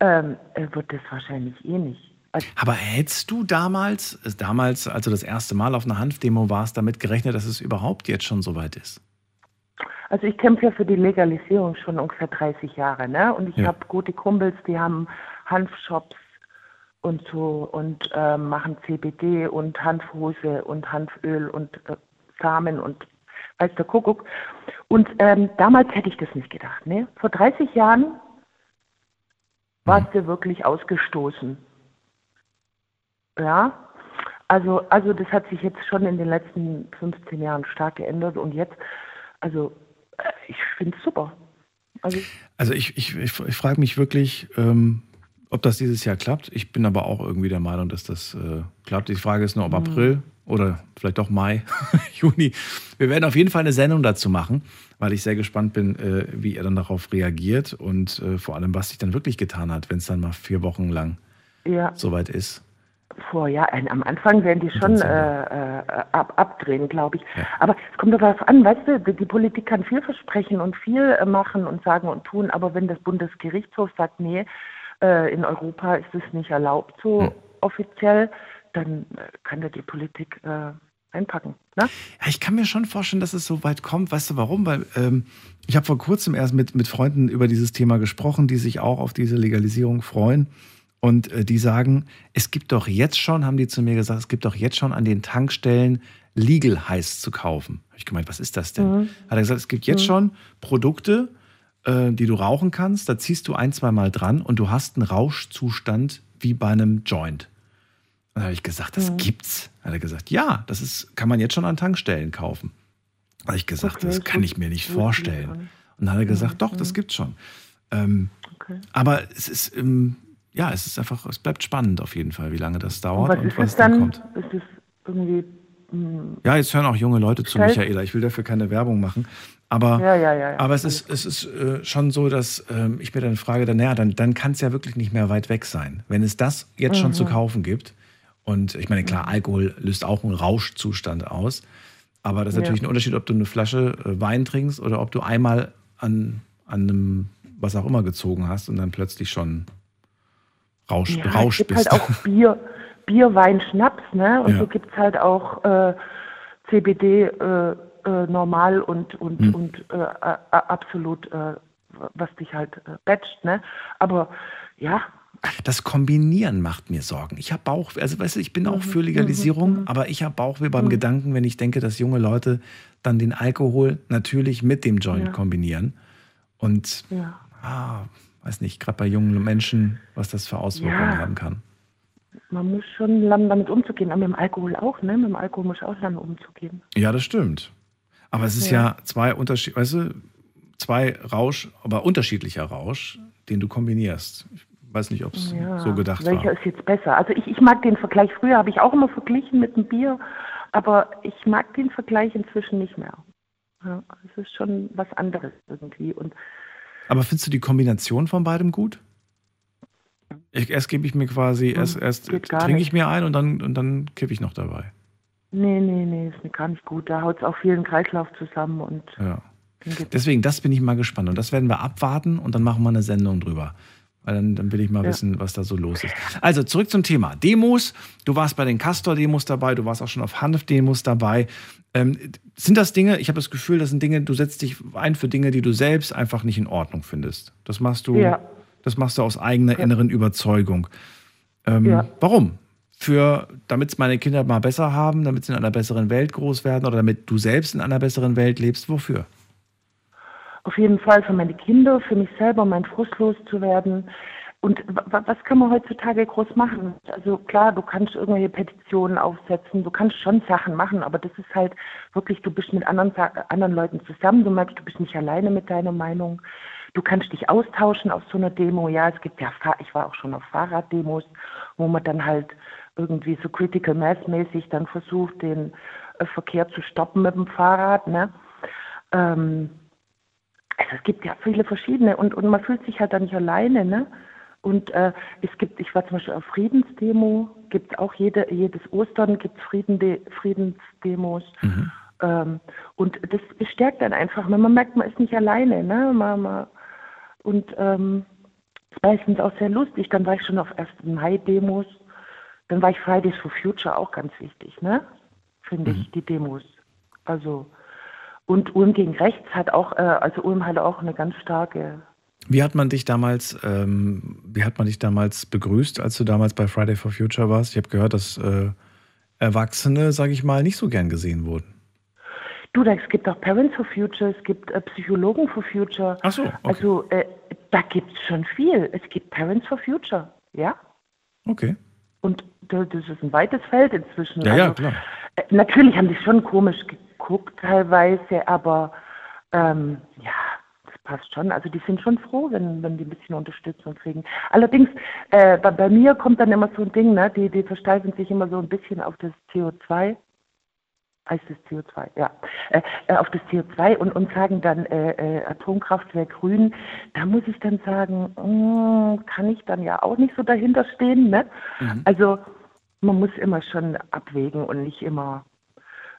ähm, äh, wird das wahrscheinlich eh nicht. Also Aber hättest du damals, damals, als du das erste Mal auf einer Hanfdemo warst, damit gerechnet, dass es überhaupt jetzt schon so weit ist? Also ich kämpfe ja für die Legalisierung schon ungefähr 30 Jahre, ne? Und ich ja. habe gute Kumpels, die haben Hanfshops und so und äh, machen CBD und Hanfhose und Hanföl und äh, Samen und weiß der Kuckuck. Und ähm, damals hätte ich das nicht gedacht, ne? Vor 30 Jahren warst mhm. du wirklich ausgestoßen. Ja, also, also das hat sich jetzt schon in den letzten 15 Jahren stark geändert und jetzt, also ich finde es super. Also, also ich, ich, ich, ich frage mich wirklich, ähm, ob das dieses Jahr klappt. Ich bin aber auch irgendwie der Meinung, dass das äh, klappt. Die Frage ist nur, ob mhm. April oder vielleicht auch Mai, Juni. Wir werden auf jeden Fall eine Sendung dazu machen, weil ich sehr gespannt bin, äh, wie er dann darauf reagiert und äh, vor allem, was sich dann wirklich getan hat, wenn es dann mal vier Wochen lang ja. soweit ist vor, ja, am Anfang werden die schon äh, äh, ab, abdrehen, glaube ich. Ja. Aber es kommt darauf an, weißt du, die Politik kann viel versprechen und viel äh, machen und sagen und tun, aber wenn das Bundesgerichtshof sagt, nee, äh, in Europa ist es nicht erlaubt, so hm. offiziell, dann kann da die Politik einpacken. Ne? Ja, ich kann mir schon vorstellen, dass es so weit kommt. Weißt du warum? Weil ähm, ich habe vor kurzem erst mit, mit Freunden über dieses Thema gesprochen, die sich auch auf diese Legalisierung freuen. Und äh, die sagen, es gibt doch jetzt schon, haben die zu mir gesagt, es gibt doch jetzt schon an den Tankstellen Legal Heiß zu kaufen. Habe ich gemeint, was ist das denn? Mhm. Hat er gesagt, es gibt jetzt mhm. schon Produkte, äh, die du rauchen kannst, da ziehst du ein, zwei Mal dran und du hast einen Rauschzustand wie bei einem Joint. Und dann habe ich gesagt, das mhm. gibt's. Hat er gesagt, ja, das ist, kann man jetzt schon an Tankstellen kaufen. Habe ich gesagt, okay, das kann ich mir nicht vorstellen. Und dann hat er gesagt, mhm. doch, das mhm. gibt's schon. Ähm, okay. Aber es ist, ähm, ja, es ist einfach, es bleibt spannend auf jeden Fall, wie lange das dauert und was, und was dann, dann kommt. Ist es irgendwie hm, ja, jetzt hören auch junge Leute zu, Michaela. Ich will dafür keine Werbung machen. Aber, ja, ja, ja, aber es ist, es ist äh, schon so, dass ähm, ich mir dann frage, dann, naja, dann, dann kann es ja wirklich nicht mehr weit weg sein. Wenn es das jetzt mhm. schon zu mhm. kaufen gibt, und ich meine, klar, mhm. Alkohol löst auch einen Rauschzustand aus. Aber das ist natürlich ein Unterschied, ob du eine Flasche äh, Wein trinkst oder ob du einmal an, an einem, was auch immer gezogen hast und dann plötzlich schon Rausch, ja, Rausch es gibt bist. halt auch Bier, Bier, Wein, Schnaps, ne? Und ja. so gibt es halt auch äh, CBD äh, äh, normal und, und, hm. und äh, absolut, äh, was dich halt äh, batcht, ne? Aber ja. Das Kombinieren macht mir Sorgen. Ich habe Bauch, also weißt du, ich bin auch mhm. für Legalisierung, mhm. aber ich habe Bauchweh beim mhm. Gedanken, wenn ich denke, dass junge Leute dann den Alkohol natürlich mit dem Joint ja. kombinieren. Und ja. ah, weiß nicht, gerade bei jungen Menschen, was das für Auswirkungen ja. haben kann. Man muss schon lernen, damit umzugehen, aber mit dem Alkohol auch, ne? Mit dem Alkohol muss ich auch lernen, umzugehen. Ja, das stimmt. Aber es ist ja, ja zwei Unterschied, weißt du, zwei Rausch, aber unterschiedlicher Rausch, den du kombinierst. Ich weiß nicht, ob es ja. so gedacht Welcher war. Welcher ist jetzt besser? Also ich, ich mag den Vergleich, früher habe ich auch immer verglichen mit dem Bier, aber ich mag den Vergleich inzwischen nicht mehr. Ja, es ist schon was anderes irgendwie. Und aber findest du die Kombination von beidem gut? Ich, erst gebe ich mir quasi, hm, erst, erst trinke ich mir ein und dann, und dann kippe ich noch dabei. Nee, nee, nee, ist nicht gut. Da haut es auch vielen Kreislauf zusammen und. Ja. Deswegen, das bin ich mal gespannt. Und das werden wir abwarten und dann machen wir eine Sendung drüber. Weil dann, dann will ich mal ja. wissen, was da so los ist. Also zurück zum Thema. Demos. Du warst bei den Castor-Demos dabei, du warst auch schon auf Hanf-Demos dabei. Ähm, sind das Dinge, ich habe das Gefühl, das sind Dinge, du setzt dich ein für Dinge, die du selbst einfach nicht in Ordnung findest. Das machst du, ja. das machst du aus eigener ja. inneren Überzeugung. Ähm, ja. Warum? Für, damit es meine Kinder mal besser haben, damit sie in einer besseren Welt groß werden oder damit du selbst in einer besseren Welt lebst, wofür? Auf jeden Fall für meine Kinder, für mich selber, meinen Frust loszuwerden, und was kann man heutzutage groß machen? Also klar, du kannst irgendwelche Petitionen aufsetzen, du kannst schon Sachen machen, aber das ist halt wirklich, du bist mit anderen, anderen Leuten zusammen, du merkst, du bist nicht alleine mit deiner Meinung. Du kannst dich austauschen auf so einer Demo. Ja, es gibt ja, ich war auch schon auf Fahrraddemos, wo man dann halt irgendwie so Critical Mass mäßig dann versucht, den äh, Verkehr zu stoppen mit dem Fahrrad. Ne? Ähm, also es gibt ja viele verschiedene und, und man fühlt sich halt da nicht alleine. Ne? Und äh, es gibt, ich war zum Beispiel auf Friedensdemo, gibt auch jede, jedes Ostern gibt es Frieden, Friedensdemos. Mhm. Ähm, und das bestärkt dann einfach, man merkt, man ist nicht alleine. Ne? Man, man, und ähm, meistens auch sehr lustig. Dann war ich schon auf 1. Mai-Demos. Dann war ich Fridays for Future auch ganz wichtig, ne? Finde mhm. ich, die Demos. Also, und Ulm gegen Rechts hat auch, äh, also Ulm hat auch eine ganz starke wie hat man dich damals, ähm, wie hat man dich damals begrüßt, als du damals bei Friday for Future warst? Ich habe gehört, dass äh, Erwachsene, sage ich mal, nicht so gern gesehen wurden. Du, es gibt auch Parents for Future, es gibt äh, Psychologen for Future. Ach so. Okay. Also äh, da gibt es schon viel. Es gibt Parents for Future, ja. Okay. Und das ist ein weites Feld inzwischen. Ja, also, ja, klar. Äh, natürlich haben die schon komisch geguckt teilweise, aber ähm, ja, passt schon. Also die sind schon froh, wenn, wenn die ein bisschen Unterstützung kriegen. Allerdings, äh, bei, bei, mir kommt dann immer so ein Ding, ne? die, die versteifen sich immer so ein bisschen auf das CO2. Heißt das CO2, ja. Äh, äh, auf das CO2 und, und sagen dann äh, äh, Atomkraftwerk grün. Da muss ich dann sagen, mh, hm, kann ich dann ja auch nicht so dahinter stehen. Ne? Mhm. Also man muss immer schon abwägen und nicht immer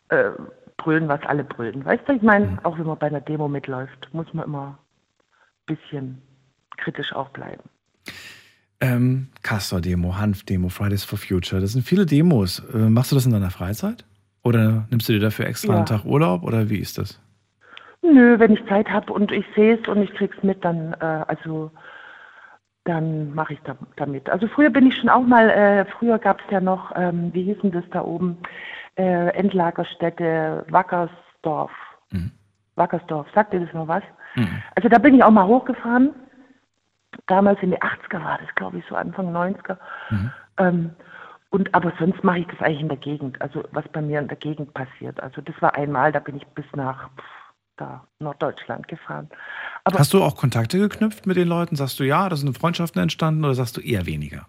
äh, brüllen, was alle brüllen. Weißt du, ich meine, mhm. auch wenn man bei einer Demo mitläuft, muss man immer ein bisschen kritisch auch bleiben. Ähm, Castor-Demo, Hanf-Demo, Fridays for Future, das sind viele Demos. Äh, machst du das in deiner Freizeit? Oder nimmst du dir dafür extra ja. einen Tag Urlaub oder wie ist das? Nö, wenn ich Zeit habe und ich sehe es und ich krieg's mit, dann äh, also dann mache ich da, damit. Also früher bin ich schon auch mal, äh, früher gab es ja noch, ähm, wie hießen das da oben, äh, Endlagerstätte Wackersdorf. Mhm. Wackersdorf, sagt ihr das noch was? Mhm. Also da bin ich auch mal hochgefahren. Damals in die 80er war das, glaube ich, so Anfang 90er. Mhm. Ähm, und aber sonst mache ich das eigentlich in der Gegend, also was bei mir in der Gegend passiert. Also das war einmal, da bin ich bis nach pff, da Norddeutschland gefahren. Aber Hast du auch Kontakte geknüpft mit den Leuten? Sagst du ja, da sind Freundschaften entstanden oder sagst du eher weniger?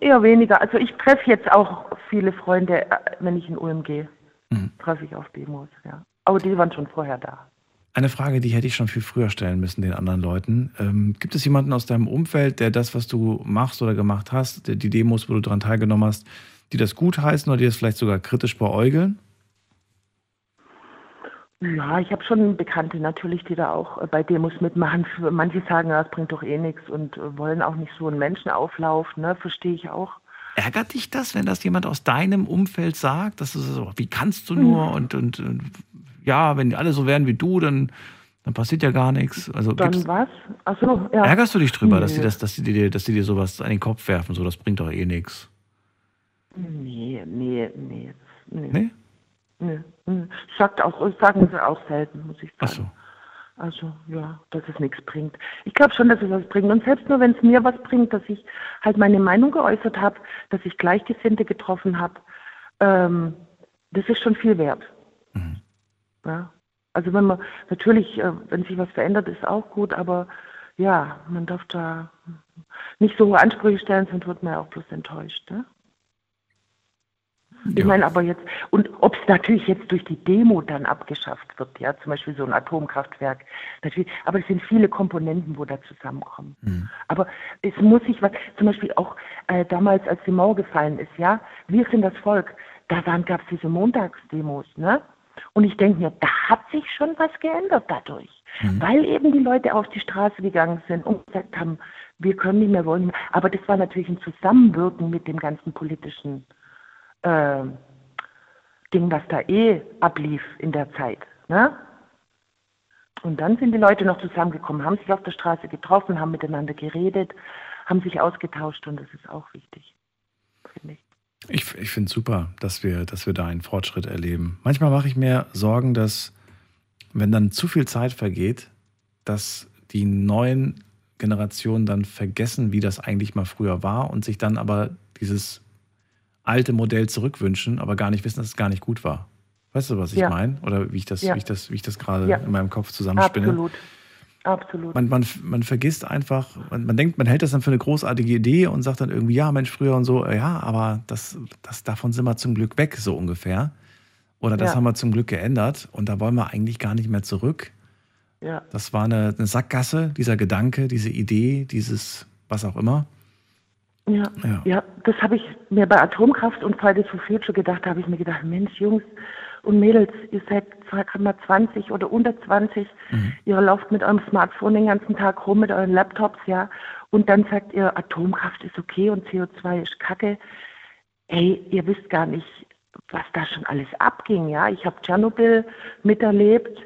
Eher weniger. Also ich treffe jetzt auch viele Freunde, äh, wenn ich in Ulm gehe. Mhm. Treffe ich auf Demos, ja. Aber die waren schon vorher da. Eine Frage, die hätte ich schon viel früher stellen müssen den anderen Leuten. Ähm, gibt es jemanden aus deinem Umfeld, der das, was du machst oder gemacht hast, die Demos, wo du daran teilgenommen hast, die das gut heißen oder die das vielleicht sogar kritisch beäugeln? Ja, ich habe schon Bekannte natürlich, die da auch äh, bei Demos mitmachen. Manche sagen, das bringt doch eh nichts und äh, wollen auch nicht so einen Menschenauflauf, ne? Verstehe ich auch. Ärgert dich das, wenn das jemand aus deinem Umfeld sagt? Dass du so, wie kannst du nur? Mhm. Und, und, und, ja, wenn die alle so wären wie du, dann, dann passiert ja gar nichts. Also dann was? Achso, ja. Ärgerst du dich drüber, nee. dass sie das, dass sie dir, dass sie dir sowas an den Kopf werfen? So, das bringt doch eh nichts. Nee, nee, nee. Nee? nee? Sagt auch, sagen sie auch selten, muss ich sagen. Ach so. Also ja, dass es nichts bringt. Ich glaube schon, dass es was bringt. Und selbst nur, wenn es mir was bringt, dass ich halt meine Meinung geäußert habe, dass ich Gleichgesinnte getroffen habe, ähm, das ist schon viel wert. Mhm. Ja. Also wenn man natürlich, äh, wenn sich was verändert, ist auch gut, aber ja, man darf da nicht so hohe Ansprüche stellen, sonst wird man ja auch bloß enttäuscht. Ne? Ich ja. meine aber jetzt, und ob es natürlich jetzt durch die Demo dann abgeschafft wird, ja, zum Beispiel so ein Atomkraftwerk, natürlich, aber es sind viele Komponenten, wo da zusammenkommen. Mhm. Aber es muss sich was, zum Beispiel auch äh, damals, als die Mauer gefallen ist, ja, wir sind das Volk, da gab es diese Montagsdemos, ne? Und ich denke mir, da hat sich schon was geändert dadurch, mhm. weil eben die Leute auf die Straße gegangen sind und gesagt haben, wir können nicht mehr, wollen nicht mehr. Aber das war natürlich ein Zusammenwirken mit dem ganzen politischen äh, Ding, was da eh ablief in der Zeit. Ne? Und dann sind die Leute noch zusammengekommen, haben sich auf der Straße getroffen, haben miteinander geredet, haben sich ausgetauscht und das ist auch wichtig, finde ich. Ich, ich finde es super, dass wir, dass wir da einen Fortschritt erleben. Manchmal mache ich mir Sorgen, dass, wenn dann zu viel Zeit vergeht, dass die neuen Generationen dann vergessen, wie das eigentlich mal früher war und sich dann aber dieses alte Modell zurückwünschen, aber gar nicht wissen, dass es gar nicht gut war. Weißt du, was ich ja. meine? Oder wie ich das, ja. wie ich das, wie ich das gerade ja. in meinem Kopf zusammenspinne? Absolut. Absolut. Man, man, man vergisst einfach, man, man denkt, man hält das dann für eine großartige Idee und sagt dann irgendwie, ja, Mensch, früher und so, ja, aber das, das, davon sind wir zum Glück weg, so ungefähr. Oder das haben wir zum Glück geändert und da wollen wir eigentlich gar nicht mehr zurück. Ja. Das war eine, eine Sackgasse, dieser Gedanke, diese Idee, dieses was auch immer. Ja, Ja. ja. das habe ich mir bei Atomkraft und Fridays for Future gedacht. Da habe ich mir gedacht, Mensch, Jungs und Mädels, ihr seid gerade mal 20 oder unter 20, ihr lauft mit eurem Smartphone den ganzen Tag rum, mit euren Laptops, ja, und dann sagt ihr, Atomkraft ist okay und CO2 ist kacke. Ey, ihr wisst gar nicht, was da schon alles abging, ja. Ich habe Tschernobyl miterlebt,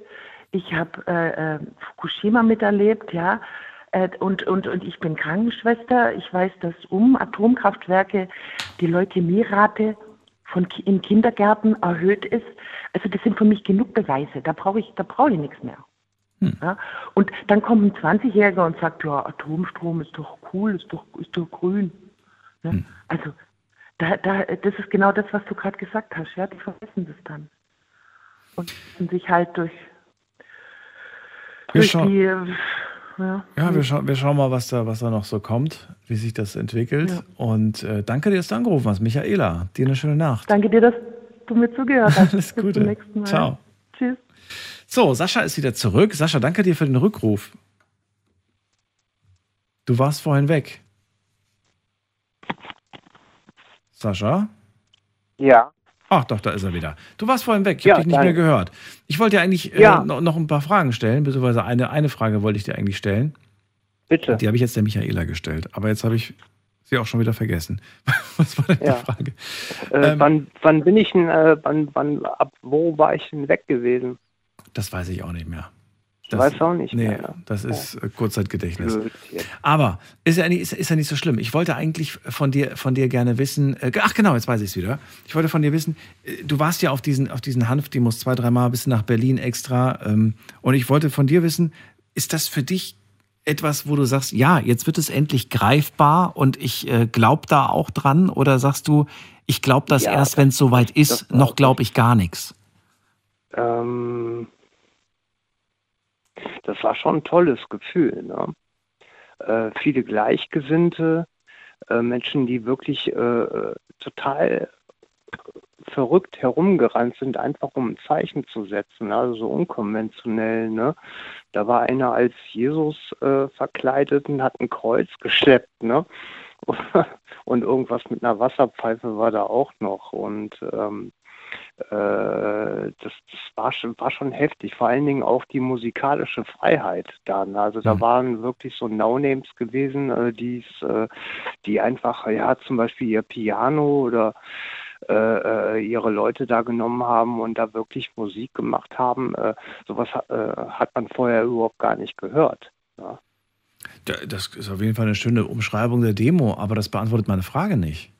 ich habe äh, äh, Fukushima miterlebt, ja. Äh, und, und, und ich bin Krankenschwester. Ich weiß, dass um Atomkraftwerke die Leukämierate von Ki in Kindergärten erhöht ist. Also das sind für mich genug Beweise. Da brauche ich, da brauche ich nichts mehr. Ja? Und dann kommt ein 20-Jähriger und sagt, ja, Atomstrom ist doch cool, ist doch, ist doch grün. Ne? Also da, da, das ist genau das, was du gerade gesagt hast. Ja, die vergessen das dann und sich halt durch, durch die ja, Ja, wir, schau, wir schauen mal, was da, was da noch so kommt, wie sich das entwickelt. Ja. Und äh, danke dir, dass du angerufen hast, Michaela. Dir eine schöne Nacht. Danke dir, dass du mir zugehört hast. Alles Bis Gute. zum nächsten Mal. Ciao. Tschüss. So, Sascha ist wieder zurück. Sascha, danke dir für den Rückruf. Du warst vorhin weg. Sascha? Ja. Ach doch, da ist er wieder. Du warst vorhin weg, ich Ja, habe dich nicht mehr gehört. Ich wollte dir eigentlich Ja. äh, noch, noch ein paar Fragen stellen, beziehungsweise eine, eine Frage wollte ich dir eigentlich stellen. Bitte. Die habe ich jetzt der Michaela gestellt, aber jetzt habe ich sie auch schon wieder vergessen. Was war denn Ja. die Frage? Äh, Ähm, wann, wann bin ich denn, äh, wann, wann, ab wo war ich denn weg gewesen? Das weiß ich auch nicht mehr. Das, weißt auch nicht nee, mehr, das ist äh, Kurzzeitgedächtnis. Aber ist ja, nicht, ist, ist ja nicht so schlimm. Ich wollte eigentlich von dir, von dir gerne wissen, äh, ach genau, jetzt weiß ich es wieder. Ich wollte von dir wissen, äh, du warst ja auf diesen, auf diesen Hanfdemos zwei, dreimal, bist nach Berlin extra. Ähm, und ich wollte von dir wissen, ist das für dich etwas, wo du sagst, ja, jetzt wird es endlich greifbar und ich äh, glaube da auch dran? Oder sagst du, ich glaube das Ja, erst, wenn es soweit ist, noch glaube ich gar nichts? Ähm, das war schon ein tolles Gefühl. Ne? Äh, viele Gleichgesinnte, äh, Menschen, die wirklich äh, total verrückt herumgerannt sind, einfach um ein Zeichen zu setzen, also so unkonventionell. Ne? Da war einer als Jesus äh, verkleidet und hat ein Kreuz geschleppt. Ne? Und irgendwas mit einer Wasserpfeife war da auch noch. Und ähm, äh, das, das war, schon, war schon heftig, vor allen Dingen auch die musikalische Freiheit dann. Also da waren wirklich so No-Names gewesen, äh, die's, äh, die einfach, ja, zum Beispiel ihr Piano oder äh, äh, ihre Leute da genommen haben und da wirklich Musik gemacht haben. Äh, sowas äh, hat man vorher überhaupt gar nicht gehört. Ja. Da- Das ist auf jeden Fall eine schöne Umschreibung der Demo, aber das beantwortet meine Frage nicht.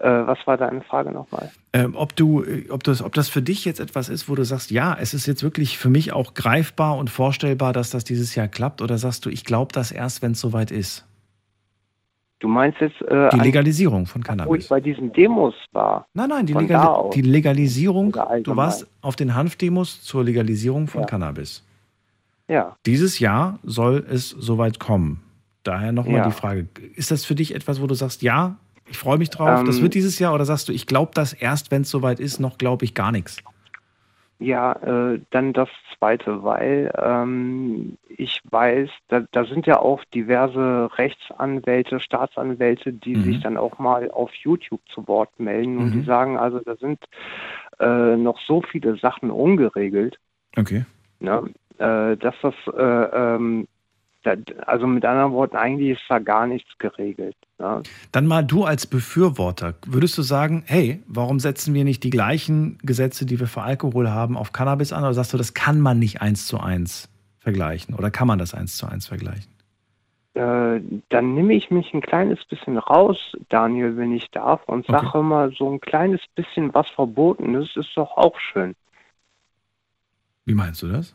Äh, was war deine Frage nochmal? Ähm, ob du, äh, ob das, ob das für dich jetzt etwas ist, wo du sagst, ja, es ist jetzt wirklich für mich auch greifbar und vorstellbar, dass das dieses Jahr klappt, oder sagst du, ich glaube das erst, wenn es soweit ist? Du meinst jetzt äh, Die Legalisierung von wo ich Cannabis. bei diesen Demos war? Nein, nein, die, aus. die Legalisierung, du warst auf den Hanfdemos zur Legalisierung von Ja. Cannabis. Ja. Dieses Jahr soll es soweit kommen. Daher nochmal Ja. die Frage, ist das für dich etwas, wo du sagst, ja, ich freue mich drauf, das Ähm, wird dieses Jahr, oder sagst du, ich glaube das erst, wenn es soweit ist, noch glaube ich gar nichts? Ja, äh, dann das Zweite, weil ähm, ich weiß, da, da sind ja auch diverse Rechtsanwälte, Staatsanwälte, die Mhm. sich dann auch mal auf YouTube zu Wort melden und Mhm. die sagen, also da sind äh, noch so viele Sachen ungeregelt, Okay. ne, äh, dass das, äh, ähm, also mit anderen Worten, eigentlich ist da gar nichts geregelt. Ne? Dann mal du als Befürworter, würdest du sagen, hey, warum setzen wir nicht die gleichen Gesetze, die wir für Alkohol haben, auf Cannabis an? Oder sagst du, das kann man nicht eins zu eins vergleichen? Oder kann man das eins zu eins vergleichen? Äh, dann nehme ich mich ein kleines bisschen raus, Daniel, wenn ich darf, und Okay. sage immer, so ein kleines bisschen was verboten ist, ist doch auch schön. Wie meinst du das?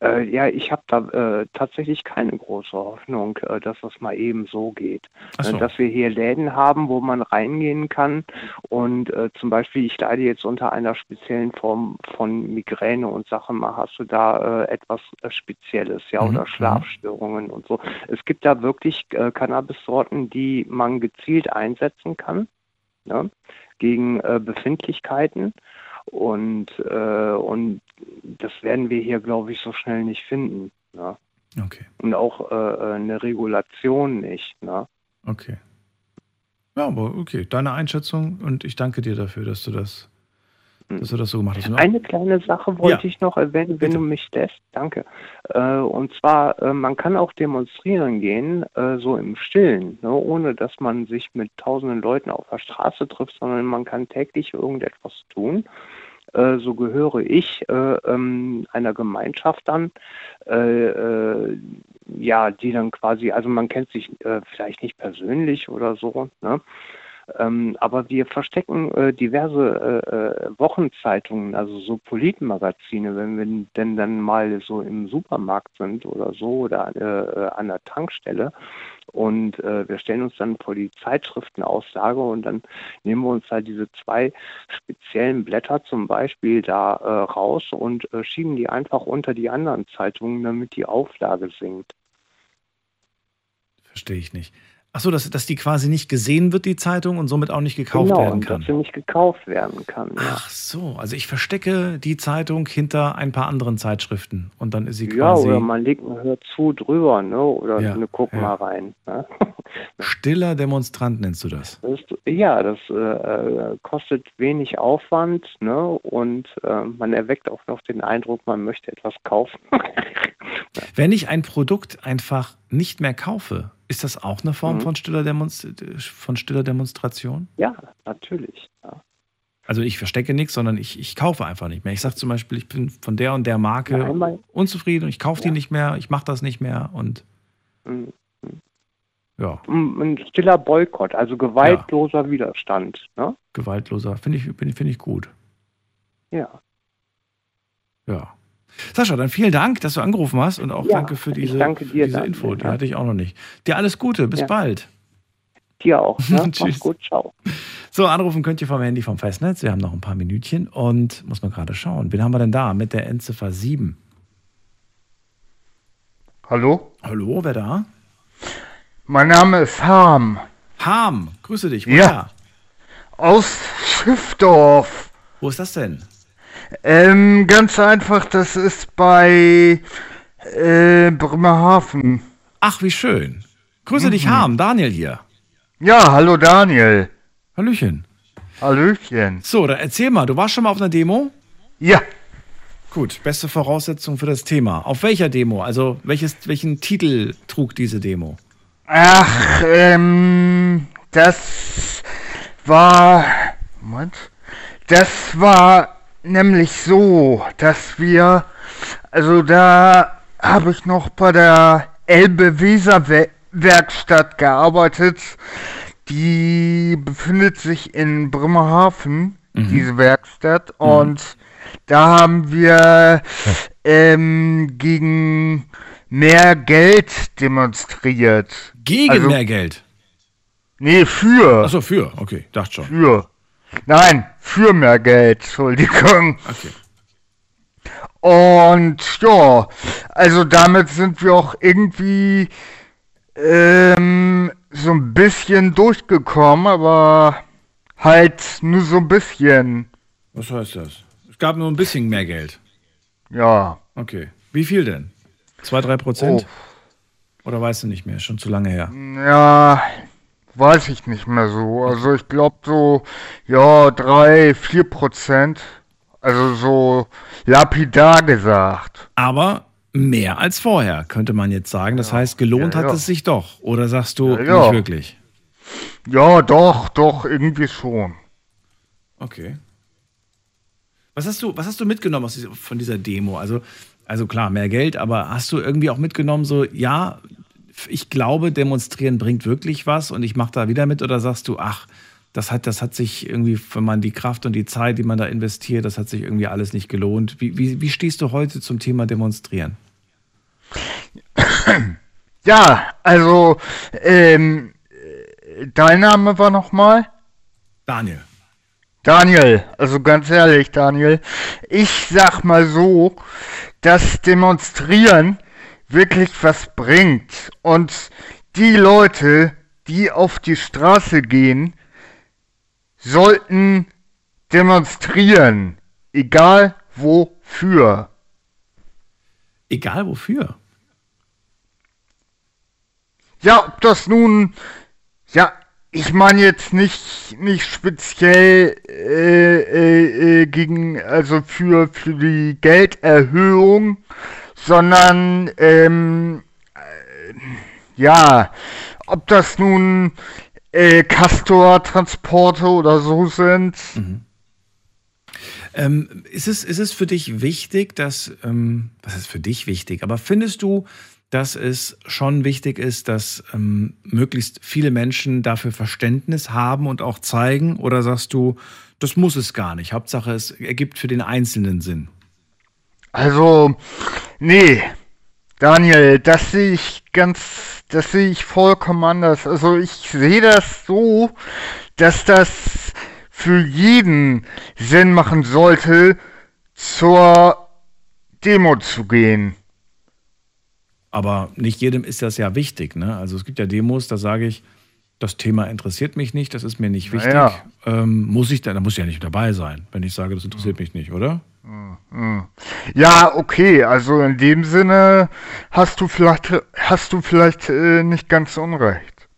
Äh, ja, ich habe da äh, tatsächlich keine große Hoffnung, äh, dass das mal eben so geht. Äh, so. dass wir hier Läden haben, wo man reingehen kann und äh, zum Beispiel, ich leide jetzt unter einer speziellen Form von Migräne und sage mal, hast du da äh, etwas Spezielles, ja, mhm. oder mhm. Schlafstörungen und so. Es gibt da wirklich Cannabis-Sorten, die man gezielt einsetzen kann ne, gegen Befindlichkeiten. Und, äh, und das werden wir hier, glaube ich, so schnell nicht finden. Ne? Okay. Und auch äh, äh, eine Regulation nicht. Ne? Okay. Ja, aber okay, deine Einschätzung und ich danke dir dafür, dass du das dass du das so gemacht hast. Ne? Eine kleine Sache wollte ja. ich noch erwähnen, wenn Bitte. du mich lässt. Danke. Äh, und zwar, äh, man kann auch demonstrieren gehen, äh, so im Stillen, ne, ohne dass man sich mit tausenden Leuten auf der Straße trifft, sondern man kann täglich irgendetwas tun. Äh, so gehöre ich äh, ähm, einer Gemeinschaft an, äh, ja, die dann quasi, also man kennt sich vielleicht nicht persönlich oder so, ne? Ähm, aber wir verstecken äh, diverse äh, äh, Wochenzeitungen, also so Politmagazine, wenn wir denn dann mal so im Supermarkt sind oder so oder äh, an der Tankstelle. Und äh, wir stellen uns dann vor die Zeitschriftenauslage und dann nehmen wir uns halt diese zwei speziellen Blätter zum Beispiel da äh, raus und schieben die einfach unter die anderen Zeitungen, damit die Auflage sinkt. Verstehe ich nicht. Achso, dass, dass die quasi nicht gesehen wird, die Zeitung, und somit auch nicht gekauft genau, werden kann. Dass sie nicht gekauft werden kann. Ja. Ach so, also ich verstecke die Zeitung hinter ein paar anderen Zeitschriften und dann ist sie ja, quasi. Ja, oder man legt ein Hör zu drüber, ne? Oder ja, eine Guck mal rein. Ne? Stiller Demonstrant nennst du das? das ist, ja, das äh, äh, kostet wenig Aufwand, ne? Und äh, man erweckt auch noch den Eindruck, man möchte etwas kaufen. Wenn ich ein Produkt einfach nicht mehr kaufe, ist das auch eine Form mhm. von, stiller von, stiller Demonstration? Ja, natürlich. Ja. Also ich verstecke nichts, sondern ich, ich kaufe einfach nicht mehr. Ich sage zum Beispiel, ich bin von der und der Marke ja, unzufrieden und ich kaufe ja. die nicht mehr, ich mache das nicht mehr und mhm. ja. Ein stiller Boykott, also gewaltloser Widerstand. Ne? Gewaltloser, finde ich, find ich gut. Ja. Ja. Sascha, dann vielen Dank, dass du angerufen hast und auch ja, danke für diese, danke dir, diese Info. Die hatte ich auch noch nicht. Dir alles Gute, bis ja. bald. Dir auch. Ne? Tschüss. gut, ciao. So, anrufen könnt ihr vom Handy vom Festnetz. Wir haben noch ein paar Minütchen und muss man gerade schauen. Wen haben wir denn da mit der Endziffer 7? Hallo? Hallo, wer da? Mein Name ist Harm. Harm, grüße dich. Woher? Ja. Aus Schiffdorf. Wo ist das denn? Ähm, ganz einfach, das ist bei äh, Bremerhaven. Ach, wie schön. Grüße mhm. dich, Harm. Daniel hier. Ja, hallo Daniel. Hallöchen. Hallöchen. So, dann erzähl mal, du warst schon mal auf einer Demo? Ja. Gut, beste Voraussetzung für das Thema. Auf welcher Demo? Also, welches, welchen Titel trug diese Demo? Ach, ähm, das war. Moment. Das war nämlich so, dass wir, also da habe ich noch bei der Elbe-Weser-Werkstatt gearbeitet. Die befindet sich in Bremerhaven, mhm. diese Werkstatt. Mhm. Und da haben wir ähm, gegen mehr Geld demonstriert. Gegen also, mehr Geld? Nee, für. Achso, für, okay, dachte schon. Für. Nein, für mehr Geld, Entschuldigung. Okay. Und ja, also damit sind wir auch irgendwie ähm, so ein bisschen durchgekommen, aber halt nur so ein bisschen. Was heißt das? Es gab nur ein bisschen mehr Geld. Ja. Okay. Wie viel denn? Zwei, drei Prozent? Oh. Oder weißt du nicht mehr? Schon zu lange her. Ja, Weiß ich nicht mehr so. Also ich glaube so, ja, drei, vier Prozent. Also so lapidar gesagt. Aber mehr als vorher, könnte man jetzt sagen. Das ja. heißt, gelohnt ja, ja. hat es sich doch. Oder sagst du nicht wirklich? Ja, doch, doch, irgendwie schon. Okay. Was hast du, was hast du mitgenommen aus dieser, von dieser Demo? Also, also klar, mehr Geld, aber hast du irgendwie auch mitgenommen, so, ja, ich glaube, demonstrieren bringt wirklich was und ich mache da wieder mit oder sagst du, ach, das hat, das hat sich irgendwie, wenn man die Kraft und die Zeit, die man da investiert, das hat sich irgendwie alles nicht gelohnt. Wie, wie, wie stehst du heute zum Thema Demonstrieren? Ja, also, ähm, dein Name war nochmal? Daniel. Daniel, also ganz ehrlich, Daniel, ich sag mal so, dass Demonstrieren wirklich was bringt. Und die Leute, die auf die Straße gehen, sollten demonstrieren. Egal wofür. Egal wofür? Ja, ob das nun, ja, ich meine jetzt nicht, nicht speziell äh, äh, äh, gegen, also für, für die Gelderhöhung, sondern ähm, äh, ja, ob das nun äh, Castor-Transporte oder so sind. Mhm. Ähm, ist, es, ist es für dich wichtig, dass, ähm, was ist für dich wichtig, aber findest du, dass es schon wichtig ist, dass ähm, möglichst viele Menschen dafür Verständnis haben und auch zeigen? Oder sagst du, das muss es gar nicht? Hauptsache, es ergibt für den Einzelnen Sinn. Also, nee, Daniel, das sehe ich ganz, das sehe ich vollkommen anders. Also ich sehe das so, dass das für jeden Sinn machen sollte, zur Demo zu gehen. Aber nicht jedem ist das ja wichtig. Ne? Also es gibt ja Demos, da sage ich, das Thema interessiert mich nicht, das ist mir nicht wichtig. Ja. Ähm, muss ich da, da muss ich ja nicht dabei sein, wenn ich sage, das interessiert mich nicht, oder? Ja, okay, also in dem Sinne hast du vielleicht hast du vielleicht äh, nicht ganz unrecht.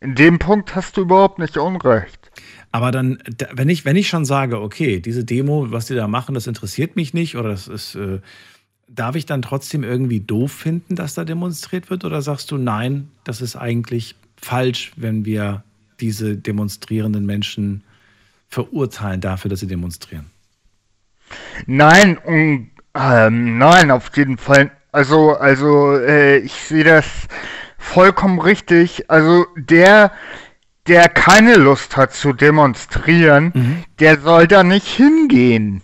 In dem Punkt hast du überhaupt nicht unrecht. Aber dann, wenn ich, wenn ich schon sage, okay, diese Demo, was die da machen, das interessiert mich nicht oder das ist äh, darf ich dann trotzdem irgendwie doof finden, dass da demonstriert wird? Oder sagst du, nein, das ist eigentlich falsch, wenn wir diese demonstrierenden Menschen verurteilen dafür, dass sie demonstrieren? Nein, um, ähm, nein, auf jeden Fall. Also, also, äh, ich sehe das vollkommen richtig. Also, der, der keine Lust hat zu demonstrieren, mhm. der soll da nicht hingehen.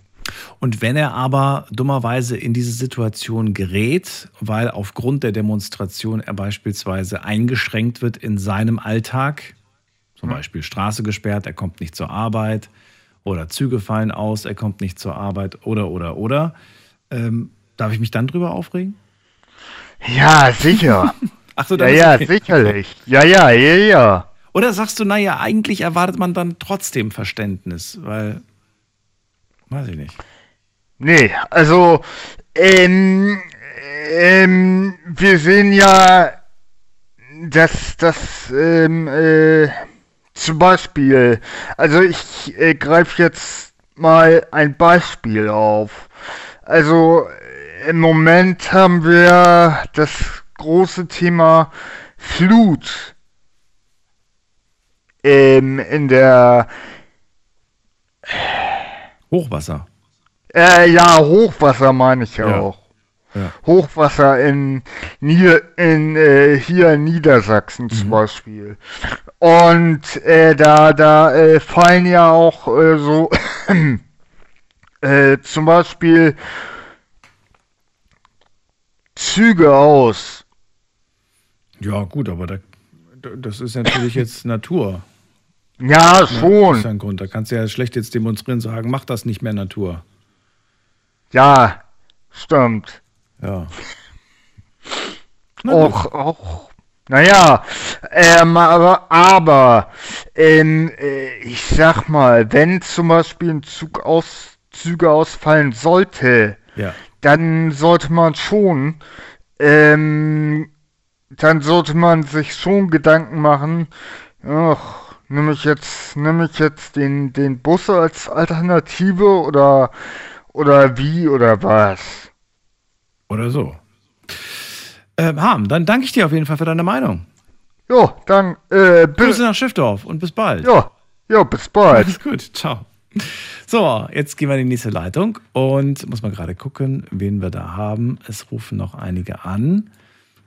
Und wenn er aber dummerweise in diese Situation gerät, weil aufgrund der Demonstration er beispielsweise eingeschränkt wird in seinem Alltag, zum mhm. Beispiel Straße gesperrt, er kommt nicht zur Arbeit oder Züge fallen aus, er kommt nicht zur Arbeit oder oder oder, ähm, darf ich mich dann drüber aufregen? Ja, sicher. Ach so, ja, ja, okay. sicherlich. Ja, ja, ja, ja. Oder sagst du, naja, eigentlich erwartet man dann trotzdem Verständnis, weil, weiß ich nicht. Nee, also ähm, ähm, wir sehen ja, dass das ähm, äh, zum Beispiel, also ich äh, greife jetzt mal ein Beispiel auf. Also im Moment haben wir das große Thema Flut ähm, in der Hochwasser. Äh, ja, Hochwasser meine ich ja. auch. Ja. Hochwasser in, Nieder in äh, hier in Niedersachsen zum mhm. Beispiel. Und äh, da, da äh, fallen ja auch äh, so äh, zum Beispiel Züge aus. Ja, gut, aber da, das ist natürlich jetzt Natur. Ja, schon. das ist ein Grund. Da kannst du ja schlecht jetzt demonstrieren und sagen, mach das nicht mehr Natur. Ja, stimmt. Ja. Och, och. Naja, ähm, aber, aber ähm, äh, ich sag mal, wenn zum Beispiel ein Zug aus, Züge ausfallen sollte, ja. dann sollte man schon, ähm, dann sollte man sich schon Gedanken machen, ach, nehme ich jetzt, nehme ich jetzt den, den Bus als Alternative oder oder wie oder was? Oder so. Äh, Harm, dann danke ich dir auf jeden Fall für deine Meinung. Jo, dann äh, Grüße nach Schiffdorf und bis bald. Jo, jo, bis bald. Alles gut, ciao. So, jetzt gehen wir in die nächste Leitung und muss mal gerade gucken, wen wir da haben. Es rufen noch einige an.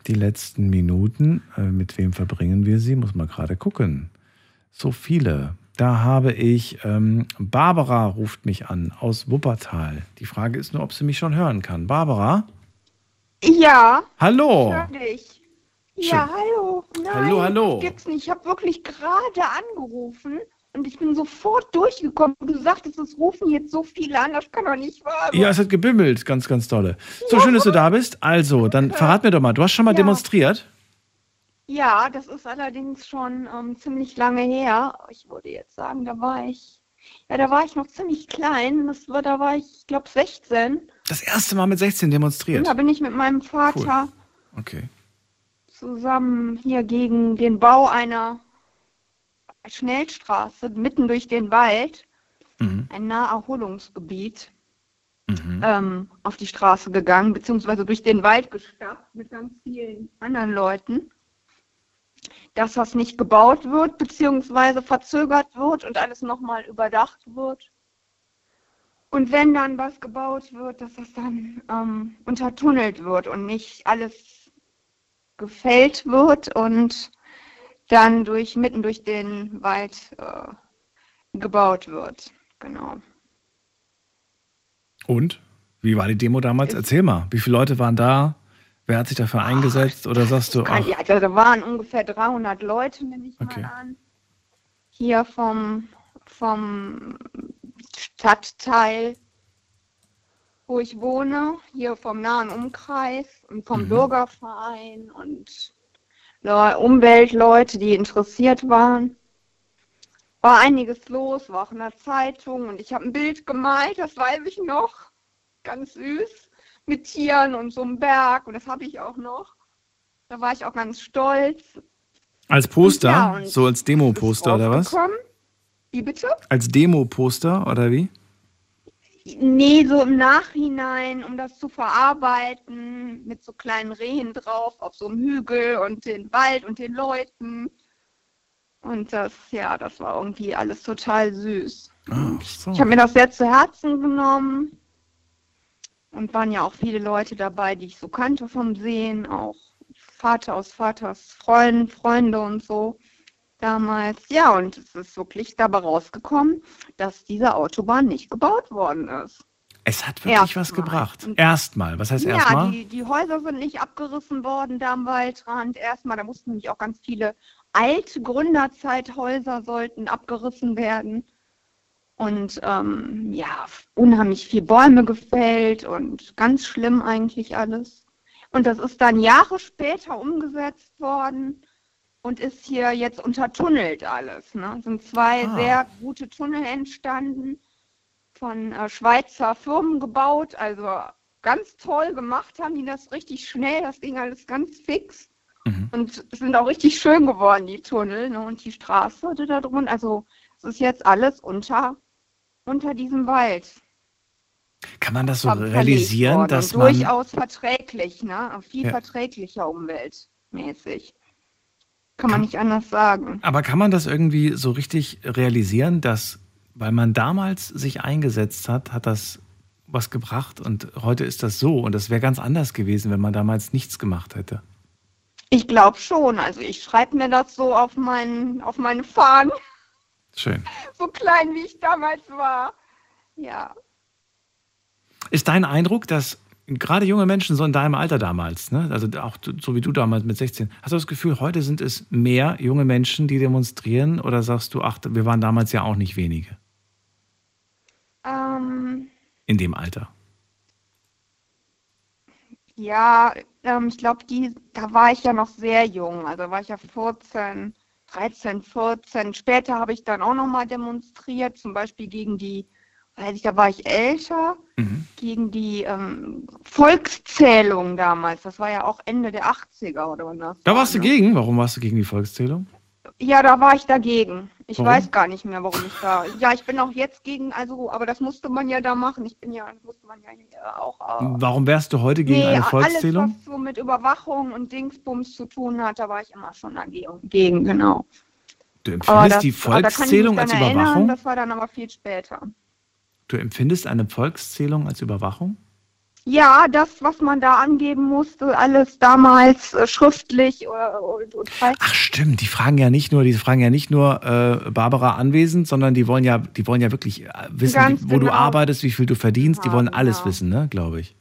Die letzten Minuten, äh, mit wem verbringen wir sie? Muss man gerade gucken. So viele. Da habe ich, ähm, Barbara ruft mich an aus Wuppertal. Die Frage ist nur, ob sie mich schon hören kann. Barbara? Ja. Hallo. Ich. Ja, hallo. Nein, Hallo, hallo. Gibt's nicht. Ich habe wirklich gerade angerufen und ich bin sofort durchgekommen. Du sagtest, es rufen jetzt so viele an, das kann doch nicht wahr sein. Ja, es hat gebimmelt. Ganz, ganz tolle. So schön, dass du da bist. Also, dann verrat mir doch mal. Du hast schon mal Ja. demonstriert? Ja, das ist allerdings schon ähm, ziemlich lange her. Ich würde jetzt sagen, da war ich, ja, da war ich noch ziemlich klein. Das war, da war ich, ich glaube, 16. Das erste Mal mit 16 Und demonstriert. da bin ich mit meinem Vater Okay. zusammen hier gegen den Bau einer Schnellstraße mitten durch den Wald, Mhm. ein Naherholungsgebiet, ähm, auf die Straße gegangen, beziehungsweise durch den Wald gestapft mit ganz vielen anderen Leuten, dass das nicht gebaut wird, beziehungsweise verzögert wird und alles nochmal überdacht wird. Und wenn dann was gebaut wird, dass das dann ähm, untertunnelt wird und nicht alles gefällt wird und dann durch mitten durch den Wald äh, gebaut wird. Genau. Und? Wie war die Demo damals? Erzähl mal. Wie viele Leute waren da? Wer hat sich dafür eingesetzt? Oder sagst du, ach, Kann, ja, also da waren ungefähr 300 Leute, nehme ich Okay. mal an. Hier vom, vom Stadtteil, wo ich wohne, hier vom nahen Umkreis und vom Mhm. Bürgerverein und Le Umweltleute, die interessiert waren. War einiges los, war auch in der Zeitung und ich habe ein Bild gemalt, das weiß ich noch, ganz süß, mit Tieren und so einem Berg und das habe ich auch noch. Da war ich auch ganz stolz. als Poster? Ja, und so als Demo-Poster oder was? rausgekommen. Wie bitte? Als Demo-Poster oder wie? Nee, so im Nachhinein, um das zu verarbeiten, mit so kleinen Rehen drauf, auf so einem Hügel und den Wald und den Leuten. Und das, ja, das war irgendwie alles total süß. Ah, so. Ich habe mir das sehr zu Herzen genommen. Und waren ja auch viele Leute dabei, die ich so kannte vom Sehen, auch Vater aus Vaters Freunden, Freunde und so damals. Ja, und es ist wirklich dabei rausgekommen, dass diese Autobahn nicht gebaut worden ist. Es hat wirklich was gebracht. Erstmal. Was heißt ja, erstmal? die, die Häuser sind nicht abgerissen worden da am Waldrand. Erstmal, da mussten nämlich auch ganz viele alte Gründerzeithäuser sollten abgerissen werden. Und ähm, ja, unheimlich viel Bäume gefällt und ganz schlimm eigentlich alles. Und das ist dann Jahre später umgesetzt worden und ist hier jetzt untertunnelt alles. Ne? Sind zwei Ah. sehr gute Tunnel entstanden, von äh, Schweizer Firmen gebaut, also ganz toll gemacht haben die das richtig schnell, das ging alles ganz fix. Und es sind auch richtig schön geworden, die Tunnel ne? und die Straße die da drunter. Also es ist jetzt alles unter, unter diesem Wald. Kann man das so realisieren, dass man. durchaus verträglich, ne? Viel Ja. verträglicher umweltmäßig. Kann man nicht anders sagen. Aber kann man das irgendwie so richtig realisieren, dass, weil man damals sich eingesetzt hat, hat das was gebracht und heute ist das so und das wäre ganz anders gewesen, wenn man damals nichts gemacht hätte. Ich glaube schon. Also ich schreibe mir das so auf, meinen, auf meine Fahnen, Schön. so klein wie ich damals war. Ja. Ist dein Eindruck, dass gerade junge Menschen so in deinem Alter damals, ne, also auch so wie du damals mit 16, hast du das Gefühl, heute sind es mehr junge Menschen, die demonstrieren oder sagst du, ach, wir waren damals ja auch nicht wenige Ähm, in dem Alter? Ja, ähm, ich glaube, da war ich ja noch sehr jung. Also war ich ja 14, 13, 14. Später habe ich dann auch noch mal demonstriert, zum Beispiel gegen die, da war ich älter, gegen die ähm, Volkszählung damals. Das war ja auch Ende der 80er oder wann das Da war, warst du ne? gegen? Warum warst du gegen die Volkszählung? Ja, da war ich dagegen. Ich Warum? weiß gar nicht mehr, warum ich da. Ja, ich bin auch jetzt gegen, also, aber das musste man ja da machen. Ich bin ja, das musste man ja auch. Äh, Warum wärst du heute gegen eine Volkszählung? alles, was so mit Überwachung und Dingsbums zu tun hat, da war ich immer schon dagegen, gegen, genau. Du empfindest das, die Volkszählung als erinnern, Überwachung? Das war dann aber viel später. Du empfindest eine Volkszählung als Überwachung? Ja, das, was man da angeben musste, alles damals äh, schriftlich äh, und, und Ach stimmt, die fragen ja nicht nur, die fragen ja nicht nur äh, Barbara anwesend, sondern die wollen ja, die wollen ja wirklich äh, wissen, wie, wo genau. du arbeitest, wie viel du verdienst. Ja, die wollen alles genau. wissen, ne, glaube ich.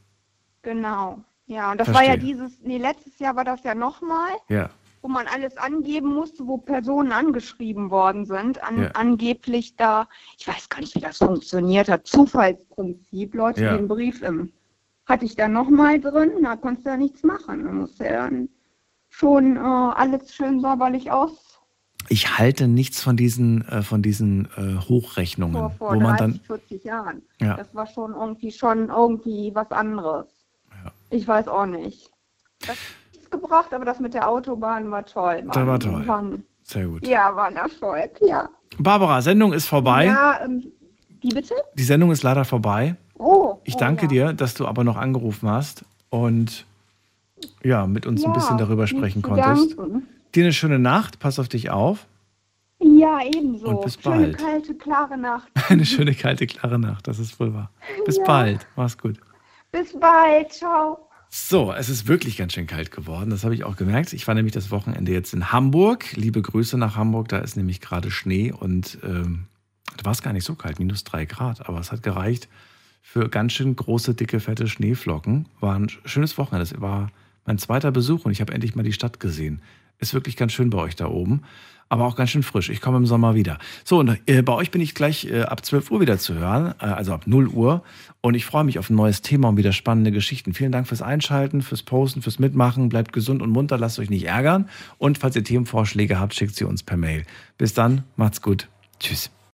Genau. Ja, und das Verstehe. war ja dieses, nee, letztes Jahr war das ja nochmal. Ja. Wo man alles angeben musste, wo Personen angeschrieben worden sind, an, ja. angeblich da, ich weiß gar nicht, wie das funktioniert hat, Zufallsprinzip, Leute, ja. einen Brief im hatte ich dann nochmal drin, da konntest du ja nichts machen. Da musste ja dann schon äh, alles schön sauberlich aus. Ich halte nichts von diesen, äh, von diesen äh, Hochrechnungen, vor, vor wo 30, man dann 40 Jahren. Ja. Das war schon irgendwie schon irgendwie was anderes. Ja. Ich weiß auch nicht. Das gebracht, aber das mit der Autobahn war toll. Das war toll. Waren, Sehr gut. Ja, war ein Erfolg, ja. Barbara, Sendung ist vorbei. Ja, ähm, wie bitte? Die Sendung ist leider vorbei. Oh, ich danke oh, ja. dir, dass du aber noch angerufen hast und ja, mit uns ja, ein bisschen darüber sprechen konntest. Danken. Dir eine schöne Nacht, pass auf dich auf. Ja, ebenso. Und bis schöne, bald. kalte, klare Nacht. eine schöne, kalte, klare Nacht, das ist wohl wahr. Bis ja. bald, mach's gut. Bis bald, ciao. So, es ist wirklich ganz schön kalt geworden, das habe ich auch gemerkt. Ich war nämlich das Wochenende jetzt in Hamburg. Liebe Grüße nach Hamburg, da ist nämlich gerade Schnee und ähm, da war es gar nicht so kalt, minus drei Grad, aber es hat gereicht, für ganz schön große, dicke, fette Schneeflocken. War ein schönes Wochenende. Das war mein zweiter Besuch und ich habe endlich mal die Stadt gesehen. Ist wirklich ganz schön bei euch da oben, aber auch ganz schön frisch. Ich komme im Sommer wieder. So, und äh, bei euch bin ich gleich äh, ab 12 Uhr wieder zu hören, äh, also ab 0 Uhr. Und ich freue mich auf ein neues Thema und wieder spannende Geschichten. Vielen Dank fürs Einschalten, fürs Posten, fürs Mitmachen. Bleibt gesund und munter, lasst euch nicht ärgern. Und falls ihr Themenvorschläge habt, schickt sie uns per Mail. Bis dann, macht's gut. Tschüss.